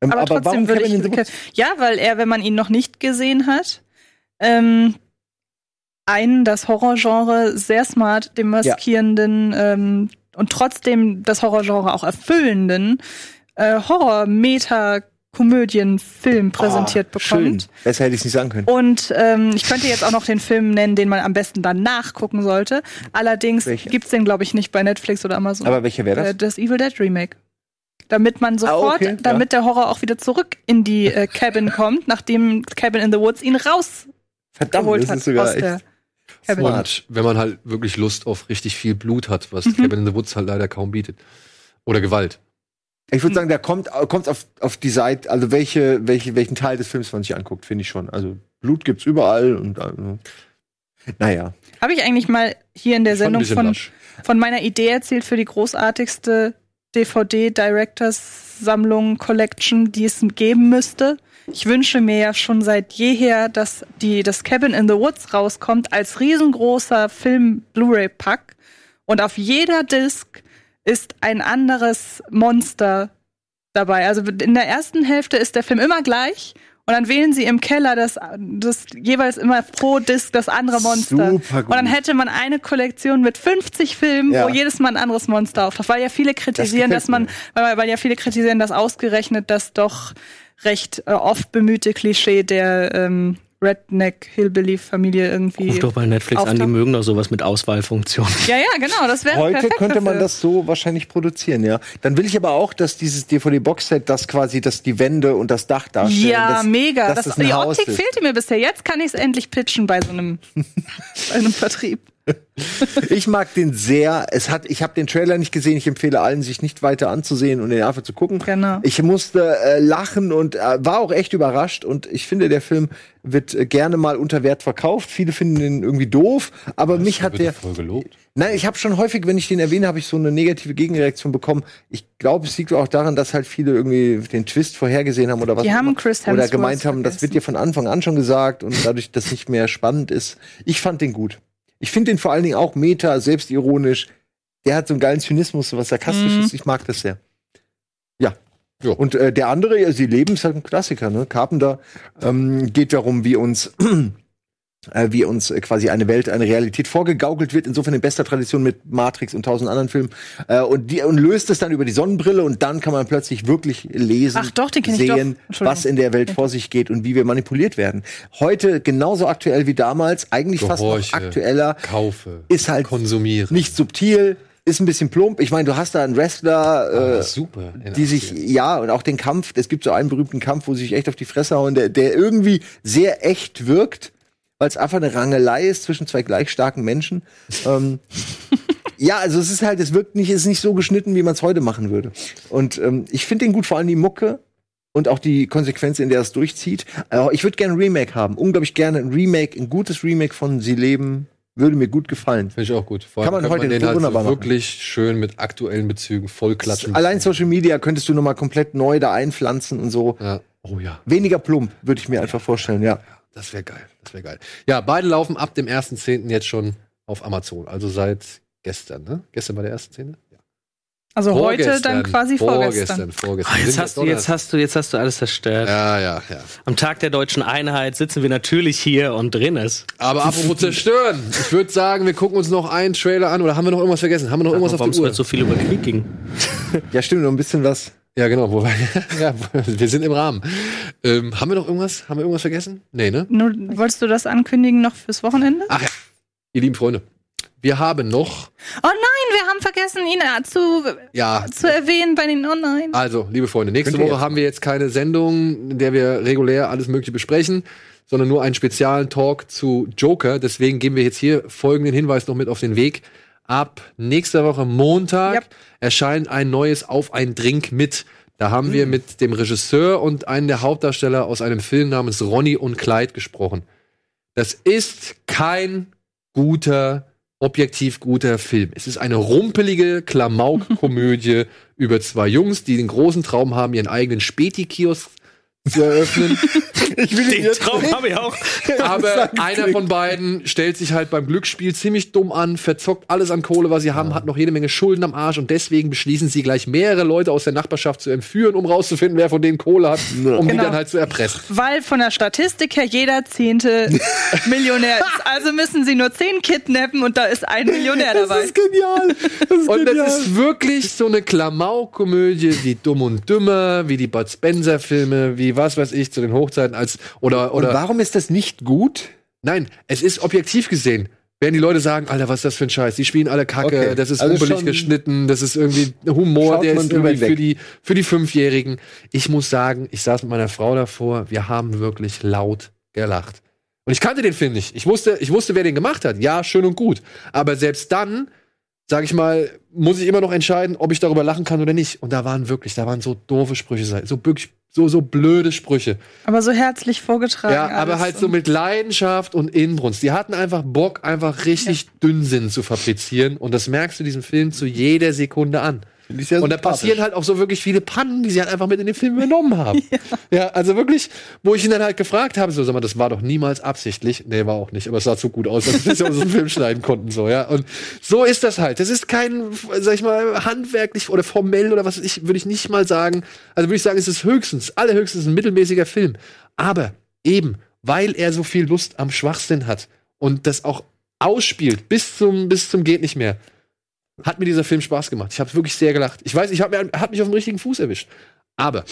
Ähm, Aber, trotzdem würde ich. Ja, weil er, wenn man ihn noch nicht gesehen hat, ähm, einen das Horrorgenre sehr smart demaskierenden ähm, und trotzdem das Horrorgenre auch erfüllenden äh, Horror-Meta-Komödien-Film präsentiert Ah, schön. bekommt. Besser hätte ich es nicht sagen können. Und ähm, ich könnte jetzt auch noch den Film nennen, den man am besten danach gucken sollte. Allerdings Welcher? gibt's den, glaube ich, nicht bei Netflix oder Amazon. Aber welcher wäre das? Äh, das Evil Dead Remake. Damit man sofort, okay, ja. damit der Horror auch wieder zurück in die äh, Cabin kommt, nachdem Cabin in the Woods ihn rausgeholt Verdammt, das hat ist sogar aus echt Cabin. Und wenn man halt wirklich Lust auf richtig viel Blut hat, was Mhm. Cabin in the Woods halt leider kaum bietet. Oder Gewalt. Ich würde sagen, da kommt kommt auf, auf die Seite, also welche, welche, welchen Teil des Films man sich anguckt, finde ich schon. Also Blut gibt's überall und also, naja. Habe ich eigentlich mal hier in der Sendung von, lasch. von meiner Idee erzählt für die großartigste DVD-Directors-Sammlung, Collection, die es geben müsste. Ich wünsche mir ja schon seit jeher, dass die, das Cabin in the Woods rauskommt als riesengroßer Film-Blu-ray-Pack. Und auf jeder Disc ist ein anderes Monster dabei. Also in der ersten Hälfte ist der Film immer gleich. Und dann wählen sie im Keller das, das jeweils immer pro Disc das andere Monster. Super gut. Und dann hätte man eine Kollektion mit 50 Filmen, Ja. wo jedes Mal ein anderes Monster auftaucht. Weil ja viele kritisieren, gefällt dass man, weil, weil ja viele kritisieren, dass ausgerechnet das doch recht äh, oft bemühte Klischee der ähm, Redneck-Hillbilly-Familie irgendwie. Ruf doch bei Netflix an, die auftaucht. mögen doch sowas mit Auswahlfunktion. Ja, ja, genau, das wäre Heute perfekt könnte man dafür. das so wahrscheinlich produzieren, ja. Dann will ich aber auch, dass dieses DVD-Boxset, das quasi, dass die Wände und das Dach darstellen. Ja, dass, mega. Dass Das, das die Haus Optik ist. fehlte mir bisher. Jetzt kann ich es endlich pitchen bei so einem, bei einem Vertrieb. Ich mag den sehr. Es hat, ich habe den Trailer nicht gesehen. Ich empfehle allen, sich nicht weiter anzusehen und den einfach zu gucken. Genau. Ich musste äh, lachen und äh, war auch echt überrascht. Und ich finde, der Film wird äh, gerne mal unter Wert verkauft. Viele finden den irgendwie doof, aber mich hat der. voll gelobt. Nein, ich habe schon häufig, wenn ich den erwähne, habe ich so eine negative Gegenreaktion bekommen. Ich glaube, es liegt auch daran, dass halt viele irgendwie den Twist vorhergesehen haben oder was. Die haben immer. Chris Oder Hemsworth gemeint haben, das vergessen. wird dir von Anfang an schon gesagt und dadurch, dass nicht mehr spannend ist. Ich fand den gut. Ich finde den vor allen Dingen auch meta, selbstironisch. Der hat so einen geilen Zynismus, so was Sarkastisches. Ich mag das sehr. Ja. Jo. Und äh, der andere, ja, Sie leben, ist halt ein Klassiker, ne? Carpenter ähm, geht darum, wie uns äh, wie uns äh, quasi eine Welt, eine Realität vorgegaukelt wird, insofern in bester Tradition mit Matrix und tausend anderen Filmen. Äh, und, die, und löst es dann über die Sonnenbrille und dann kann man plötzlich wirklich lesen, Ach doch, den kenn ich doch. sehen, was in der Welt vor sich geht und wie wir manipuliert werden. Heute genauso aktuell wie damals, eigentlich fast noch Gehorche, aktueller, Kaufe. ist halt konsumiere. nicht subtil, ist ein bisschen plump. Ich meine, du hast da einen Wrestler, Ah, äh, super. die sich, ja, und auch den Kampf, es gibt so einen berühmten Kampf, wo sie sich echt auf die Fresse hauen, der, der irgendwie sehr echt wirkt, weil es einfach eine Rangelei ist zwischen zwei gleich starken Menschen. ähm, Ja, also es ist halt, es wirkt nicht, es ist nicht so geschnitten, wie man es heute machen würde. Und ähm, ich finde den gut, vor allem die Mucke und auch die Konsequenz, in der es durchzieht. Aber ich würde gerne ein Remake haben. Unglaublich gerne ein Remake, ein gutes Remake von Sie leben. Würde mir gut gefallen. Finde ich auch gut. Vor Kann allem man könnte heute den halt wunderbar so machen. wirklich schön mit aktuellen Bezügen vollklatschen. Allein Social Media könntest du noch mal komplett neu da einpflanzen und so. Ja. Oh ja, Weniger plump, würde ich mir einfach vorstellen, ja. Das wäre geil. Das wäre geil. Ja, beide laufen ab dem 1.10. jetzt schon auf Amazon. Also seit gestern, ne? Gestern war der erste Szene? Ja. Also heute dann quasi Vorgestern, vorgestern. vorgestern. Ah, jetzt hast du, jetzt hast du, jetzt hast du alles zerstört. Ja, ja, ja. Am Tag der deutschen Einheit sitzen wir natürlich hier und drehen es. Aber apropos zerstören. Ich würde sagen, wir gucken uns noch einen Trailer an. Oder haben wir noch irgendwas vergessen? Haben wir noch irgendwas Warum auf der Uhr? so viel über Krieg ging. Ja, stimmt, noch ein bisschen was. Ja, genau. Wo wir, ja, wir sind im Rahmen. Ähm, haben wir noch irgendwas? Haben wir irgendwas vergessen? Nee, ne? Nur, wolltest du das ankündigen noch fürs Wochenende? Ach ja. Ihr lieben Freunde. Wir haben noch, Oh nein, wir haben vergessen, ihn zu, ja, zu erwähnen bei den Oh nein. also, liebe Freunde, nächste Woche haben wir jetzt keine Sendung, in der wir regulär alles Mögliche besprechen, sondern nur einen speziellen Talk zu Joker. Deswegen geben wir jetzt hier folgenden Hinweis noch mit auf den Weg. Ab nächster Woche Montag Yep. erscheint ein neues Auf ein Drink mit. Da haben wir mit dem Regisseur und einem der Hauptdarsteller aus einem Film namens Ronny und Clyde gesprochen. Das ist kein guter, objektiv guter Film. Es ist eine rumpelige Klamauk-Komödie über zwei Jungs, die den großen Traum haben, ihren eigenen Späti-Kiosk zu eröffnen. Ich will Den Traum habe ich auch. Aber einer von beiden stellt sich halt beim Glücksspiel ziemlich dumm an, verzockt alles an Kohle, was sie haben, hat noch jede Menge Schulden am Arsch und deswegen beschließen sie gleich mehrere Leute aus der Nachbarschaft zu entführen, um rauszufinden, wer von denen Kohle hat, um die Genau. dann halt zu erpressen. Weil von der Statistik her jeder zehnte Millionär ist. Also müssen sie nur zehn kidnappen und da ist ein Millionär dabei. genial. Das ist Und genial. das ist wirklich so eine Klamauk-Komödie wie Dumm und Dümmer, wie die Bud Spencer-Filme, wie was weiß ich, zu den Hochzeiten als oder Und oder warum ist das nicht gut? Nein, es ist objektiv gesehen. Werden die Leute sagen, Alter, was ist das für ein Scheiß? Die spielen alle Kacke, Okay. das ist Also rumpelig geschnitten, das ist irgendwie Humor, der ist irgendwie für die, für die Fünfjährigen. Ich muss sagen, ich saß mit meiner Frau davor, wir haben wirklich laut gelacht. Und ich kannte den Film nicht. Ich wusste, ich wusste, wer den gemacht hat. Ja, schön und gut. Aber selbst dann, sag ich mal, muss ich immer noch entscheiden, ob ich darüber lachen kann oder nicht. Und da waren wirklich, da waren so doofe Sprüche, so wirklich, so, so blöde Sprüche. Aber so herzlich vorgetragen. Ja, aber halt so mit Leidenschaft und Inbrunst. Die hatten einfach Bock, einfach richtig Dünnsinn zu fabrizieren. Und das merkst du diesem Film zu jeder Sekunde an. Sehr Und da passieren halt auch so wirklich viele Pannen, die sie halt einfach mit in den Film übernommen haben. ja. also wirklich, wo ich ihn dann halt gefragt habe, so, sag mal, das war doch niemals absichtlich. Nee, war auch nicht, aber es sah zu gut aus, dass wir das ja aus dem Film schneiden konnten, so, ja. Und so ist das halt. Das ist kein, sag ich mal, handwerklich oder formell oder was ich, würde ich nicht mal sagen. Also würde ich sagen, es ist höchstens, allerhöchstens ein mittelmäßiger Film. Aber eben, weil er so viel Lust am Schwachsinn hat und das auch ausspielt bis zum, bis zum geht nicht mehr, hat mir dieser Film Spaß gemacht. Ich habe wirklich sehr gelacht. Ich weiß, ich hab, mir- hat mich auf den richtigen Fuß erwischt. Aber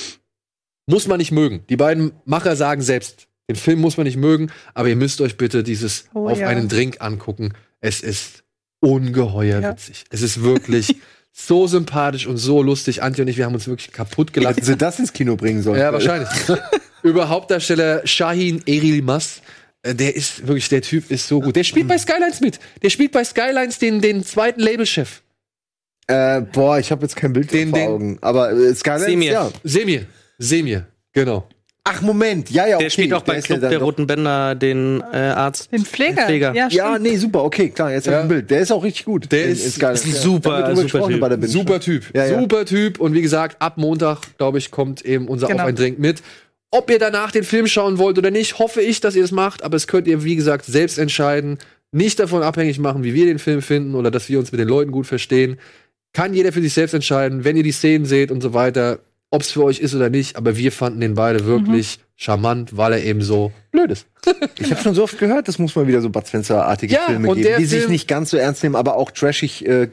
muss man nicht mögen. Die beiden Macher sagen selbst, den Film muss man nicht mögen, aber ihr müsst euch bitte dieses Oh, auf ja. einen Drink angucken. Es ist ungeheuer Ja. witzig. Es ist wirklich so sympathisch und so lustig. Antje und ich, wir haben uns wirklich kaputt gelacht. Hätten sie das ins Kino bringen sollen. Ja, wahrscheinlich. Über Hauptdarsteller Shahin Erilmas. Äh, Der ist wirklich, der Typ ist so gut. Der spielt bei Skylines mit. Der spielt bei Skylines den, den zweiten Labelchef. Äh, boah, ich habe jetzt kein Bild Den- vor den- Augen. Aber äh, Skylands, Semir. ja. Semir. Semir. Genau. Ach, Moment. Ja, ja, okay. Der spielt auch bei ist ja Club dann der Roten Bänder den äh, Arzt. Den Pfleger. Pfleger. Ja, Ja, nee, super, okay, klar, jetzt hab Ja. ich ein Bild. Der ist auch richtig gut. Der ist- ist ein ja. super, super Typ. bei der Binge. Super Typ. Ja, ja. Super Typ. Und wie gesagt, ab Montag, glaube ich, kommt eben unser Genau. Auf ein Drink mit. Ob ihr danach den Film schauen wollt oder nicht, hoffe ich, dass ihr es macht. Aber es könnt ihr, wie gesagt, selbst entscheiden. Nicht davon abhängig machen, wie wir den Film finden oder dass wir uns mit den Leuten gut verstehen. Kann jeder für sich selbst entscheiden, wenn ihr die Szenen seht und so weiter, ob es für euch ist oder nicht. Aber wir fanden den beide wirklich charmant, weil er eben so blöd ist. Ich habe schon so oft gehört, das muss mal wieder so Bud Spencer-artige Ja, Filme und geben, die sich Film- nicht ganz so ernst nehmen, aber auch trashig äh,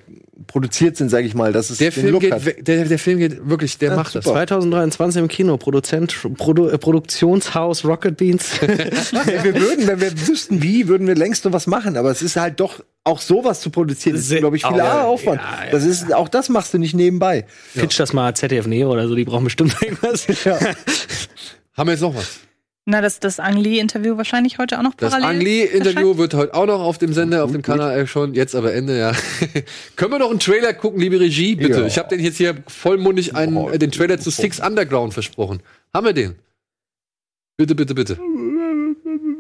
produziert sind, sage ich mal. Dass es Der den Film, Look geht, der, der Film geht wirklich, der Ja, macht das. super. 2023 im Kino, Produzent, Produ äh, Produktionshaus Rocket Beans. wir würden, wenn wir wüssten, wie, würden wir längst so was machen. Aber es ist halt doch auch sowas zu produzieren, das ist, glaube ich, viel Ja, Aufwand. ja, ja. Das ist, auch das machst du nicht nebenbei. Pitch das mal ZDF Neo oder so, die brauchen bestimmt irgendwas. Haben wir jetzt noch was? Na, das, das Ang Lee-Interview wahrscheinlich heute auch noch Das parallel. Ang Lee-Interview wird heute auch noch auf dem Sender, auf dem Kanal äh, schon, jetzt aber Ende, ja. Können wir noch einen Trailer gucken, liebe Regie, bitte? Ja. Ich habe den jetzt hier vollmundig einen, äh, den Trailer zu Six Underground versprochen. Haben wir den? Bitte, bitte, bitte.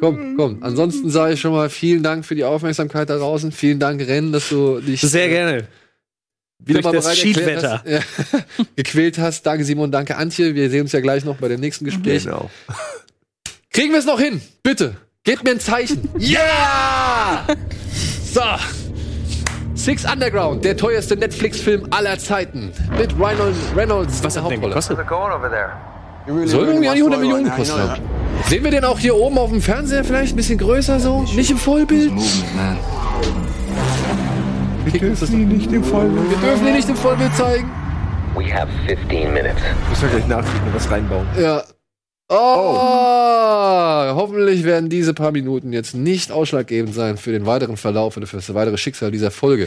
Komm, komm. Ansonsten sage ich schon mal vielen Dank für die Aufmerksamkeit da draußen. Vielen Dank, Ren, dass du dich Sehr äh, gerne. Wieder Durch mal das Schiedwetter. hast, ja, gequält hast. Danke Simon, danke Antje. Wir sehen uns ja gleich noch bei dem nächsten Gespräch. Genau. Kriegen wir es noch hin? Bitte. Gebt mir ein Zeichen. Ja! So. Six Underground, der teuerste Netflix-Film aller Zeiten. Mit Ryan Reynolds was der Hauptrolle. Soll irgendwie an die 100 Millionen kosten. haben. Sehen wir den auch hier oben auf dem Fernseher vielleicht? Ein bisschen größer so? Nicht im Vollbild? Wir dürfen nicht im Vollbild. Wir dürfen ihn nicht im Vollbild zeigen. We have 15 minutes. Muss ja gleich nachdenken und was reinbauen. Ja. Oh, hoffentlich werden diese paar Minuten jetzt nicht ausschlaggebend sein für den weiteren Verlauf oder für das weitere Schicksal dieser Folge.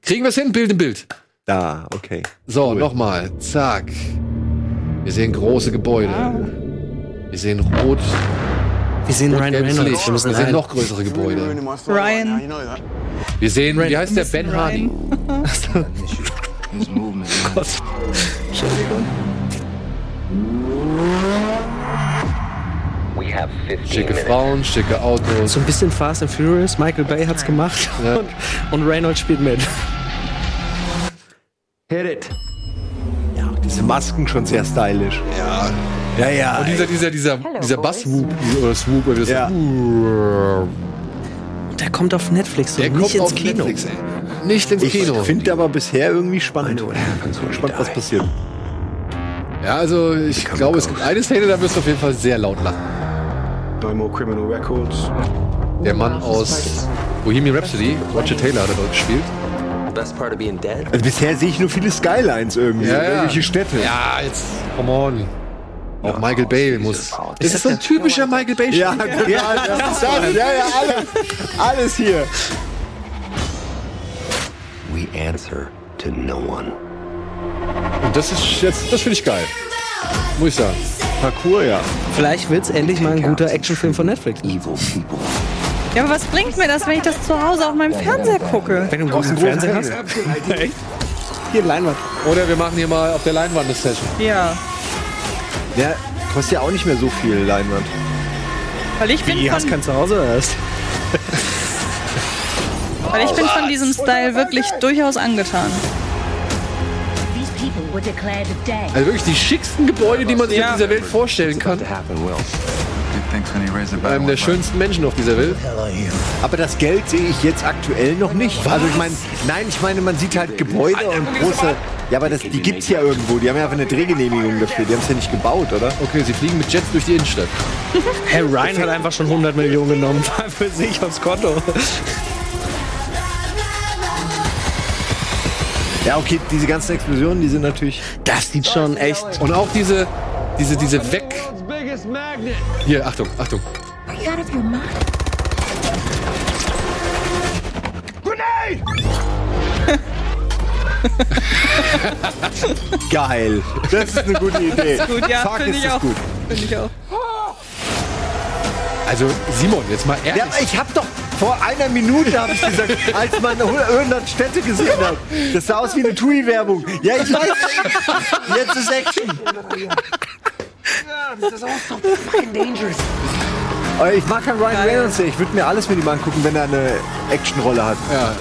Kriegen wir es hin? Bild im Bild. Da, okay. So, nochmal. Zack. Wir sehen große Gebäude. Wir sehen rot. Wir sehen Ryan Reynolds. Wir müssen Wir sehen noch größere Gebäude. Ryan. Wir sehen, wie heißt der? Ben Hardy. We have 15 Schicke. Frauen, schicke Autos. So ein bisschen Fast and Furious. Michael Bay hat's gemacht. Ja. Und, und Reynolds spielt mit. Diese Masken schon sehr stylisch. Ja. Ja, ja. Und dieser, dieser, dieser, dieser Bass-Swoop oder Swoop, oder das Ja. Und der kommt auf Netflix. Der nicht kommt ins auf Kino. Netflix, ey. Nicht ins Ich Kino. finde aber bisher irgendwie spannend. Spannend, was passiert. Ja, also ich glaube, es gibt eine Szene, da wirst du auf jeden Fall sehr laut lachen. No more criminal records. Der Mann aus Bohemian Rhapsody, Roger Taylor, hat er dort gespielt. Best part of being dead. Also bisher sehe ich nur viele Skylines irgendwie. Irgendwelche Städte. Ja, jetzt, come on. Auch Michael Bay muss. Das ist so ein typischer Michael Bay Ja, ja, ja, alles, ja, ja, alles, alles hier. We answer to no one. Und das ist jetzt, das finde ich geil. Muss ich sagen. Parcours, ja. Vielleicht wird's endlich mal ein guter Actionfilm von Netflix. Evil people. Ja, aber was bringt mir das, wenn ich das zu Hause auf meinem Fernseher gucke? Wenn du einen großen Fernseher hast. Echt? Hier Leinwand. Oder wir machen hier mal auf der Leinwand eine Session. Ja. Ja, kostet ja auch nicht mehr so viel Leinwand. Weil ich bin Wie, hast von, kein Zuhause oder was? weil ich bin von diesem Style wirklich durchaus angetan. Also wirklich die schicksten Gebäude, die man sich Ja. auf dieser Welt vorstellen kann. Einem der schönsten Menschen auf dieser Welt. Aber das Geld sehe ich jetzt aktuell noch nicht. Also ich meine, nein, ich meine, man sieht halt Gebäude und große. Ja, aber das, die gibt's ja irgendwo. Die haben ja einfach eine Drehgenehmigung dafür. Die haben es ja nicht gebaut, oder? Okay, sie fliegen mit Jets durch die Innenstadt. Herr Ryan hat einfach schon 100 Millionen genommen. Für sich aufs Konto. Ja, okay, diese ganzen Explosionen, die sind natürlich. Das sieht schon echt. Und auch diese, diese, diese Weg. Hier, Achtung, Achtung. Are you out of your mind? Geil. Das ist eine gute Idee. Gut, ja, Fuck, ist ich das auch. gut. Finde ich auch. Also, Simon, jetzt mal ehrlich. Ja, aber ich habe doch vor einer Minute habe ich gesagt, als man 100 Städte gesehen hat. Das sah aus wie eine TUI-Werbung. Ja, ich weiß. Jetzt ist Action. Aber ich mag keinen Ryan Reynolds. Ich würde mir alles mit ihm angucken, wenn er eine Actionrolle hat. ja.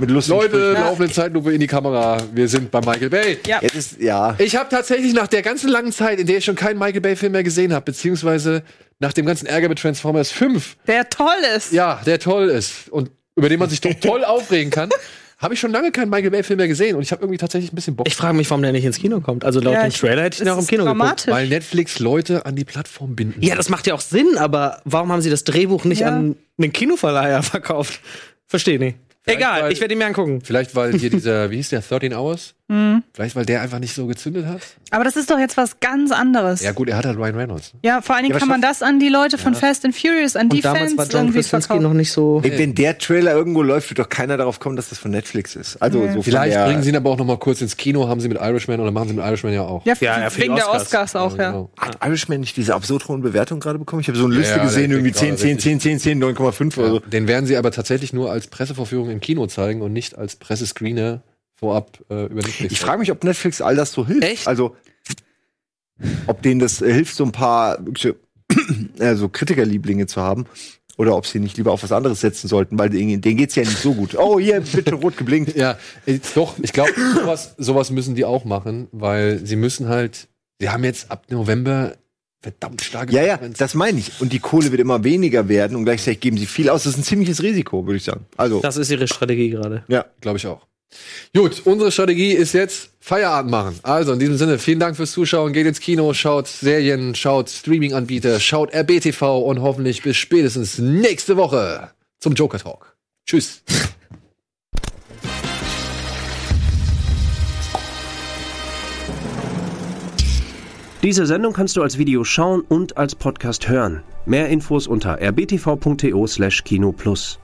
Mit lustigen Leute, Sprüchen. laufende Zeitlupe in die Kamera. Wir sind bei Michael Bay. Ja. Jetzt ist, ja. Ich habe tatsächlich nach der ganzen langen Zeit, in der ich schon keinen Michael Bay-Film mehr gesehen habe, beziehungsweise nach dem ganzen Ärger mit Transformers 5, Der toll ist. ja, der toll ist und über den man sich doch toll aufregen kann, habe ich schon lange keinen Michael Bay-Film mehr gesehen und ich habe irgendwie tatsächlich ein bisschen Bock. Ich frage mich, warum der nicht ins Kino kommt. Also laut Ja, dem ich- Trailer hätte ich ihn auch im Kino geguckt. dramatisch. weil Netflix Leute an die Plattform binden. Ja, das macht ja auch Sinn, aber warum haben sie das Drehbuch nicht Ja. an einen Kinoverleiher verkauft? Verstehe nicht. Egal, weil- ich werde ihn mir angucken. Vielleicht, weil hier dieser, wie hieß der, 13 Hours? Mhm. Vielleicht, weil der einfach nicht so gezündet hat? Aber das ist doch jetzt was ganz anderes. Ja, gut, er hat halt Ryan Reynolds. Ja, vor allen Dingen Ja, kann man das an die Leute von Fast and Furious, an die Und damals Fans war John irgendwie verkaufen. noch nicht so. Ey, wenn der Trailer irgendwo läuft, wird doch keiner darauf kommen, dass das von Netflix ist. Also Nee. so Vielleicht der, bringen sie ihn aber auch noch mal kurz ins Kino, haben sie mit Irishman oder machen sie mit Irishman ja auch. Ja, Ja, ja, die wegen der Oscars. Auch, ja. genau. Hat Irishman nicht diese absurd hohen Bewertungen gerade bekommen? Ich habe so eine Liste Ja, gesehen, irgendwie 10, gerade 10, richtig. 10, 10, 10, 9,5 oder Ja, so. den werden sie aber tatsächlich nur als Pressevorführung im Kino zeigen und nicht als Pressescreener vorab äh, über Netflix. Ich frage mich, ob Netflix all das so hilft. Echt? Also, ob denen das äh, hilft, so ein paar wirkliche, äh, so Kritikerlieblinge zu haben. Oder ob sie nicht lieber auf was anderes setzen sollten, weil denen, denen geht's ja nicht so gut. Oh, hier, bitte rot geblinkt. Ja, äh, doch, ich glaube, sowas, sowas müssen die auch machen, weil sie müssen halt, sie haben jetzt ab November verdammt starke Ja, ja, das meine ich. Und die Kohle wird immer weniger werden und gleichzeitig geben sie viel aus. Das ist ein ziemliches Risiko, würde ich sagen. Also, Das ist ihre Strategie gerade. ja. glaube ich auch. Gut, unsere Strategie ist jetzt Feierabend machen. Also in diesem Sinne, vielen Dank fürs Zuschauen. Geht ins Kino, schaut Serien, schaut Streaming-Anbieter, schaut RBTV und hoffentlich bis spätestens nächste Woche zum Joker Talk. Tschüss. Diese Sendung kannst du als Video schauen und als Podcast hören. Mehr Infos unter rbtv.to/kinoplus.